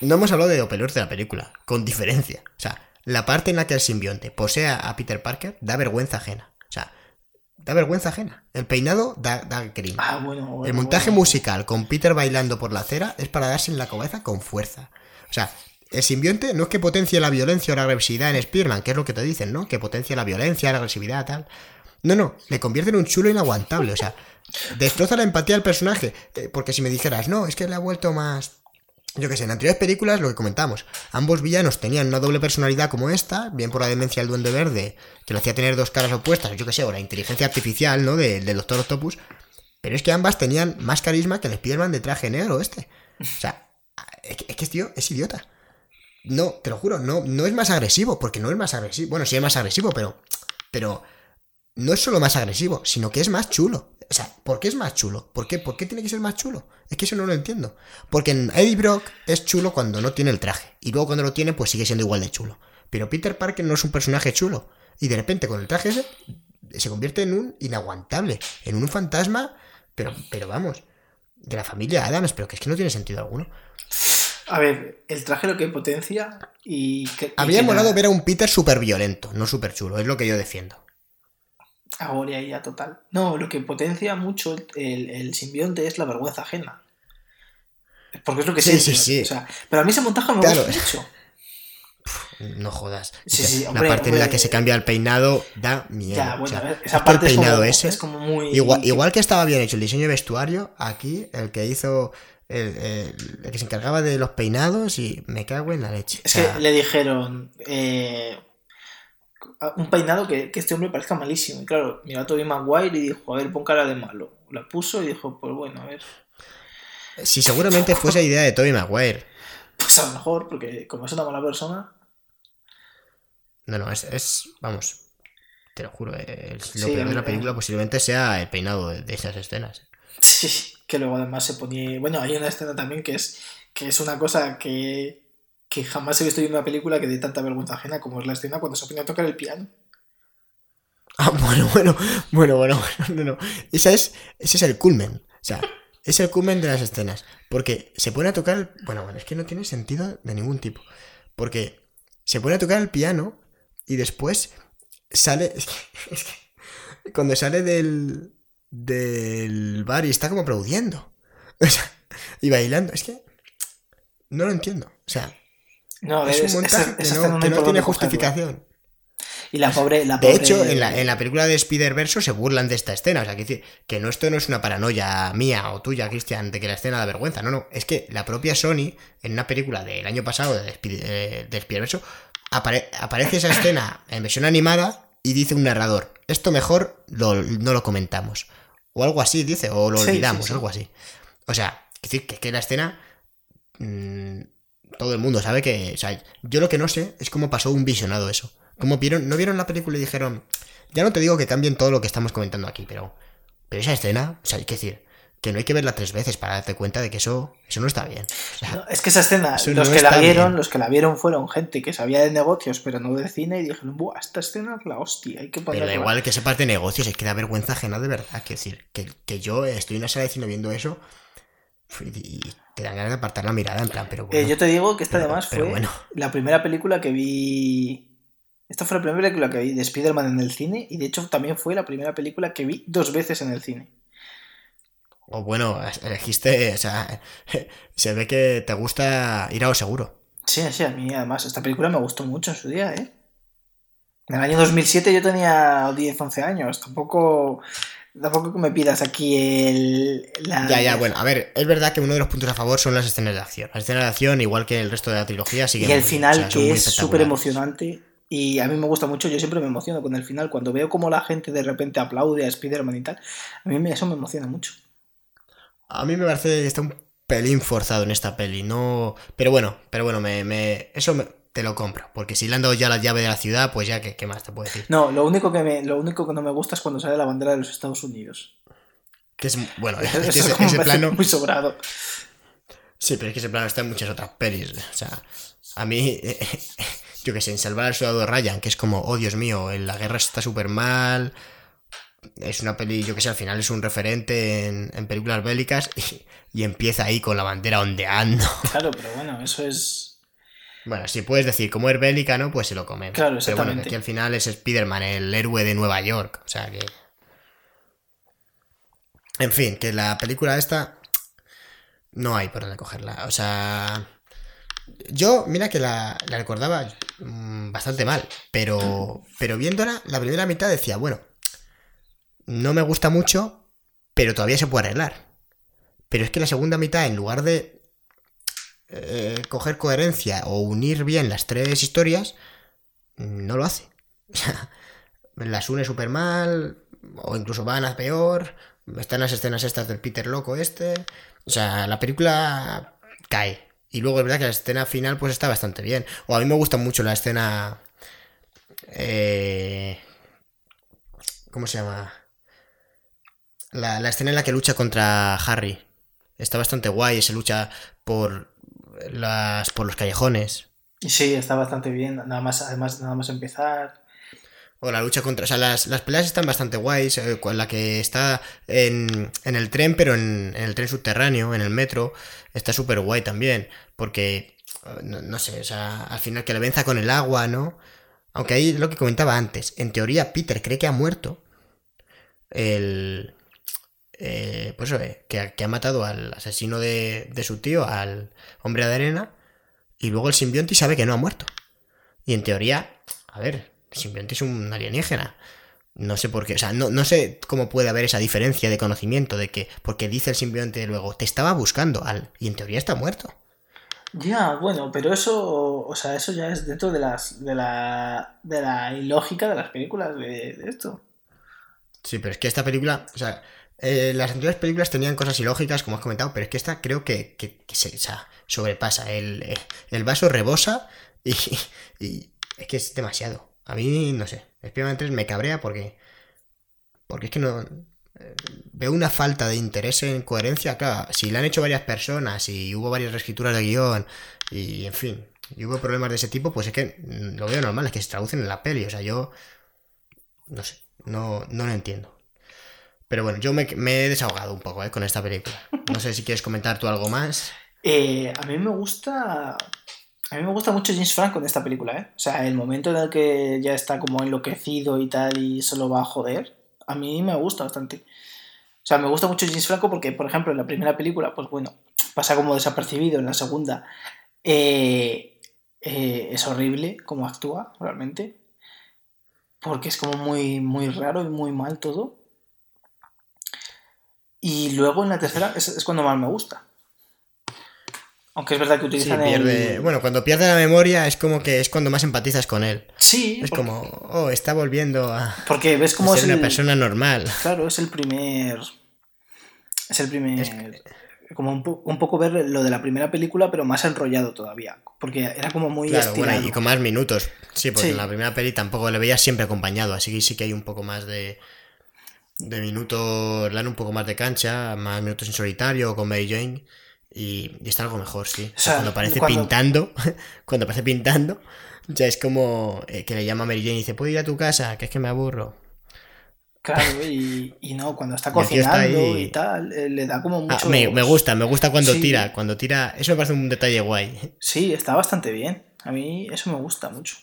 no hemos hablado de lo peor de la película, con diferencia. O sea, la parte en la que el simbionte posee a Peter Parker da vergüenza ajena. O sea, da vergüenza ajena. El peinado da, da. Ah, bueno, bueno, El montaje bueno. musical con Peter bailando por la acera es para darse en la cabeza con fuerza. O sea, el simbionte no es que potencie la violencia o la agresividad en Spearman, que es lo que te dicen, ¿no? Que potencia la violencia, la agresividad, tal. No, no, le convierte en un chulo inaguantable. O sea, destroza la empatía del personaje. Eh, Porque si me dijeras, no, es que le ha vuelto más. Yo que sé, en anteriores películas lo que comentamos, ambos villanos tenían una doble personalidad como esta, bien por la demencia del Duende Verde, que lo hacía tener dos caras opuestas, yo que sé, o la inteligencia artificial, ¿no? De- del Doctor Octopus, pero es que ambas tenían más carisma que el Spider-Man de traje negro este. O sea, es que, es tío, es idiota. No, te lo juro, no, no es más agresivo, porque no es más agresivo. Bueno, sí es más agresivo, pero. Pero. No es solo más agresivo, sino que es más chulo. O sea, ¿por qué es más chulo? ¿Por qué, ¿Por qué tiene que ser más chulo? Es que eso no lo entiendo. Porque en Eddie Brock es chulo cuando no tiene el traje. Y luego cuando lo tiene, pues sigue siendo igual de chulo. Pero Peter Parker no es un personaje chulo. Y de repente con el traje ese se convierte en un inaguantable. En un fantasma. Pero, pero vamos. De la familia Adams, pero que es que no tiene sentido alguno. A ver, el traje lo que potencia y... Que, Habría molado la- ver a un Peter súper violento, no súper chulo, es lo que yo defiendo. Ahora ya total. No, lo que potencia mucho el, el simbionte es la vergüenza ajena. Porque es lo que Sí, siente, sí, sí. O sea, pero a mí ese montaje me Claro. gusta mucho. No jodas. Sí, sí, la hombre, parte en la que se cambia el peinado da miedo. Ya, o bueno, sea, esa es parte el es peinado como, ese. es como muy... Igual, igual que estaba bien hecho el diseño de vestuario, aquí el que hizo. El, el- el que se encargaba de los peinados y me cago en la leche. Es O sea, que le dijeron eh, un peinado que, que este hombre parezca malísimo. Y claro, miró a Tobey Maguire y dijo, a ver, pon cara de malo. La puso y dijo, pues bueno, a ver. Si seguramente fuese idea de Tobey Maguire. Pues a lo mejor, porque como es una mala persona, No, no, es, es- Vamos. Te lo juro, lo peor de la película posiblemente sea el peinado de, de esas escenas. sí, que luego además se ponía... Bueno, hay una escena también que es, que es una cosa que, que jamás he visto yo una película que dé tanta vergüenza ajena como es la escena cuando se pone a tocar el piano. Ah, bueno, bueno, bueno, bueno, no, no. Esa es, ese es el culmen. O sea, es el culmen de las escenas. Porque se pone a tocar. Bueno, bueno, es que no tiene sentido de ningún tipo. Porque se pone a tocar el piano y después sale. Es que, es que cuando sale del. del bar y está como aplaudiendo. O sea, y bailando. Es que. No lo entiendo. O sea, No, es un esa- montaje que no, que tiene justificación. Y la pobre... La De hecho, en la, en la película de Spider-Verse se burlan de esta escena. O sea, que, decir, que no esto no es una paranoia mía o tuya, Cristian, de que la escena da vergüenza. No, no. Es que la propia Sony, en una película del año pasado de, Spi- de Spider-Verse, apare- aparece esa escena en versión animada y dice un narrador: Esto mejor lo- no lo comentamos. O algo así, dice, o lo Sí, sí, olvidamos, sí. algo así. O sea, decir, que, que la escena. mm, todo el mundo sabe que. O sea, yo lo que no sé es cómo pasó un visionado eso. ¿Cómo vieron? ¿No vieron la película y dijeron.? Ya no te digo que cambien todo lo que estamos comentando aquí, pero. Pero esa escena, o sea, hay que decir. Que no hay que verla tres veces para darte cuenta de que eso, eso no está bien. O sea, No, es que esa escena, los no que la vieron, bien. los que la vieron fueron gente que sabía de negocios, pero no de cine, y dijeron, Buah, esta escena es la hostia, hay que pero da igual que sepas de negocios, es que da vergüenza ajena de verdad. Quiero decir, que, que yo estoy en una sala de cine viendo eso Y te dan ganas de apartar la mirada, en plan, pero Eh, yo te digo que esta pero- además fue bueno. la primera película que vi. Esta fue la primera película que vi de Spider-Man en el cine y de hecho también fue la primera película que vi dos veces en el cine. O bueno, elegiste, o sea, se ve que te gusta ir a lo seguro. Sí, sí, a mí además esta película me gustó mucho en su día, ¿eh? En el año 2007 yo tenía 10, 11 años. Tampoco, tampoco que me pidas aquí el... La... Ya, ya, bueno, a ver, es verdad que uno de los puntos a favor son las escenas de acción. Las escenas de acción, igual que el resto de la trilogía, Y siguen el muy- final, o sea, son que es súper emocionante. Y a mí me gusta mucho, yo siempre me emociono con el final. Cuando veo como la gente de repente aplaude a Spider-Man y tal, a mí eso me emociona mucho. A mí me parece que está un pelín forzado en esta peli, no... Pero bueno, pero bueno, me, me- eso me- te lo compro. Porque si le han dado ya la llave de la ciudad, pues ya, ¿qué, qué más te puedo decir? No, lo único, que me, lo único que no me gusta es cuando sale la bandera de los Estados Unidos. Que es, bueno, es ese, plano... muy sobrado. Sí, pero es que ese plano está en muchas otras pelis. O sea, a mí, yo que sé, en Salvar al Soldado Ryan, que es como, oh Dios mío, en la guerra está súper mal. Es una peli, yo que sé, al final es un referente en, en películas bélicas y, y empieza ahí con la bandera ondeando. Claro, pero bueno, eso es... Bueno, si puedes decir, como es bélica, ¿no? Pues se lo comen. Claro, Pero bueno, exactamente. aquí al final es Spider-Man, el héroe de Nueva York. O sea que. En fin, que la película esta. No hay por dónde cogerla. O sea. Yo, mira que la, la recordaba mm, bastante mal. Pero. Pero viéndola, la primera mitad decía, bueno. No me gusta mucho. Pero todavía se puede arreglar. Pero es que la segunda mitad, en lugar de eh, coger coherencia o unir bien las tres historias, no lo hace. Las une súper mal, o incluso van a peor. Están las escenas estas del Peter loco este. O sea, la película cae. Y luego es verdad que la escena final pues está bastante bien. O a mí me gusta mucho la escena... eh, ¿Cómo se llama? La, la escena en la que lucha contra Harry. Está bastante guay, se lucha por las por los callejones. Sí, está bastante bien. Nada más, además, nada más empezar. O la lucha contra. O sea, las, las peleas están bastante guays. eh, con la que está en, en el tren, pero en, en el tren subterráneo, en el metro, está súper guay también. Porque, eh, no, no sé, o sea, al final que le venza con el agua, ¿no? Aunque ahí lo que comentaba antes. En teoría, Peter cree que ha muerto. El. Eh, pues eso, eh, que, ha- que ha matado al asesino de, de su tío, al hombre de arena. Y luego el simbionte sabe que no ha muerto. Y en teoría, a ver, el simbionte es un alienígena. No sé por qué, o sea, no, no sé cómo puede haber esa diferencia de conocimiento de que, porque dice el simbionte luego, te estaba buscando, al, y en teoría está muerto. Ya, bueno, pero eso, o sea, eso ya es dentro de las, de la, de la ilógica de las películas de, de esto. Sí, pero es que esta película, o sea, eh, las anteriores películas tenían cosas ilógicas, como has comentado, pero es que esta creo que, se sobrepasa. El, eh, el vaso rebosa y, es que es demasiado. A mí, no sé, Spider-Man 3 me cabrea porque, porque es que no... eh, Veo una falta de interés en coherencia, claro, si la han hecho varias personas y hubo varias reescrituras de guion y, en fin, y hubo problemas de ese tipo, pues es que lo veo normal, es que se traducen en la peli, o sea, yo... No sé, no, no lo entiendo. Pero bueno, yo me, he desahogado un poco ¿eh? con esta película. No sé si quieres comentar tú algo más. Eh, a mí me gusta. A mí me gusta mucho James Franco en esta película, ¿eh? O sea, el momento en el que ya está como enloquecido y tal y solo va a joder, a mí me gusta bastante. O sea, me gusta mucho James Franco porque, por ejemplo, en la primera película, pues bueno, pasa como desapercibido. En la segunda, eh, es horrible cómo actúa, realmente. Porque es como muy, muy raro y muy mal todo. Y luego en la tercera es, es cuando más me gusta. Aunque es verdad que Sí, utilizan pierde. el... Bueno, cuando pierde la memoria es como que es cuando más empatizas con él. Sí, Es porque, como, oh, está volviendo a, porque ves cómo es ser una el... persona normal. Claro, es el primer... Es el primer... Como un, po- un poco ver lo de la primera película, pero más enrollado todavía. Porque era como muy Claro, bueno, y con más minutos. Sí, porque Sí. en la primera peli tampoco le veías siempre acompañado, así que sí que hay un poco más de. De minutos, le dan un poco más de cancha, más minutos en solitario con Mary Jane. Y, y está algo mejor, sí. O sea, cuando aparece cuando- pintando, cuando aparece pintando, ya es como eh, que le llama a Mary Jane y dice, ¿puedo ir a tu casa? Que es que me aburro. Claro, y, y no, cuando está cocinando y tal, eh, le da como Ah, mucho... me, me gusta, me gusta cuando Sí. tira, cuando tira. Eso me parece un detalle guay. Sí, está bastante bien. A mí eso me gusta mucho.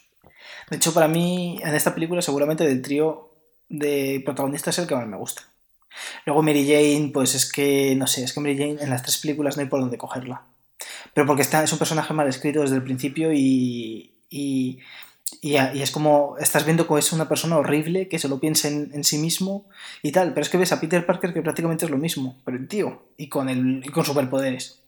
De hecho, para mí, en esta película, seguramente del trío de protagonistas es el que más me gusta. Luego Mary Jane, pues es que, no sé, es que Mary Jane en las tres películas no hay por dónde cogerla. Pero porque está, es un personaje mal escrito desde el principio y, y, y, a- y es como, estás viendo que es una persona horrible, que se lo piensa en, en sí mismo y tal. Pero es que ves a Peter Parker que prácticamente es lo mismo, pero el tío, y con, el, y con superpoderes.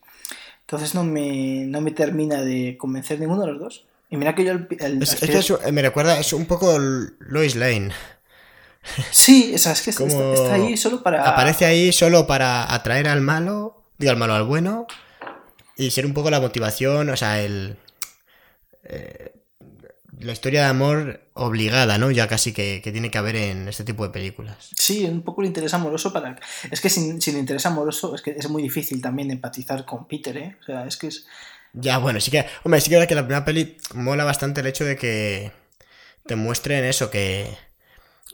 Entonces no me, no me termina de convencer ninguno de los dos. Y mira que yo el, el- Es, el- es eh, me recuerda, es un poco Lois Lane. Sí, o sea, es que está, ahí solo para... Aparece ahí solo para atraer al malo, digo al malo al bueno, y ser un poco la motivación, o sea, el. eh, la historia de amor obligada, ¿no? Ya casi que, que tiene que haber en este tipo de películas. Sí, un poco el interés amoroso para... Es que sin, sin interés amoroso es que es muy difícil también empatizar con Peter, ¿eh? O sea, es que es... Ya, bueno, sí que. Hombre, sí que es que la primera peli mola bastante el hecho de que te muestren eso, que.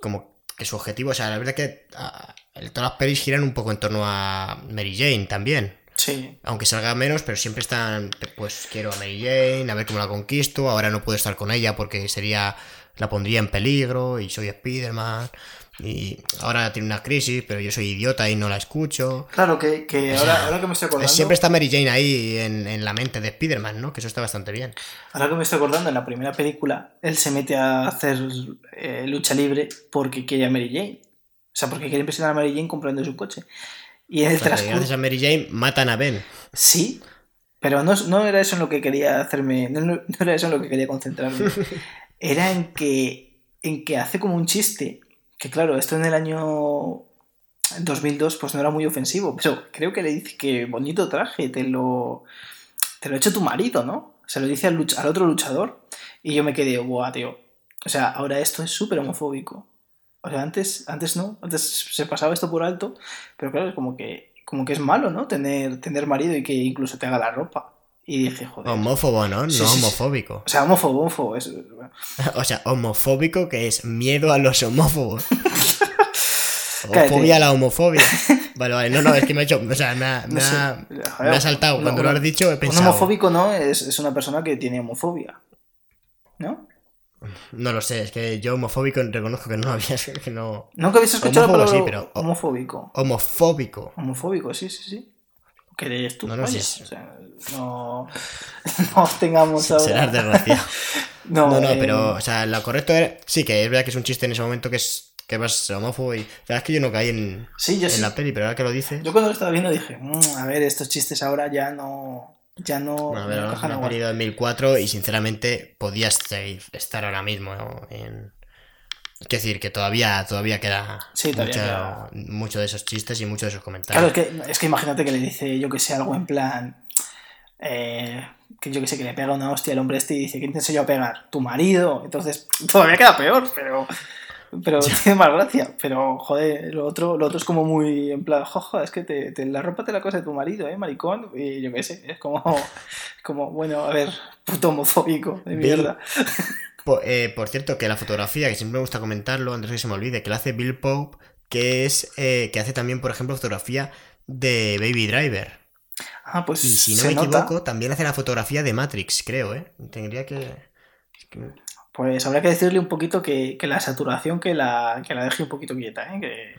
Como que su objetivo, o sea, la verdad que ah, el- todas las pelis giran un poco en torno a Mary Jane también. Sí, Aunque salga menos, pero siempre están, pues quiero a Mary Jane, a ver cómo la conquisto, ahora no puedo estar con ella porque sería, la pondría en peligro y soy Spider-Man. Y ahora tiene una crisis, pero yo soy idiota y no la escucho. claro que, que ahora, ahora que me estoy acordando... Siempre está Mary Jane ahí en, en la mente de Spider-Man, ¿no? Que eso está bastante bien. Ahora que me estoy acordando, en la primera película, él se mete a hacer eh, lucha libre porque quiere a Mary Jane. O sea, porque quiere impresionar a Mary Jane comprando su coche. Y en el transcurso... gracias a Mary Jane matan a Ben. Sí, pero no, no era eso en lo que quería hacerme, no, no- no era eso en lo que quería concentrarme. Era en que, en que hace como un chiste, que claro, esto en el año 2002 pues no era muy ofensivo, pero creo que le dice que bonito traje, te lo, te lo ha hecho tu marido, ¿no? Se lo dice al, al otro luchador y yo me quedé, buah, tío. O sea, ahora esto es súper homofóbico. O sea, antes, antes no, antes se pasaba esto por alto, pero claro, es como que, como que es malo, ¿no? Tener, tener marido y que incluso te haga la ropa. Y dije, joder. Homófobo, ¿no? No Sí, sí, sí. homofóbico. O sea, homófobo, homófobo. Es, O sea, homofóbico que es miedo a los homófobos. o Cállate. fobia a la homofobia. Vale, vale, no, no, es que me ha hecho. O sea, me ha, no me sé. ha- Joder, me ha saltado. un- Cuando un- lo has dicho, he Un pensado. homofóbico no es, es una persona que tiene homofobia. ¿No? No lo sé, es que yo homofóbico reconozco que no había. Que no... Nunca habéis escuchado la Homófobo palabra sí, pero- homofóbico. Homofóbico. Homofóbico, sí, sí, sí. ¿Qué eres tú? No, no, sí. o sea, no, no tengamos ahora... Serás desgraciado. No, No, no, eh, pero, o sea, lo correcto era. Sí, que es verdad que es un chiste en ese momento que es que vas homófobo y. La verdad es que yo no caí en, Sí, yo en sí. la peli, pero ahora que lo dices. Yo cuando lo estaba viendo dije, "Mm, a ver, estos chistes ahora ya no... Ya no... Bueno, a ver, no una igual". peli de 2004 y sinceramente podías estar ahora mismo. Es decir, que todavía, todavía queda, Sí, todavía queda. mucho de esos chistes y mucho de esos Claro, comentarios. es que, es que imagínate que le dice, yo que sé, algo en plan. eh, que yo que sé, que le pega una hostia al hombre este y dice, ¿quién te enseñó a pegar? Tu marido. Entonces, todavía queda peor, pero. Pero tiene más gracia. Pero, joder, lo otro, lo otro es como muy en plan, jojo, es que te, te- la ropa te la cosa de tu marido, ¿eh, maricón? Y yo qué sé, es como, como bueno, a ver, puto homofóbico de mierda. Eh, por cierto, que la fotografía, que siempre me gusta comentarlo, antes que se me olvide, que la hace Bill Pope, que es eh, que hace también, por ejemplo, fotografía de Baby Driver. Ah, pues Y si no me nota. equivoco, también hace la fotografía de Matrix, creo, ¿eh? Tendría que- Pues habrá que decirle un poquito que, que la saturación que la, que la deje un poquito quieta, ¿eh? que,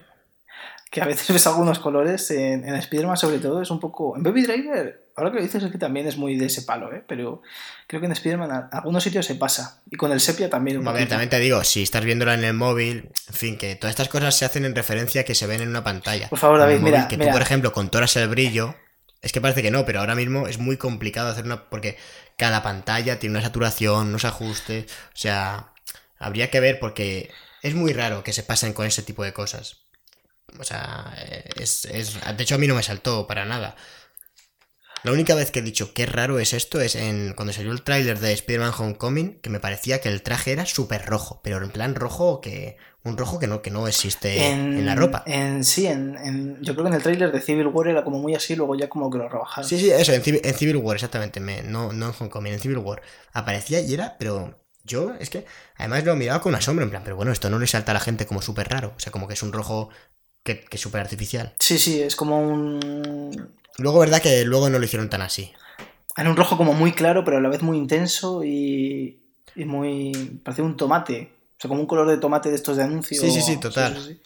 que a veces ves algunos colores en, en Spider-Man sobre todo, es un poco... En Baby Driver, ahora que lo dices es que también es muy de ese palo, ¿eh? pero creo que en Spider-Man a algunos sitios se pasa, y con el sepia también un A ver, también te digo, si estás viéndola en el móvil, en fin, que todas estas cosas se hacen en referencia a que se ven en una pantalla. Por favor, David, mira, que mira. tú, por ejemplo, controlas el brillo, es que parece que no, pero ahora mismo es muy complicado hacer una... porque cada pantalla tiene una saturación, unos ajustes, o sea, habría que ver porque es muy raro que se pasen con ese tipo de cosas. O sea, es, es... De hecho, a mí no me saltó para nada. La única vez que he dicho qué raro es esto es en cuando salió el tráiler de Spider-Man Homecoming, que me parecía que el traje era súper rojo, pero en plan rojo que un rojo que no que no existe en, la ropa. En, sí, en, en- yo creo que en el tráiler de Civil War era como muy así, luego ya como que lo rebajaron. Sí, sí, eso, en Civil, War, exactamente, me- no, no en Homecoming, en Civil War. Aparecía y era, pero yo es que además lo he mirado con asombro, en plan, pero bueno, esto no le salta a la gente como súper raro, o sea, como que es un rojo que, que es súper artificial. Sí, sí, es como un... Luego, verdad que luego no lo hicieron tan así. Era un rojo como muy claro, pero a la vez muy intenso y, y muy... parece un tomate. O sea, como un color de tomate de estos de anuncio. Sí, sí, sí, total. Sí, sí, sí.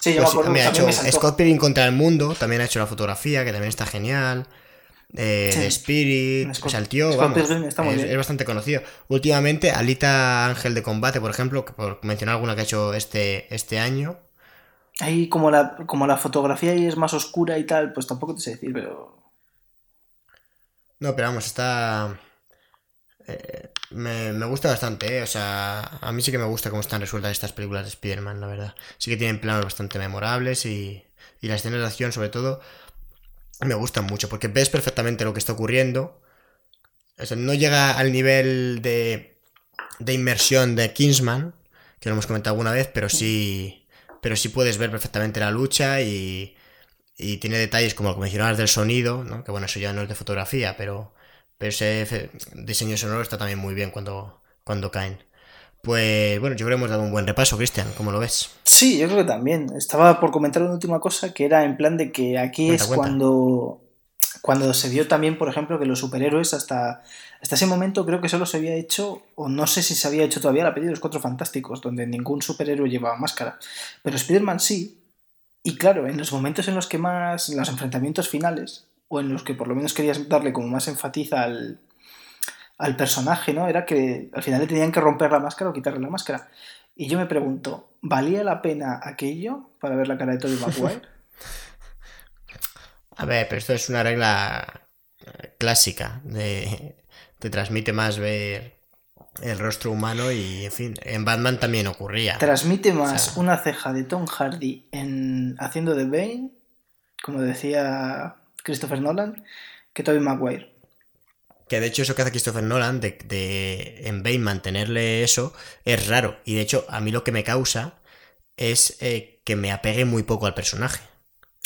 Sí, yo Pues me acuerdo, me ha hecho me. Scott Pilgrim contra el mundo, también ha hecho la fotografía, que también está genial. Eh. The Spirit, Scott- o sea, el tío, Scott vamos, Pilgrim está muy es, bien. es bastante conocido. Últimamente, Alita Ángel de Combate, por ejemplo, que por mencionar alguna que ha hecho este, este año, Ahí como la, como la fotografía ahí es más oscura y tal, pues tampoco te sé decir, pero... No, pero vamos, está. eh, me, me gusta bastante, ¿eh? O sea, a mí sí que me gusta cómo están resueltas estas películas de Spider-Man, la verdad. Sí que tienen planos bastante memorables y, y las escenas de acción, sobre todo, me gustan mucho porque ves perfectamente lo que está ocurriendo. O sea, no llega al nivel de, de inmersión de Kingsman, que lo hemos comentado alguna vez, pero sí, pero sí puedes ver perfectamente la lucha y, y tiene detalles como lo que mencionabas del sonido, ¿no? que bueno, eso ya no es de fotografía, pero, pero ese diseño sonoro está también muy bien cuando, cuando caen. Pues bueno, yo creo que hemos dado un buen repaso, Cristian, ¿cómo lo ves? Sí, yo creo que también. Estaba por comentar una última cosa que era en plan de que aquí Cuenta, es cuenta. cuando, cuando se vio también, por ejemplo, que los superhéroes hasta, hasta ese momento creo que solo se había hecho, o no sé si se había hecho todavía la peli de los Cuatro Fantásticos, donde ningún superhéroe llevaba máscara. Pero Spider-Man sí. Y claro, en los momentos en los que más, en los enfrentamientos finales, o en los que por lo menos querías darle como más enfatiza al, al personaje, ¿no? Era que al final le tenían que romper la máscara o quitarle la máscara. Y yo me pregunto, ¿valía la pena aquello para ver la cara de Tobey Maguire? A ver, pero esto es una regla clásica de te transmite más ver el rostro humano y en fin, en Batman también ocurría. Transmite más O sea- una ceja de Tom Hardy en haciendo de Bane, como decía Christopher Nolan, que Tobey Maguire. Que de hecho eso que hace Christopher Nolan de, de en Bane mantenerle eso es raro y de hecho a mí lo que me causa es eh, que me apegue muy poco al personaje.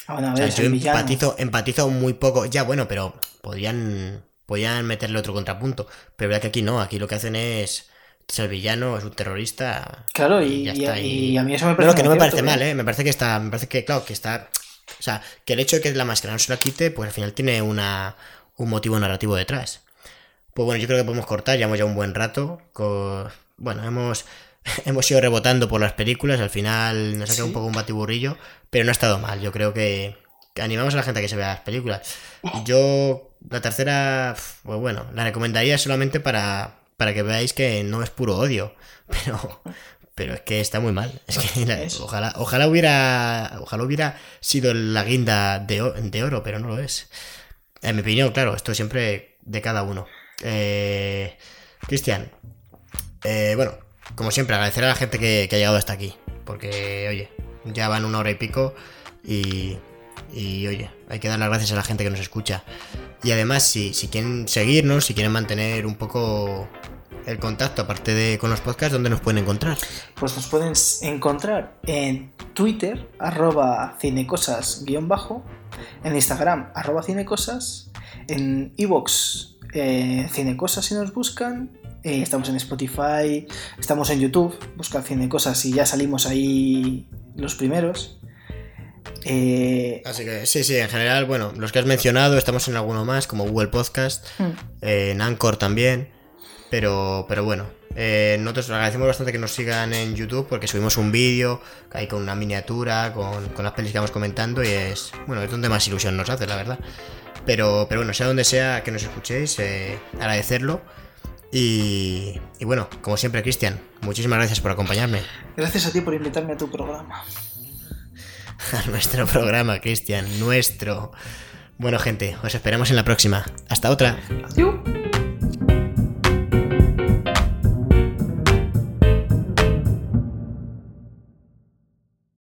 Ah, bueno, a O ver, sea, yo empatizo, empatizo muy poco. Ya, bueno, pero podrían, podrían meterle otro contrapunto. Pero verdad que aquí no, aquí lo que hacen es. Es el villano, es un terrorista. Claro, y, ya está, y a mí eso me parece no, que no me parece cierto, mal, ¿eh? Me parece que está. Me parece que, claro, que está. O sea, que el hecho de que la máscara no se la quite, pues al final tiene una, un motivo narrativo detrás. Pues bueno, yo creo que podemos cortar, llevamos ya un buen rato. Bueno, hemos, hemos ido rebotando por las películas, al final nos ha quedado Sí. un poco un batiburrillo, pero no ha estado mal. Yo creo que animamos a la gente a que se vea las películas. Yo, la tercera, pues bueno, la recomendaría solamente para, para que veáis que no es puro odio, pero, pero es que está muy mal. Es que la- ojalá, ojalá hubiera, ojalá hubiera sido la guinda de, oro, pero no lo es. En mi opinión, claro, esto siempre de cada uno. Eh, Cristian, eh, bueno, como siempre, agradecer a la gente que, que ha llegado hasta aquí. Porque, oye, ya van una hora y pico y, y, oye, hay que dar las gracias a la gente que nos escucha. Y además, si, si quieren seguirnos, si quieren mantener un poco el contacto, aparte de con los podcasts, ¿dónde nos pueden encontrar? Pues nos pueden encontrar en Twitter, arroba cinecosas guion bajo, en Instagram, arroba cinecosas, en Evox, eh, cinecosas si nos buscan, eh, estamos en Spotify, estamos en YouTube, buscan cinecosas y ya salimos ahí los primeros. Eh, Así que sí, sí, en general, bueno, los que has mencionado, estamos en alguno más, como Google Podcast, eh, en Anchor también, pero, pero bueno, eh, nosotros agradecemos bastante que nos sigan en YouTube porque subimos un vídeo ahí con una miniatura, con, con las pelis que vamos comentando y es, bueno, es donde más ilusión nos hace, la verdad. Pero, pero bueno, sea donde sea que nos escuchéis, eh, agradecerlo. Y, y bueno, como siempre, Cristian, muchísimas gracias por acompañarme gracias a ti por invitarme a tu programa. a nuestro programa, Cristian, nuestro. Bueno, gente, os esperamos en la próxima. Hasta otra.